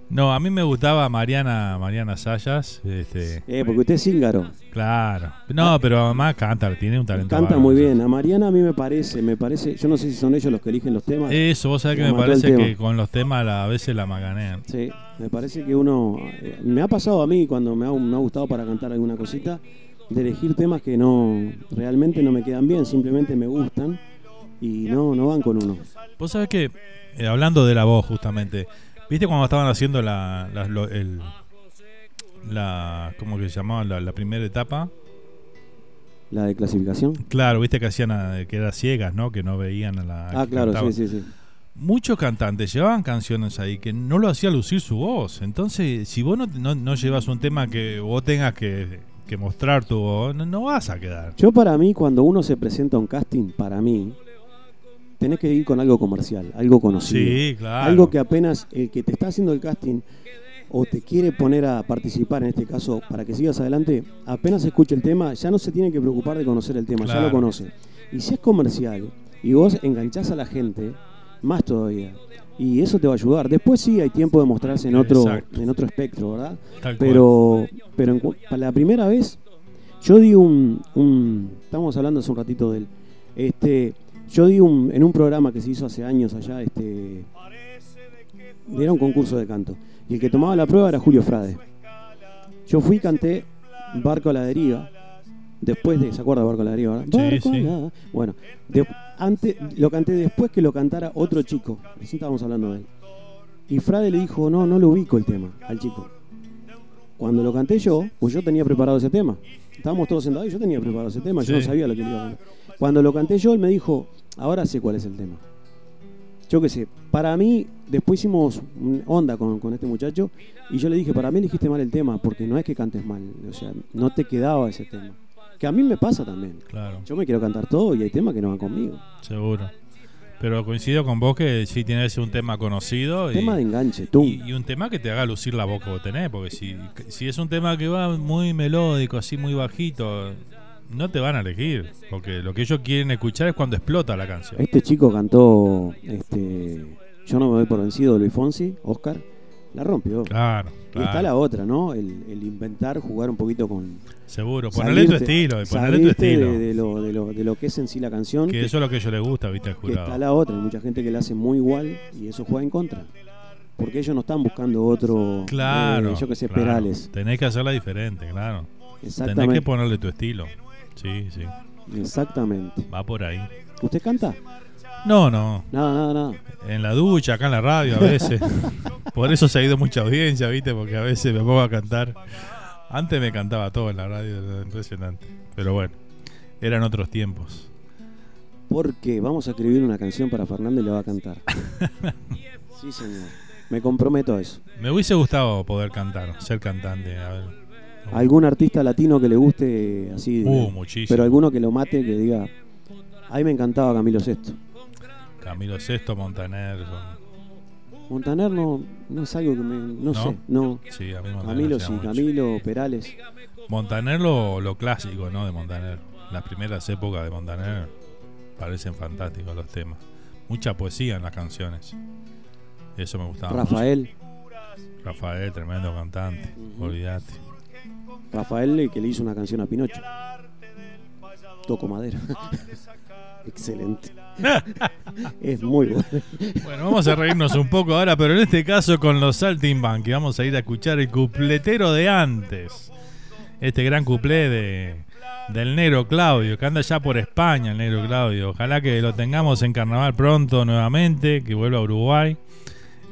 No, a mí me gustaba Mariana Mariana Sayas. Este, Eh, porque usted es cíngaro. claro. No, pero además canta, tiene un talento. Canta muy bien. A Mariana a mí me parece, me parece, yo no sé si son ellos los que eligen los temas. Eso, vos sabés que Me parece que con los temas la- a veces la maganean. Sí, me parece que uno. eh, Me ha pasado a mí cuando me ha, me ha gustado para cantar alguna cosita, de elegir temas que no. realmente no me quedan bien, simplemente me gustan y no, no van con uno. Vos sabés que, eh, hablando de la voz justamente, ¿viste cuando estaban haciendo la, la, lo- el, la ¿cómo que se llamaba? La, la primera etapa. La de clasificación. Claro, viste que hacían, a- que eran ciegas, ¿no? Que no veían a la... Ah, claro, sí, sí, sí. Muchos cantantes llevaban canciones ahí que no lo hacía lucir su voz. Entonces, si vos no, no, no llevas un tema que vos tengas que, que mostrar tu voz, no, no vas a quedar. Yo para mí, cuando uno se presenta a un casting, para mí, tenés que ir con algo comercial, algo conocido. Sí, claro. Algo que apenas el que te está haciendo el casting o te quiere poner a participar, en este caso, para que sigas adelante, apenas escuche el tema, ya no se tiene que preocupar de conocer el tema, ya lo conoce. Y si es comercial y vos enganchás a la gente, más todavía. Y eso te va a ayudar. Después sí hay tiempo de mostrarse en otro, Exacto. en otro espectro, ¿verdad? Tal pero pero en para la primera vez, yo di un, un- Estamos hablando hace un ratito de él. Este, yo di un, en un programa que se hizo hace años allá, este. Era un concurso de canto. Y el que tomaba la prueba era Julio Frade. Yo fui y canté Barco a la deriva. Después de. ¿Se acuerda Barco la deriva? Sí, Barco sí. la- Bueno, de- antes, lo canté después que lo cantara otro chico. Recién estábamos hablando de él. Y Frade le dijo: No, no lo ubico el tema al chico. Cuando lo canté yo, pues yo tenía preparado ese tema. Estábamos todos sentados y yo tenía preparado ese tema, yo no sabía lo que le iba a cantar. Cuando lo canté yo, él me dijo, ahora sé cuál es el tema. Yo qué sé, para mí, después hicimos onda con, con este muchacho y yo le dije, para mí elegiste mal el tema, porque no es que cantes mal, o sea, no te quedaba ese tema. Que a mí me pasa también. Claro. Yo me quiero cantar todo y hay temas que no van conmigo. Seguro. Pero coincido con vos que sí tiene que ser un tema conocido. y- Tema de enganche, tú. Y, y un tema que te haga lucir la voz que vos tenés, porque si, si es un tema que va muy melódico, así muy bajito, no te van a elegir, porque lo que ellos quieren escuchar es cuando explota la canción. Este chico cantó, este, yo no me doy por vencido, Luis Fonsi, Oscar, la rompió. Claro, Y está la otra, ¿no? El, el inventar, jugar un poquito con... Seguro, ponerle tu estilo, ponerle tu estilo. De, de lo, de, lo, de lo que es en sí la canción. Que eso es lo que a ellos les gusta, viste, al que jurado. está la otra, hay mucha gente que la hace muy igual y eso juega en contra. Porque ellos no están buscando otro, Claro. eh, yo que sé, claro. Perales. Tenés que hacerla diferente, claro. Tenés Exactamente. que ponerle tu estilo. Sí, sí. Exactamente. Va por ahí. ¿Usted canta? No, no. Nada, nada, nada. En la ducha, acá en la radio a veces. Por eso se ha ido mucha audiencia, ¿viste? Porque a veces me pongo a cantar. Antes me cantaba todo en la radio, era impresionante. Pero bueno, eran otros tiempos. Porque vamos a escribir una canción para Fernando y le va a cantar. sí, señor. Me comprometo a eso. Me hubiese gustado poder cantar, ser cantante. A ver. ¿Algún artista latino que le guste así? Uh, muchísimo. Pero alguno que lo mate, que diga. A mí me encantaba Camilo Sesto. Camilo Sesto, Montaner. son- Montaner no, no es algo que me. No, ¿No? sé, no. Sí, a mí Montaner Camilo sí, mucho. Camilo, Perales. Montaner lo, lo clásico, ¿no? De Montaner. Las primeras épocas de Montaner parecen fantásticos los temas. Mucha poesía en las canciones. Eso me gustaba. mucho. Rafael. Rafael, tremendo cantante. Olvídate. Rafael, el que le hizo una canción a Pinocho. Toco madera. Excelente. es muy bueno. Bueno, vamos a reírnos un poco ahora, pero en este caso con los Saltimbanqui. Vamos a ir a escuchar el cupletero de antes. Este gran cuplé de, del negro Claudio, que anda ya por España, el negro Claudio. Ojalá que lo tengamos en carnaval pronto nuevamente, que vuelva a Uruguay.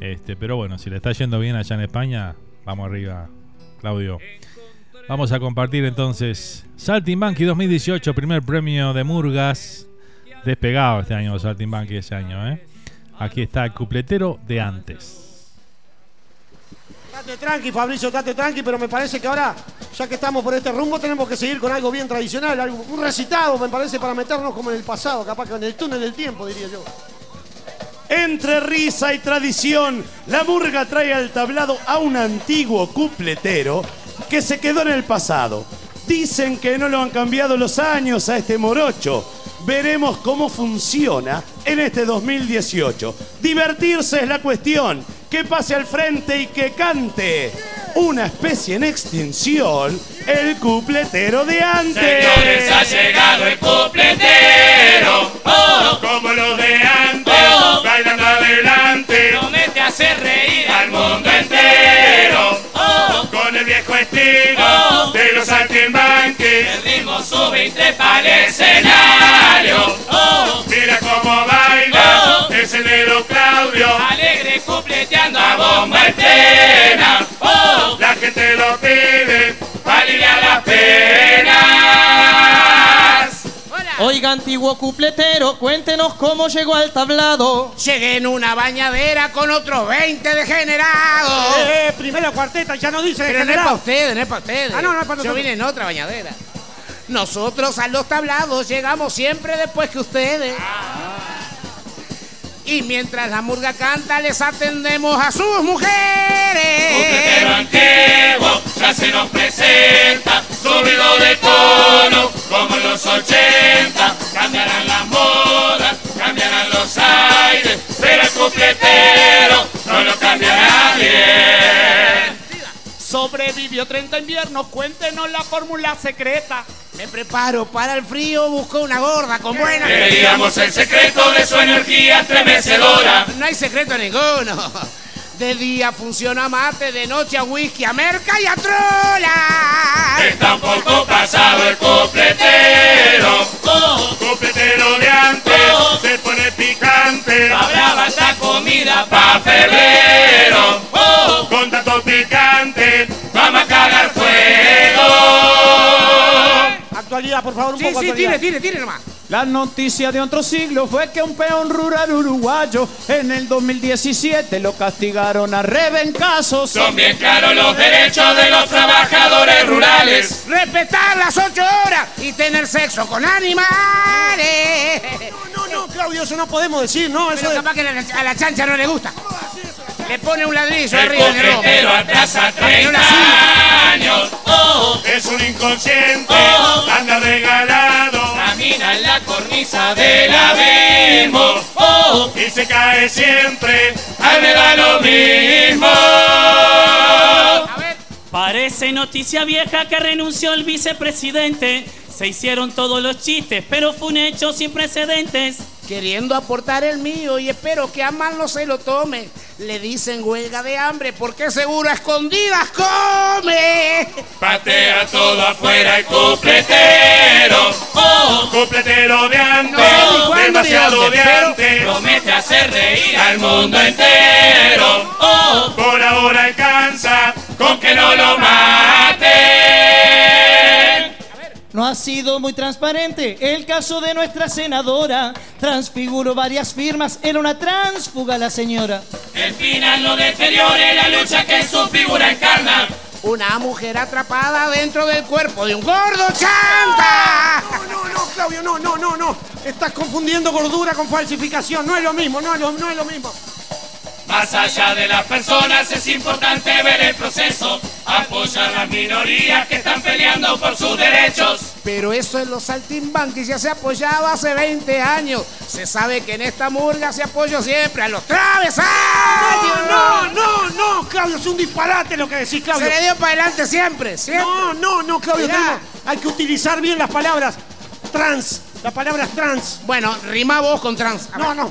Este, pero bueno, si le está yendo bien allá en España, vamos arriba, Claudio. Vamos a compartir entonces Saltimbanqui 2018, primer premio de Murgas. Despegado este año Saltimbanqui ese año, ¿eh? Aquí está el cupletero de antes. Date tranqui, Fabricio, date tranqui, pero me parece que ahora, ya que estamos por este rumbo, tenemos que seguir con algo bien tradicional, algo, un recitado, me parece, para meternos como en el pasado, capaz que en el túnel del tiempo, diría yo. Entre risa y tradición, la murga trae al tablado a un antiguo cupletero que se quedó en el pasado. Dicen que no lo han cambiado los años a este morocho. Veremos cómo funciona en este 2018. Divertirse es la cuestión. Que pase al frente y que cante. Una especie en extinción, el cupletero de antes. Señores, ha llegado el cupletero. Oh, como los de antes, Oh. bailando adelante. promete hacer reír al mundo entero. Con el viejo estilo Oh. de los saltimbanquis. El ritmo sube y trepa al escenario. Oh, Mira cómo baila Oh. ese negro Claudio. alegre cupleteando a bomba en pena. Oh, La gente lo pide para aliviar las penas. Oiga, antiguo cupletero, cuéntenos cómo llegó al tablado. Llegué en una bañadera con otros 20 degenerados. Eh, primera cuarteta, ya no dice Pero no es para ustedes, no es para ustedes. Ah, no, no es para Yo nosotros. vine en otra bañadera. Nosotros a los tablados llegamos siempre después que ustedes. Y mientras la murga canta, les atendemos a sus mujeres. Cupletero antiguo ya se nos presenta, subido de tono como en los 80. Cambiarán las modas, cambiarán los aires, pero el cupletero no lo cambia nadie. Sobrevivió 30 inviernos, cuéntenos la fórmula secreta. Me preparo para el frío, busco una gorda con buena. Queríamos el secreto de su energía estremecedora. No hay secreto ninguno. De día funciona mate, de noche a whisky, a merca y a trola. Está un poco pasado el cupletero. Oh, Cupletero de antes se pone picante. Pa' brava esta comida pa' febrero. Actualidad, por favor, un Sí, poco sí, actualidad. tire, tire, tire nomás. La noticia de otro siglo fue que un peón rural uruguayo en el 2017 lo castigaron a rebencazos. Son bien claros los derechos de los trabajadores rurales. Respetar las ocho horas y tener sexo con animales. No, no, Claudio, eso no podemos decir, ¿no? Eso Pero de- capaz que a la- a la chancha no le gusta. Le pone un ladrillo El arriba en no la 30 siga. años. Oh, Es un inconsciente. Oh. Anda regalado. camina en la cornisa del abismo. Oh, Y se cae siempre. a me da lo mismo. Parece noticia vieja que renunció el vicepresidente. Se hicieron todos los chistes, pero fue un hecho sin precedentes. Queriendo aportar el mío y espero que a mal no se lo tome. Le dicen huelga de hambre porque seguro a escondidas come. Patea todo afuera el cupletero. Oh, Cupletero de antes. No demasiado de antes. promete hacer reír al mundo entero. Oh, Por ahora alcanza. con que no lo maten. No no ha sido muy transparente. El caso de nuestra senadora transfiguró varias firmas. Era una transfuga la señora. El final no deteriore la lucha que su figura encarna. Una mujer atrapada dentro del cuerpo de un gordo chanta. No, no, Claudio, no, no, no, no. Estás confundiendo gordura con falsificación. No es lo mismo, no no es lo mismo. Más allá de las personas es importante ver el proceso, apoyar a las minorías que están peleando por sus derechos. Pero eso en los saltimbanquis ya se apoyaba hace 20 años. Se sabe que en esta murga se apoyó siempre a los travesaños. No, no, no, Claudio, es un disparate lo que decís, Claudio. Se le dio para adelante siempre, siempre. No, no, no, Claudio, tenemos- hay que utilizar bien las palabras. Trans, la palabra es trans. Bueno, rima vos con trans. No, no.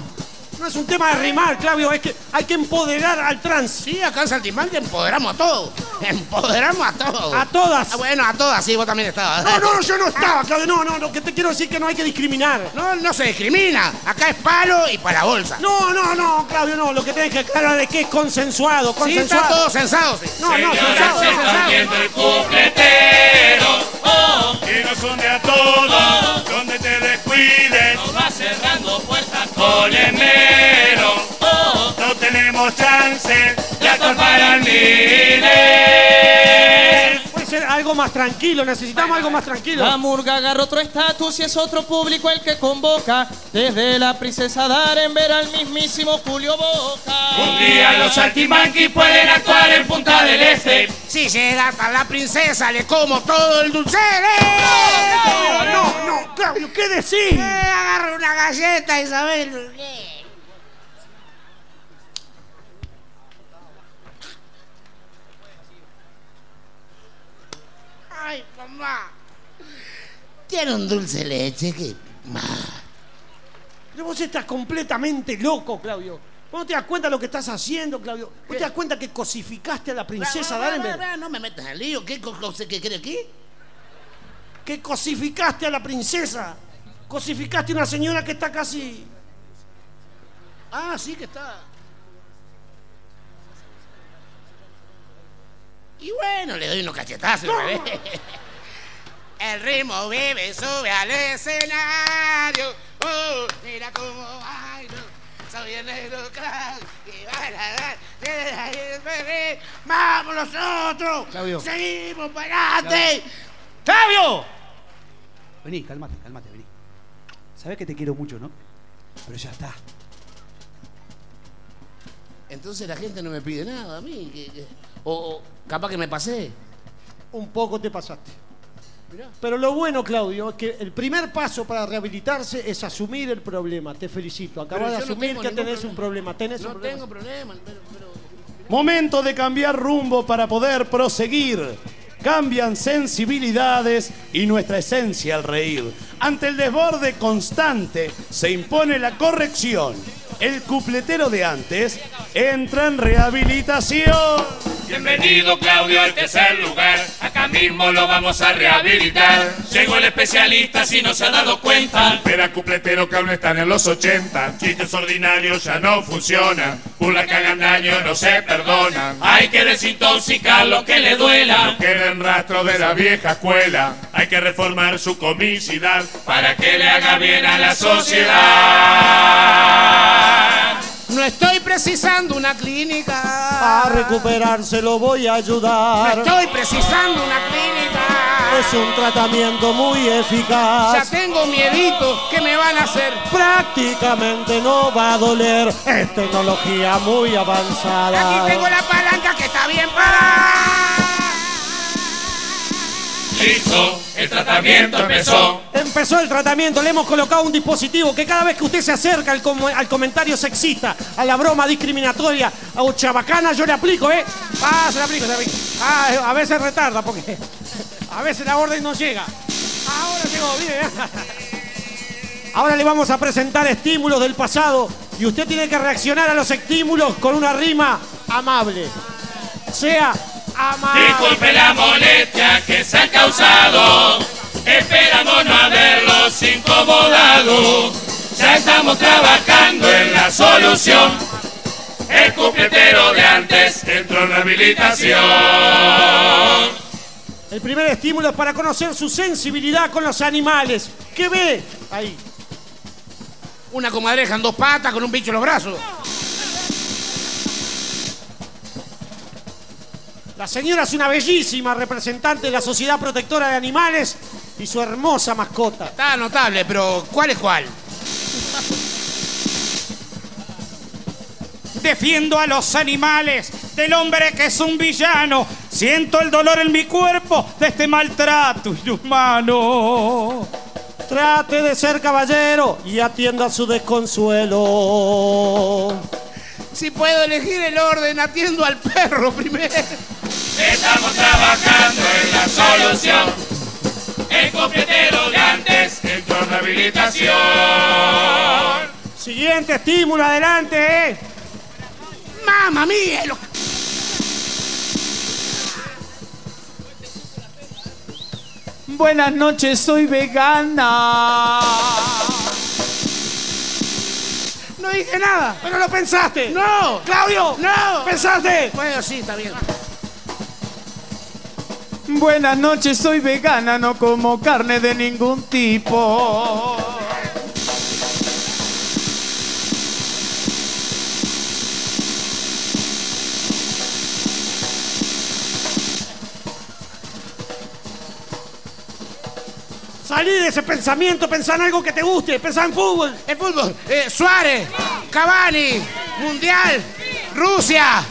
No es un tema de rimar, Claudio, es que hay que empoderar al trans. Sí, acá en Saltimbanqui empoderamos a todos. Empoderamos a todos. A todas. Ah, bueno, a todas, sí, vos también estabas. No, no, yo no estaba, Claudio, no, no, no, que te quiero decir que no hay que discriminar. No, no se discrimina. Acá es palo y para la bolsa. No, no, no, Claudio, no, lo que tenés que aclarar es que es consensuado, Sí, consensuado. está todo censado. sí. No, no, Señoras, censado, se viendo el cupletero. Oh, Que no son de a todos, donde te descuides. nos va cerrando puertas con el Oh, No tenemos chance de atrapar al miles. Puede ser algo más tranquilo, necesitamos algo más tranquilo. La murga agarra otro estatus y es otro público el que convoca. Desde la princesa Daren ver al mismísimo Julio Boca. Un día los saltimbanquis pueden actuar en Punta del Este. Si llega hasta la princesa, le como todo el dulce. No, no, no, Claudio, ¿qué decís? Eh, agarra una galleta, Isabel. ¿Qué? Ay, mamá. Tiene un dulce leche que. Pero vos estás completamente loco, Claudio. ¿Vos no te das cuenta de lo que estás haciendo, Claudio? ¿Vos te das cuenta que cosificaste a la princesa bra, Darenberg? bra, No me metas en lío. ¿Qué, co- co- qué quiere aquí? Que cosificaste a la princesa. Cosificaste a una señora que está casi... Ah, sí que está. Y bueno, le doy unos cachetazos. No. El ritmo vive, sube al escenario. Oh, mira cómo bailo. Soy el negro crack. Y baila, baila, Vamos nosotros. Claudio. Seguimos para adelante. ¡Claudio! Vení, calmate, calmate, vení. Sabés que te quiero mucho, ¿no? Pero ya está. Entonces la gente no me pide nada a mí. o capaz que me pasé. Un poco te pasaste. Pero lo bueno, Claudio, es que el primer paso para rehabilitarse es asumir el problema. Te felicito. Acabas de no asumir que tenés un problema. Tenés No un problema. tengo problema. pero- pero- Momento de cambiar rumbo para poder proseguir. Cambian sensibilidades y nuestra esencia al reír. Ante el desborde constante se impone la corrección. El cupletero de antes entra en rehabilitación. Bienvenido Claudio al tercer lugar, acá mismo lo vamos a rehabilitar. Llegó el especialista si no se ha dado cuenta. Espera cupletero que aún están en los 80. Chistes ordinarios ya no funcionan. Burla que hagan daño no se perdonan. Hay que desintoxicar lo que le duela. No rastros de la vieja escuela. Hay que reformar su comicidad. Para que le haga bien a la sociedad. No estoy precisando una clínica. A recuperarse lo voy a No ayudar. estoy precisando una clínica. Es un tratamiento muy Ya eficaz. tengo miedito. ¿Qué me van a hacer? Prácticamente no va a doler. Es tecnología muy avanzada. Aquí tengo la palanca que está bien parada. Listo, el tratamiento empezó. Empezó el tratamiento, le hemos colocado un dispositivo que cada vez que usted se acerca al, al comentario sexista, a la broma discriminatoria o chabacana, yo le aplico, ¿eh? Ah, se la aplico, se la aplico. Ah, eh, a veces retarda porque a veces la orden no llega. Ahora llegó, bien. Ahora le vamos a presentar estímulos del pasado y usted tiene que reaccionar a los estímulos con una rima amable. Sea Disculpe la molestia que se ha causado. Esperamos no haberlos incomodado. Ya estamos trabajando en la solución. El cupletero de antes entró en rehabilitación. El primer estímulo es para conocer su sensibilidad con los animales. ¿Qué ve? Ahí. Una comadreja en dos patas con un bicho en los brazos. La señora es una bellísima representante de la Sociedad Protectora de Animales y su hermosa mascota. Está notable, pero ¿cuál es cuál? Defiendo a los animales del hombre que es un villano. Siento el dolor en mi cuerpo de este maltrato inhumano. Trate de ser caballero y atienda su desconsuelo. Si puedo elegir el orden, atiendo al perro primero. Estamos trabajando en la solución. El copetero de antes entró en rehabilitación. Siguiente estímulo, adelante. eh. ¡Mamma mía! lo- Buenas noches, soy vegana. No dije nada. Pero lo pensaste. No. Claudio. No. ¿Pensaste? Bueno, sí, está bien. Buenas noches, soy vegana, no como carne de ningún tipo. Salí de ese pensamiento, pensá en algo que te guste, pensá en fútbol. El fútbol. Eh, Suárez, Cavani, Mundial, Rusia.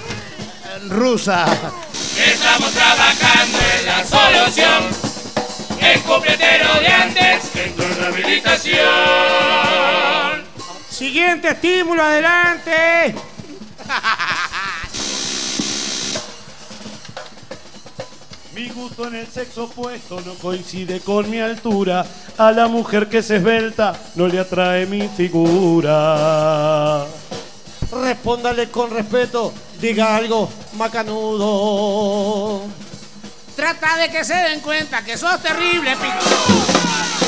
Rusa. Estamos trabajando en la solución. El copetero de antes entró en rehabilitación. Siguiente estímulo, adelante. Mi gusto en el sexo opuesto no coincide con mi altura. A la mujer que se esbelta no le atrae mi figura. Respóndale con respeto, diga algo macanudo. Trata de que se den cuenta que sos terrible, pico.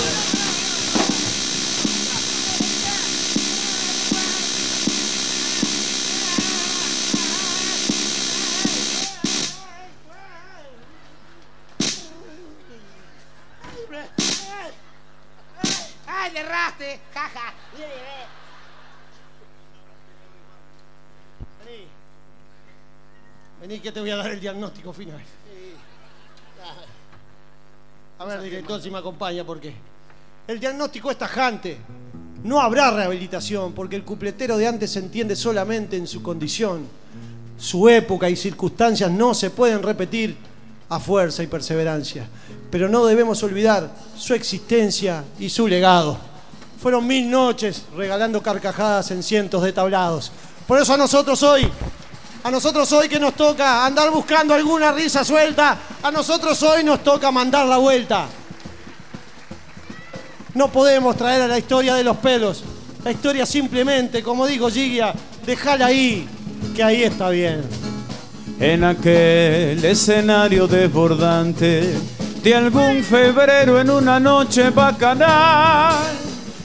Le erraste! ¡Jaja! Vení. Vení que te voy a dar el diagnóstico final. A ver, director, si me acompaña, porque el diagnóstico es tajante. No habrá rehabilitación, porque el cupletero de antes se entiende solamente en su condición. Su época y circunstancias no se pueden repetir a fuerza y perseverancia. Pero no debemos olvidar su existencia y su legado. Fueron mil noches regalando carcajadas en cientos de tablados. Por eso a nosotros hoy, a nosotros hoy que nos toca andar buscando alguna risa suelta, a nosotros hoy nos toca mandar la vuelta. No podemos traer a la historia de los pelos. La historia simplemente, como dijo Gigia, déjala ahí, que ahí está bien. En aquel escenario desbordante de algún febrero en una noche bacanal,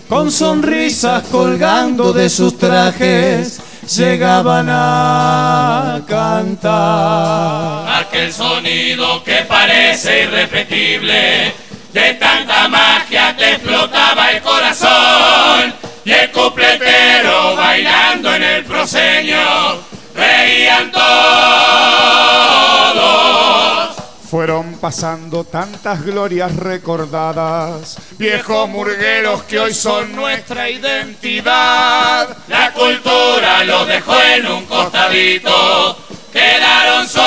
con sonrisas colgando de sus trajes, llegaban a cantar. Aquel sonido que parece irrepetible, de tanta magia te explotaba el corazón. Y el cupletero bailando en el proseño, reían todos. Fueron pasando tantas glorias recordadas, viejos murgueros que hoy son nuestra identidad. La cultura los dejó en un costadito, quedaron solos.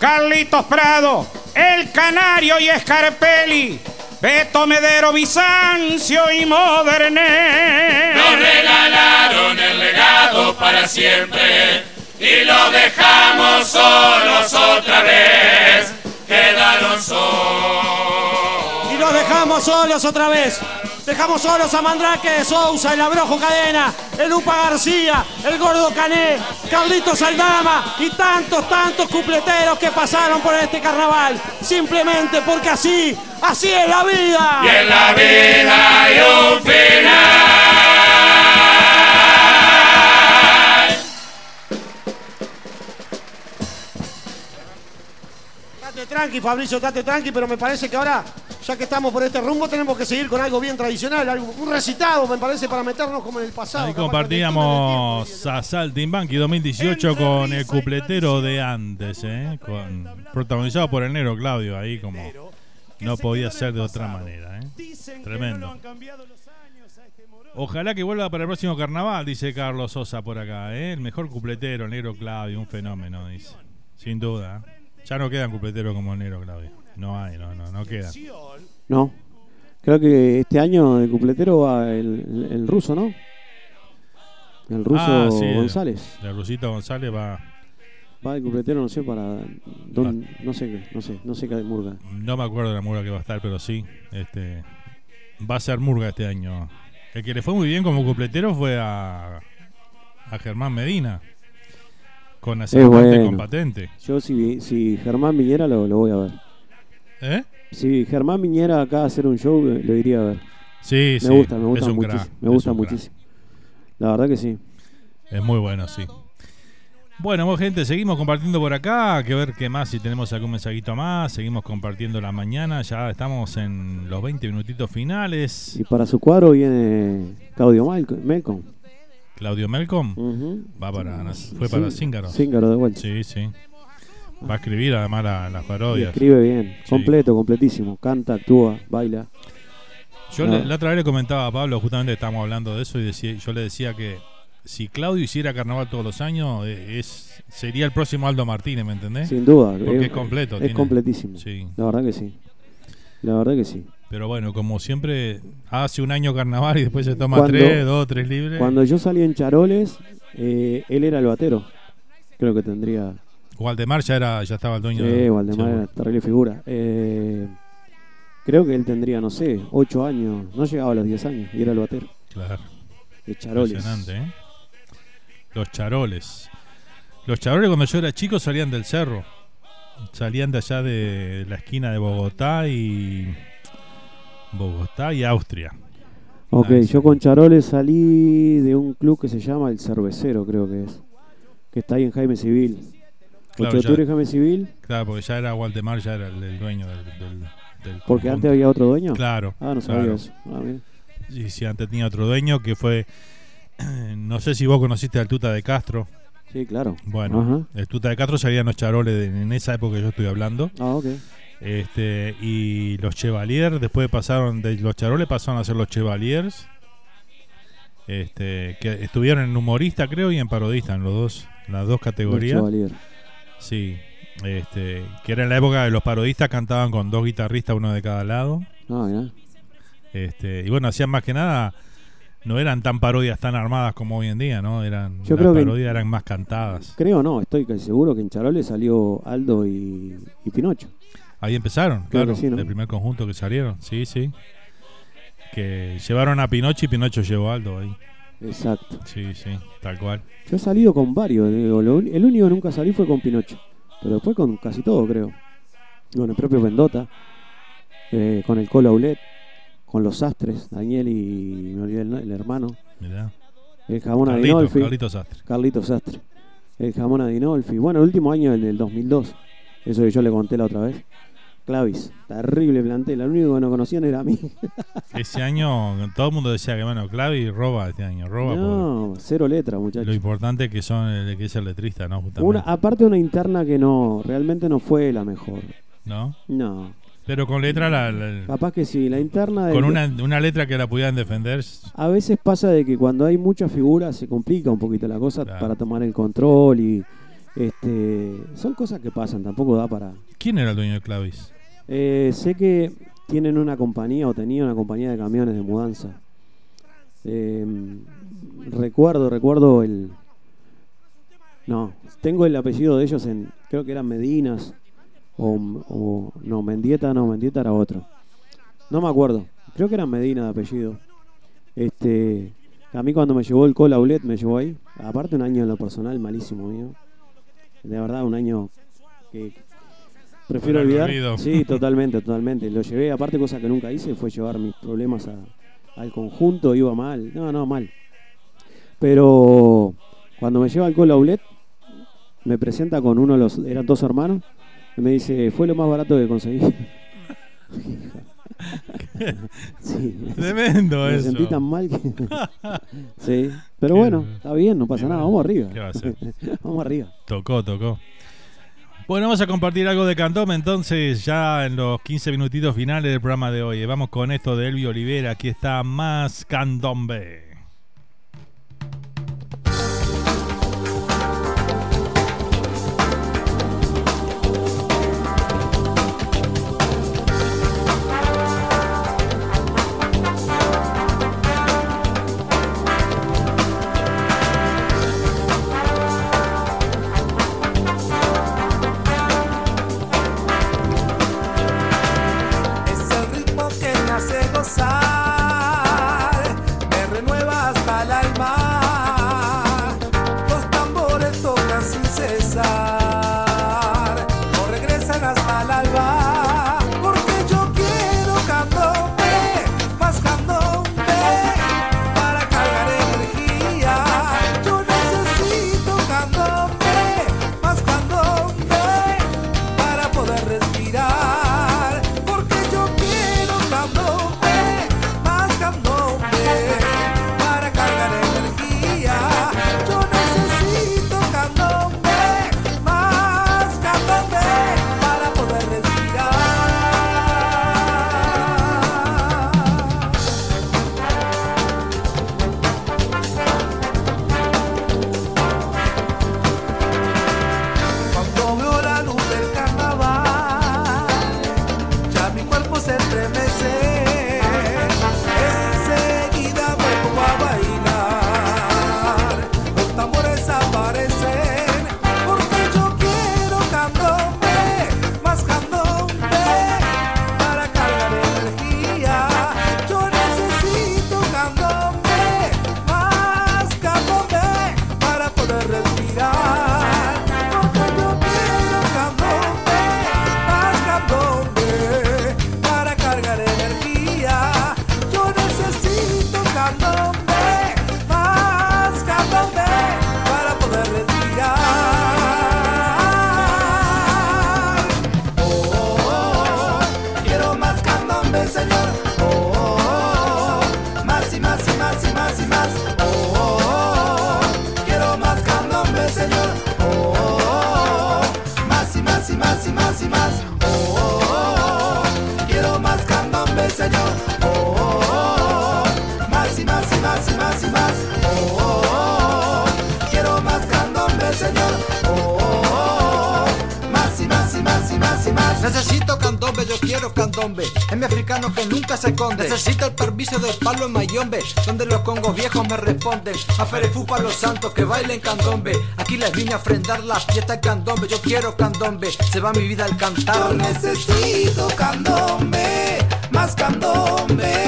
Carlitos Prado, El Canario y Escarpelli, Beto Medero, Bizancio y Moderné. Nos regalaron el legado para siempre y los dejamos solos otra vez. Quedaron solos. Y nos dejamos solos otra vez. Dejamos solos a Mandrake de Sousa, el Abrojo Cadena, el Upa García, el Gordo Cané, Carlitos Aldama y tantos, tantos cupleteros que pasaron por este carnaval. Simplemente porque así, así es la vida. Y en la vida hay un final. Tranqui, Fabricio, date tranqui, pero me parece que ahora, ya que estamos por este rumbo, tenemos que seguir con algo bien tradicional, algo, un recitado, me parece, para meternos como en el pasado. Ahí compartíamos a Saltimbanqui 2018 con el cupletero de antes, ¿eh? Con, protagonizado por el negro Claudio, ahí como no podía ser de otra manera. ¿eh? Tremendo. Ojalá que vuelva para el próximo carnaval, dice Carlos Sosa por acá. ¿eh? El mejor cupletero, el negro Claudio, un fenómeno, dice. Sin duda. Ya no quedan cupleteros como el negro Claudio. No hay, no, no, no quedan. No. Creo que este año de cupletero va el, el- el ruso, ¿no? El ruso Ah, sí, el- González. El rusito González va. Va de cupletero, no sé para. dónde- no sé qué, no sé, no sé qué murga. No me acuerdo de la murga que va a estar, pero sí. Este, va a ser murga este año. El que le fue muy bien como cupletero fue a, a Germán Medina. Con Es Acertante bueno. con patente. Yo si, si Germán viniera lo, lo voy a ver. ¿Eh? Si Germán viniera acá a hacer un show, eh, lo iría a ver. Sí, me sí, gusta, me gusta es un muchísimo. crack, me gusta crack. muchísimo. La verdad que sí. Es muy bueno, sí. Bueno, bueno, gente, seguimos compartiendo por acá. Que ver qué más, si tenemos algún mensajito más. Seguimos compartiendo la mañana. Ya estamos en los 20 minutitos finales. Y para su cuadro viene Claudio Malco- Melcom. Claudio Melcom va para, fue para Sí, Cíngaro. Cíngaro de vuelta. Sí, sí. Va a escribir además la- las Y parodias. escribe bien, Sí. completo, completísimo. Canta, actúa, baila. Yo No. le- la otra vez le comentaba a Pablo, justamente estábamos hablando de eso, y decía, yo le decía que si Claudio hiciera carnaval todos los años, eh, es sería el próximo Aldo Martínez, ¿me entendés? Sin duda. Porque es, completo. Es tiene- completísimo. Sí. La verdad que sí. La verdad que sí. Pero bueno, como siempre, hace un año carnaval y después se toma Cuando- tres, dos, tres libres. Cuando yo salí en Charoles, eh, él era el batero. Creo que tendría. Waldemar ya, era, ya estaba el dueño Sí, de- Waldemar seguro. era terrible figura. Eh, creo que él tendría, no sé, 8 años. No llegaba a los 10 años y era el batero. Claro. De Charoles. Impresionante, ¿eh? Los charoles. Los charoles cuando yo era chico salían del cerro. Salían de allá de la esquina de Bogotá y. Bogotá y Austria. Ok, Ah, yo con Charoles salí de un club que se llama El Cervecero, creo que es. Que está ahí en Jaime Civil. Claro, ya- y Jaime Civil. Claro, porque ya era Waldemar, ya era el, el dueño del, del, del Porque conjunto. antes había otro dueño. Claro. Ah, no sabía claro. eso. Ah, bien. Sí, sí, antes tenía otro dueño que fue. No sé si vos conociste al Tuta de Castro. Sí, claro. Bueno, Ajá. el Tuta de Castro salían los charoles de- en esa época que yo estoy hablando. Ah, ok. Este, y los Chevaliers, después pasaron de los charoles, pasaron a ser los Chevaliers. Este, que estuvieron en humorista, creo, y en parodista, en los dos, las dos categorías. Chevalier. Sí, este, que era en la época de los parodistas cantaban con dos guitarristas, uno de cada lado. Ah, ya. Este, y bueno, hacían más que nada, no eran tan parodias tan armadas como hoy en día, ¿no? Eran, Yo las creo que- parodias eran más cantadas. Creo no, estoy casi seguro que en Charoles salió Aldo y, y Pinocho. Ahí empezaron, claro, que sí, ¿no? el primer conjunto que salieron, sí, sí. Que llevaron a Pinocho y Pinocho llevó a Aldo ahí. Exacto. Sí, sí, tal cual. Yo he salido con varios. digo, lo un- el único que nunca salí fue con Pinocho. Pero después con casi todo, creo. Con el propio Mendota. eh, con el Colo Aulet. Con los Sastres. Daniel y me olvidé el, el hermano. Mirá. El jamón Carlito, Adinolfi. Carlito Sastre. Carlito Sastre. El jamón Adinolfi. Bueno, el último año, el del 2002. Eso que yo le conté la otra vez. Clavis. Terrible plantel. El único que no conocían era a mí. Ese año todo el mundo decía que, bueno, Clavi roba este año, roba. no, cero letra, muchachos. Lo importante que son el que es el letrista, ¿no? Justamente. Una, aparte una interna que no, realmente no fue la mejor. ¿No? No. Pero con letra, la, la- Capaz que sí, la interna de con una, una letra que la pudieran defender. A veces pasa de que cuando hay muchas figuras se complica un poquito la cosa para tomar el control y este son cosas que pasan, tampoco da para. ¿Quién era el dueño de Clavis? Eh, sé que tienen una compañía o tenía una compañía de camiones de mudanza. Eh, recuerdo, recuerdo el. No, tengo el apellido de ellos en. Creo que eran Medinas. O, o- no, Mendieta, no, Mendieta era otro. No me acuerdo. Creo que eran Medina de apellido. Este, a mí cuando me llevó el Cola Aulet me llevó ahí. Aparte un año en lo personal malísimo mío. De verdad un año que Prefiero olvidar. Sí, totalmente, totalmente. Lo llevé, aparte cosa que nunca hice fue llevar mis problemas al conjunto, iba mal. No, no, mal. Pero cuando me lleva alcohol a Oulet, me presenta con uno de los, eran dos hermanos, y me dice, fue lo más barato que conseguí. sí, Tremendo eso. Me sentí tan mal que. sí, pero bueno, está bien, no pasa nada, vamos arriba. ¿Qué va a hacer? vamos arriba. Tocó, tocó. Bueno, vamos a compartir algo de Cantón entonces, ya en los 15 minutitos finales del programa de hoy. Vamos con esto de Elvio Olivera, aquí está más Candombe. se conde. Necesita el permiso del palo en Mayombe, donde los congos viejos me responden. A Ferefu para los santos que bailen candombe. Aquí les vine a ofrendar la fiesta candombe. Yo quiero candombe, se va mi vida al cantar. Yo necesito candombe, más candombe.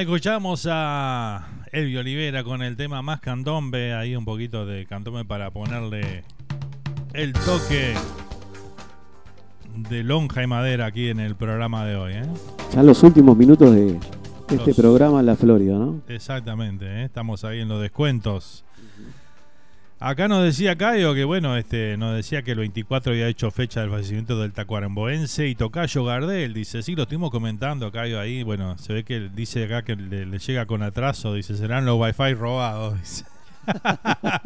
escuchamos a Elvio Olivera con el tema Más Candombe. Ahí un poquito de candombe para ponerle el toque de lonja y madera aquí en el programa de hoy. ¿eh? Ya los últimos minutos de este programa en La Florida, ¿no? Exactamente, ¿eh? estamos ahí en los descuentos. Acá nos decía Cayo que, bueno, este, nos decía que el 24 había hecho fecha del fallecimiento del tacuaremboense y Tocayo Gardel. Dice, sí, lo estuvimos comentando, Cayo, ahí. Bueno, se ve que dice acá que le, le llega con atraso. Dice, serán los wifi robados. Dice.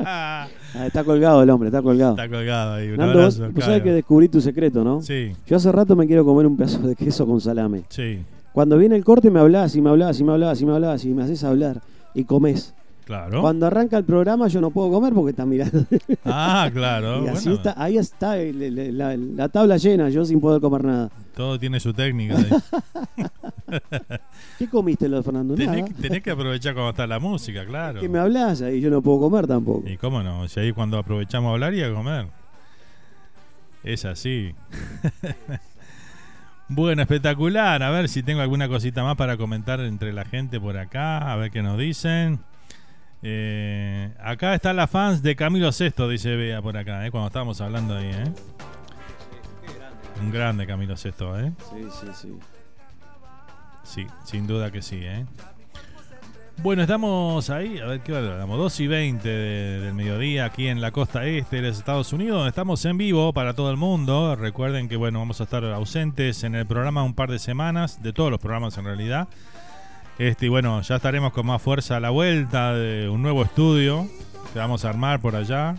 Ah, está colgado el hombre, está colgado. Está colgado ahí. Un Nando, abrazo, vos sabés que descubrí tu secreto, ¿no? Sí. Yo hace rato me quiero comer un pedazo de queso con salame. Sí, Cuando viene el corte me hablas y me hablas y me hablas y me hablas y me haces hablar y comes. Claro. Cuando arranca el programa yo no puedo comer porque está mirando. Ah, claro. y así bueno, está, ahí está el- la, la tabla llena, yo sin poder comer nada. todo tiene su técnica. ahí. ¿Qué comiste, lo de Fernando? Nada. tenés, tenés que aprovechar cuando está la música, claro. Que me hablas ahí yo no puedo comer tampoco. Y cómo no, si ahí cuando aprovechamos a hablar y a comer. Es así. bueno, espectacular. A ver si tengo alguna cosita más para comentar entre la gente por acá. A ver qué nos dicen. Eh, acá están las fans de Camilo Sesto, dice Bea por acá, eh, cuando estábamos hablando ahí. Eh. Un grande Camilo Sesto, ¿eh? Sí, sí, sí. Sí, sin duda que sí, ¿eh? Bueno, estamos ahí, a ver qué hora damos, 2 y 20 de- del mediodía aquí en la costa este de los Estados Unidos, donde estamos en vivo para todo el mundo. Recuerden que, bueno, vamos a estar ausentes en el programa un par de semanas, de todos los programas en realidad. Este, y bueno, ya estaremos con más fuerza a la vuelta de un nuevo estudio que vamos a armar por allá.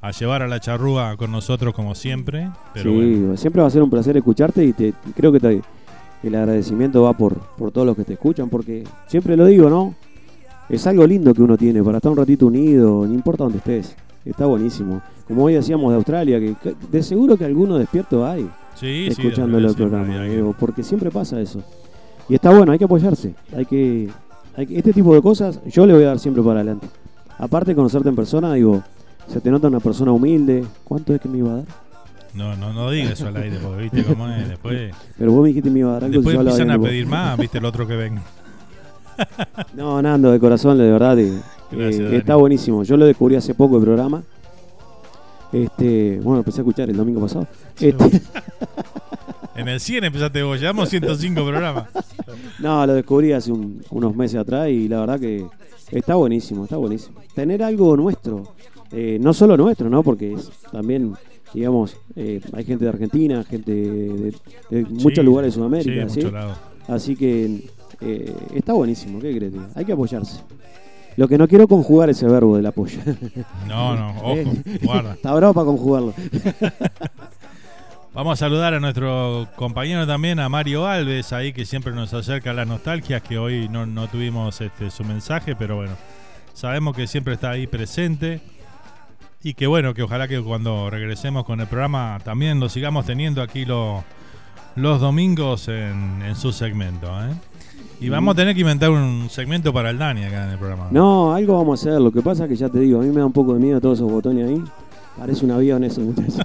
A llevar a la charrúa con nosotros como siempre. Pero sí, bueno. siempre va a ser un placer escucharte y te, creo que te- el agradecimiento va por, por todos los que te escuchan, porque siempre lo digo, ¿no? Es algo lindo que uno tiene para estar un ratito unido, no importa dónde estés. Está buenísimo. Como hoy decíamos de Australia, que de seguro que alguno despierto hay Sí, sí, escuchando hay digo, porque siempre pasa eso. Y está bueno, hay que apoyarse. Hay que, hay que- este tipo de cosas yo le voy a dar siempre para adelante. Aparte de conocerte en persona, digo, se te nota una persona humilde. ¿Cuánto es que me iba a dar? No, no, no digas eso al aire, porque viste cómo es. Después, Pero vos me dijiste que me iba a dar algo. después empiezan a pedir más, viste el otro que venga. No, Nando, de corazón, de verdad, eh, Gracias, eh, está buenísimo. Yo lo descubrí hace poco el programa. Este, bueno, empecé a escuchar el domingo pasado. Este, En el 100 empezaste vos, llevamos 105 programas. no, lo descubrí hace un- unos meses atrás y la verdad que está buenísimo, está buenísimo. Tener algo nuestro, eh, no solo nuestro, ¿no? Porque es también, digamos, eh, hay gente de Argentina, gente de, de muchos lugares de Sudamérica, sí, ¿sí? Así que eh, está buenísimo, ¿qué crees? tío? Hay que apoyarse. Lo que no quiero conjugar ese verbo del apoyo. No, no, ojo, guarda. Está bravo para conjugarlo. Vamos a saludar a nuestro compañero también, a Mario Alves, ahí que siempre nos acerca a las nostalgias, que hoy no, no tuvimos este, su mensaje, pero bueno, sabemos que siempre está ahí presente. Y que bueno, que ojalá que cuando regresemos con el programa también lo sigamos teniendo aquí lo- los domingos en, en su segmento. ¿eh? Y vamos a tener que inventar un segmento para el Dani acá en el programa. No, algo vamos a hacer. Lo que pasa es que ya te digo, a mí me da un poco de miedo todos esos botones ahí. Parece un avión eso, muchacho.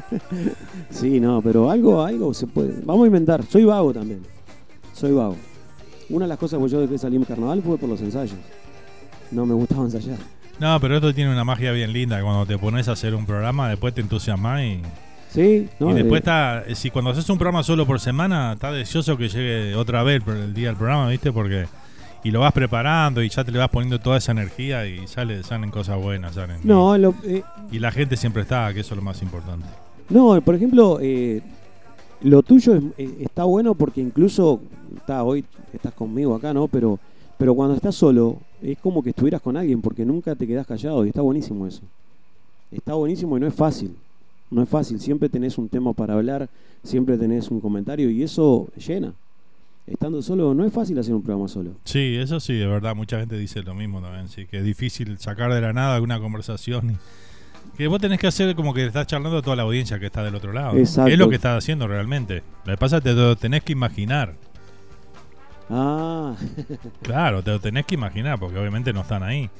sí, no, pero algo, algo se puede. Vamos a inventar. Soy vago también. Soy vago. Una de las cosas que yo dejé salir en carnaval fue por los ensayos. No me gustaba ensayar. No, pero esto tiene una magia bien linda. Cuando te pones a hacer un programa, después te entusiasmas y, Sí, no, y después eh, está. Si cuando haces un programa solo por semana, está deseoso que llegue otra vez el día del programa, ¿viste? Porque. Y lo vas preparando y ya te le vas poniendo toda esa energía y sale, salen cosas buenas. Salen. No, lo- eh, Y la gente siempre está, que eso es lo más importante. No, por ejemplo, eh, lo tuyo es- eh, está bueno porque incluso está hoy estás conmigo acá, ¿no? Pero pero cuando estás solo es como que estuvieras con alguien porque nunca te quedas callado y está buenísimo eso. Está buenísimo y no es fácil. No es fácil, siempre tenés un tema para hablar, siempre tenés un comentario y eso llena. Estando solo no es fácil hacer un programa solo. Sí, eso sí, de verdad. Mucha gente dice lo mismo también. Sí, que es difícil sacar de la nada alguna conversación. que vos tenés que hacer como que estás charlando a toda la audiencia que está del otro lado. Exacto. Es lo que estás haciendo realmente. Lo que pasa es que te lo tenés que imaginar. Ah, Claro, te lo tenés que imaginar, porque obviamente no están ahí.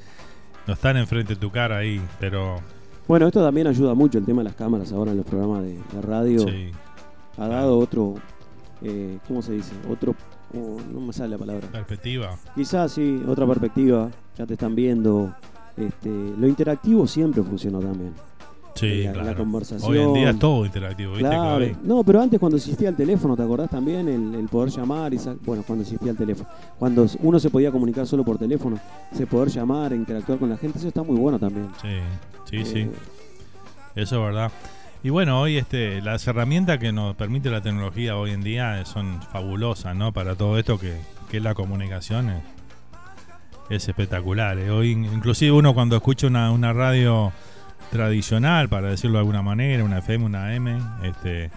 No están enfrente de tu cara ahí, pero Bueno, esto también ayuda mucho el tema de las cámaras ahora en los programas de, de radio. Sí. Ha dado otro, eh, ¿cómo se dice? Otro, oh, no me sale la palabra. perspectiva. Quizás sí, otra perspectiva, ya te están viendo. Este, lo interactivo siempre funcionó también. Sí, la, la claro. conversación. Hoy en día es todo interactivo, ¿viste? Claro. No, pero antes cuando existía el teléfono, ¿te acordás también? El, el poder llamar, y bueno, cuando existía el teléfono. Cuando uno se podía comunicar solo por teléfono, se poder llamar e interactuar con la gente, eso está muy bueno también. Sí, sí, sí. Eh, Eso es verdad. Y bueno, hoy este, las herramientas que nos permite la tecnología hoy en día son fabulosas, ¿no? Para todo esto que, que es la comunicación es, es espectacular. ¿eh? Hoy in- inclusive uno cuando escucha una, una radio tradicional, para decirlo de alguna manera, una FM, una M, este,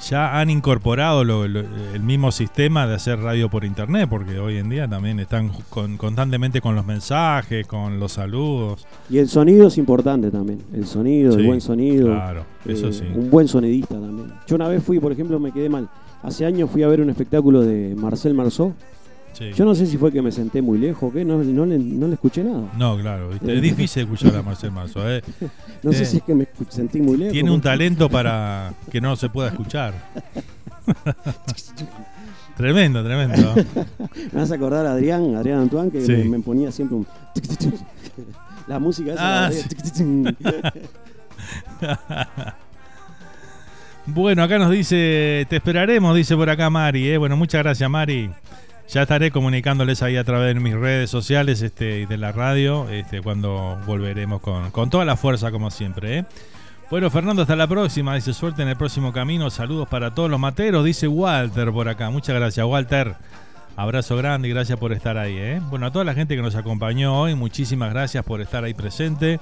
ya han incorporado lo- lo- el mismo sistema de hacer radio por internet, porque hoy en día también están con- constantemente con los mensajes, con los saludos. Y el sonido es importante también. El sonido, Sí, el buen sonido. claro, eso sí. Un buen sonidista también. Yo una vez fui, por ejemplo, me quedé mal. Hace años fui a ver un espectáculo de Marcel Marceau. Sí. Yo no sé si fue que me senté muy lejos o qué, no, no, le, no le escuché nada. No, claro, ¿viste? es difícil escuchar a Marcel Marzo. ¿eh? No sé Eh, si es que me sentí muy lejos. Tiene un talento para que no se pueda escuchar. tremendo, tremendo. Me vas a acordar a Adrián, Adrián Antoine, que Sí. me, me ponía siempre un... La música esa. Ah, la. Bueno, acá nos dice, te esperaremos, dice por acá Mari. ¿eh? Bueno, muchas gracias Mari. Ya estaré comunicándoles ahí a través de mis redes sociales este, y de la radio este, cuando volveremos con, con toda la fuerza como siempre. ¿eh? Bueno, Fernando, hasta la próxima. Dice suerte en el próximo camino. Saludos para todos los materos. Dice Walter por acá. Muchas gracias, Walter. Abrazo grande y gracias por estar ahí. ¿eh? Bueno, a toda la gente que nos acompañó hoy, muchísimas gracias por estar ahí presente.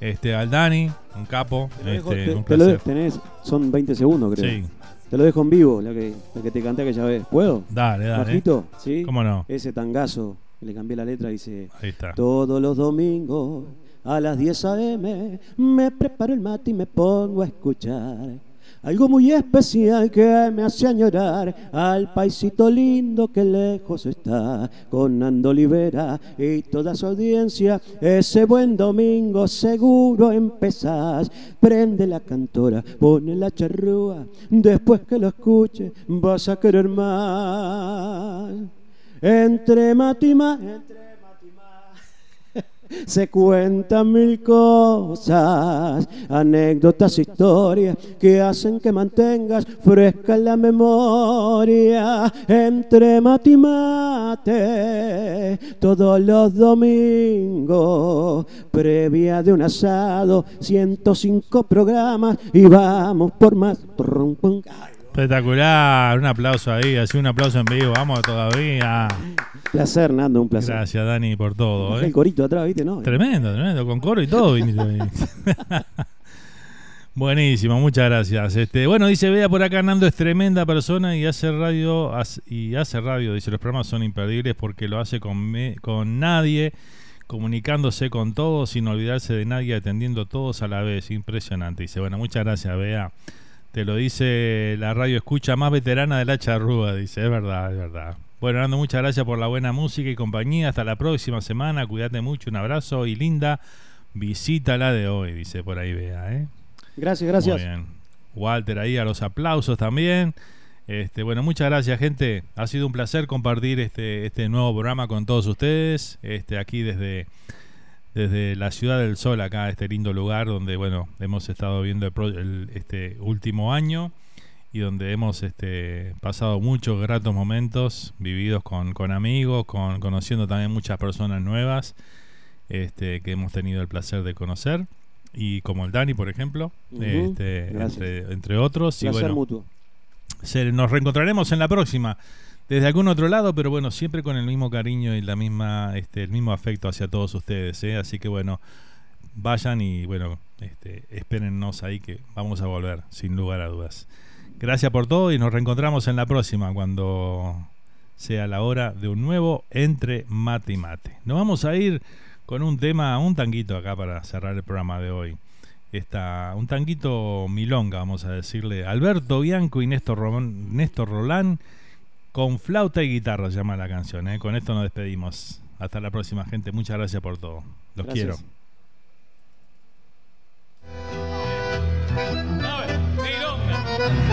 Este, al Dani, un capo. Este, Te- un placer. tenés, son 20 segundos, creo. Sí. Te lo dejo en vivo, la que, la que te canté aquella vez. ¿Puedo? Dale, dale. Bajito, ¿sí? ¿Cómo no? Ese tangazo, le cambié la letra, dice... Ahí está. Todos los domingos a las 10 a.m. me preparo el mate y me pongo a escuchar algo muy especial que me hace añorar al paisito lindo que lejos está con Nando Olivera y toda su audiencia. Ese buen domingo seguro empezás. Prende la cantora, pone la charrúa. Después que lo escuche, vas a querer más. Entre y más, se cuentan mil cosas, anécdotas, historias que hacen que mantengas fresca la memoria entre mate y mate todos los domingos, previa de un asado, 105 programas y vamos por más. Espectacular, un aplauso ahí, así un aplauso en vivo, vamos todavía. Placer, Nando, un placer. Gracias, Dani, por todo. ¿eh? El corito atrás, ¿viste? No, Tremendo, tremendo, con coro y todo. Buenísimo, muchas gracias. Este, bueno, dice Bea por acá, Nando es tremenda persona y hace radio hace- y hace radio. Dice los programas son imperdibles porque lo hace con me- con nadie, comunicándose con todos sin olvidarse de nadie, atendiendo todos a la vez. Impresionante. Dice, bueno, muchas gracias, Bea. Te lo dice la radio escucha más veterana de la charrúa. Dice, es verdad, es verdad. Bueno, Nando, muchas gracias por la buena música y compañía. Hasta la próxima semana. Cuídate mucho. Un abrazo y linda visita la de hoy, dice por ahí Bea. ¿eh? Gracias, gracias. Muy bien. Walter ahí a los aplausos también. Este, bueno, muchas gracias, gente. Ha sido un placer compartir este, este nuevo programa con todos ustedes. Este, aquí desde, desde la Ciudad del Sol, acá, este lindo lugar donde, bueno, hemos estado viendo el el- este último año y donde hemos este, pasado muchos gratos momentos vividos con, con amigos, con, conociendo también muchas personas nuevas este, que hemos tenido el placer de conocer. Y como el Dani, por ejemplo, este, entre, entre otros. Y Placer bueno, mutuo. se- nos reencontraremos en la próxima desde algún otro lado, pero bueno, siempre con el mismo cariño y la misma, este, el mismo afecto hacia todos ustedes. ¿eh? Así que bueno, vayan y bueno, este, espérennos ahí que vamos a volver, sin lugar a dudas. Gracias por todo y nos reencontramos en la próxima cuando sea la hora de un nuevo Entre Mate y Mate. Nos vamos a ir con un tema, un tanguito acá para cerrar el programa de hoy. Esta, un tanguito milonga, vamos a decirle. Alberto Bianco y Néstor, Román- Néstor Rolán con flauta y guitarra se llama la canción. ¿eh? Con esto nos despedimos. Hasta la próxima, gente. Muchas gracias por todo. Los Gracias. quiero.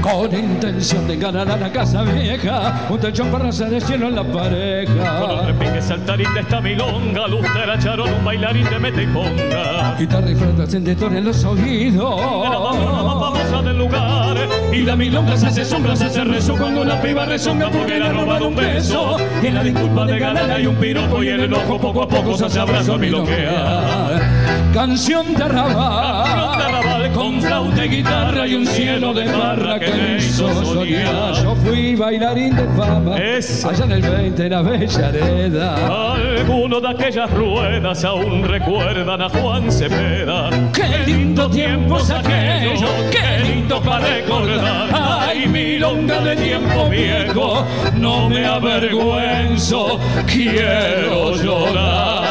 Con intención de ganar a la casa vieja, un techón para hacer de cielo en la Con los pareja. repiques saltarín de esta milonga, lustera charón, un bailarín de mete y ponga. Guitarra y flauta encendedor en los oídos. Era la más famosa del lugar Y la milonga se hace sombra, se hace rezo cuando una piba rezonga porque le ha robado un beso. Y en la disculpa de ganar hay un piropo y el enojo poco a poco se hace abrazo a milonguear. Canción de arrabal, con flauta y guitarra y un cielo de barra que me hizo soñar. Yo fui bailarín de fama, allá en el 20 en Avellaneda. Algunos de aquellas ruedas aún recuerdan a Juan Cepeda. Qué lindo tiempo es aquello, qué lindo para recordar. Ay, milonga de tiempo viejo, no me avergüenzo, quiero llorar.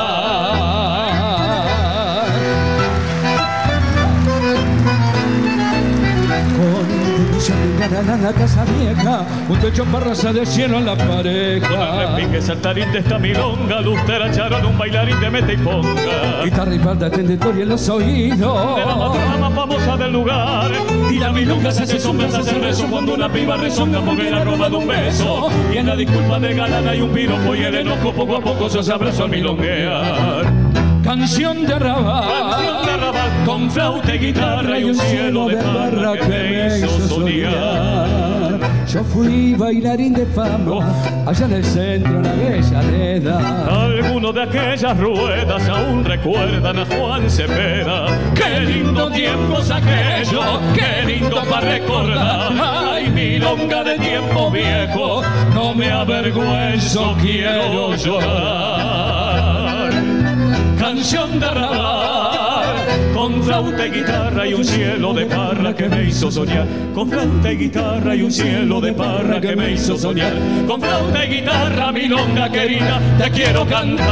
A la casa vieja, un techo para raza de cielo en la pareja. Repique saltarín de esta milonga, lustera charón, un bailarín de mete y ponga. Guitarra y falda tendetoria en los oídos. De la matrona más famosa del lugar. Y la milonga se hace sombra, se hace rezo cuando una piba rezonga porque le ha robado un beso. Y en la disculpa de galana hay un piropo y el enojo poco a poco se hace abrazo al milonguear. Canción de arrabal, con flauta y guitarra y un cielo de barra que me hizo soñar. Yo fui bailarín de fama, allá en el centro, en la Avellaneda. Algunos de aquellas ruedas aún recuerdan a Juan Cepeda. Qué lindo tiempo es aquello, qué lindo para recordar. Ay, milonga de tiempo viejo, no me avergüenzo, quiero llorar. Canción de arrabal, Con flauta y guitarra y un cielo de parra que me hizo soñar. Con flauta y guitarra y un cielo de parra que me hizo soñar. Con flauta y guitarra, milonga querida, te quiero cantar.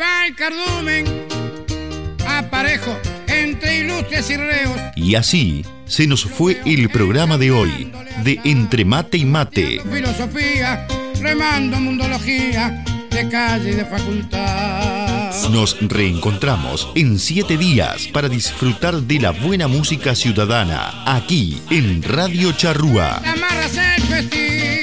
Va el cardumen, aparejo, entre ilustres y reos. Y así se nos fue el programa de hoy de Entre Mate y Mate. Filosofía, remando mundología, de calle y de facultad. Nos reencontramos en siete días para disfrutar de la buena música ciudadana aquí en Radio Charrúa. La Isabel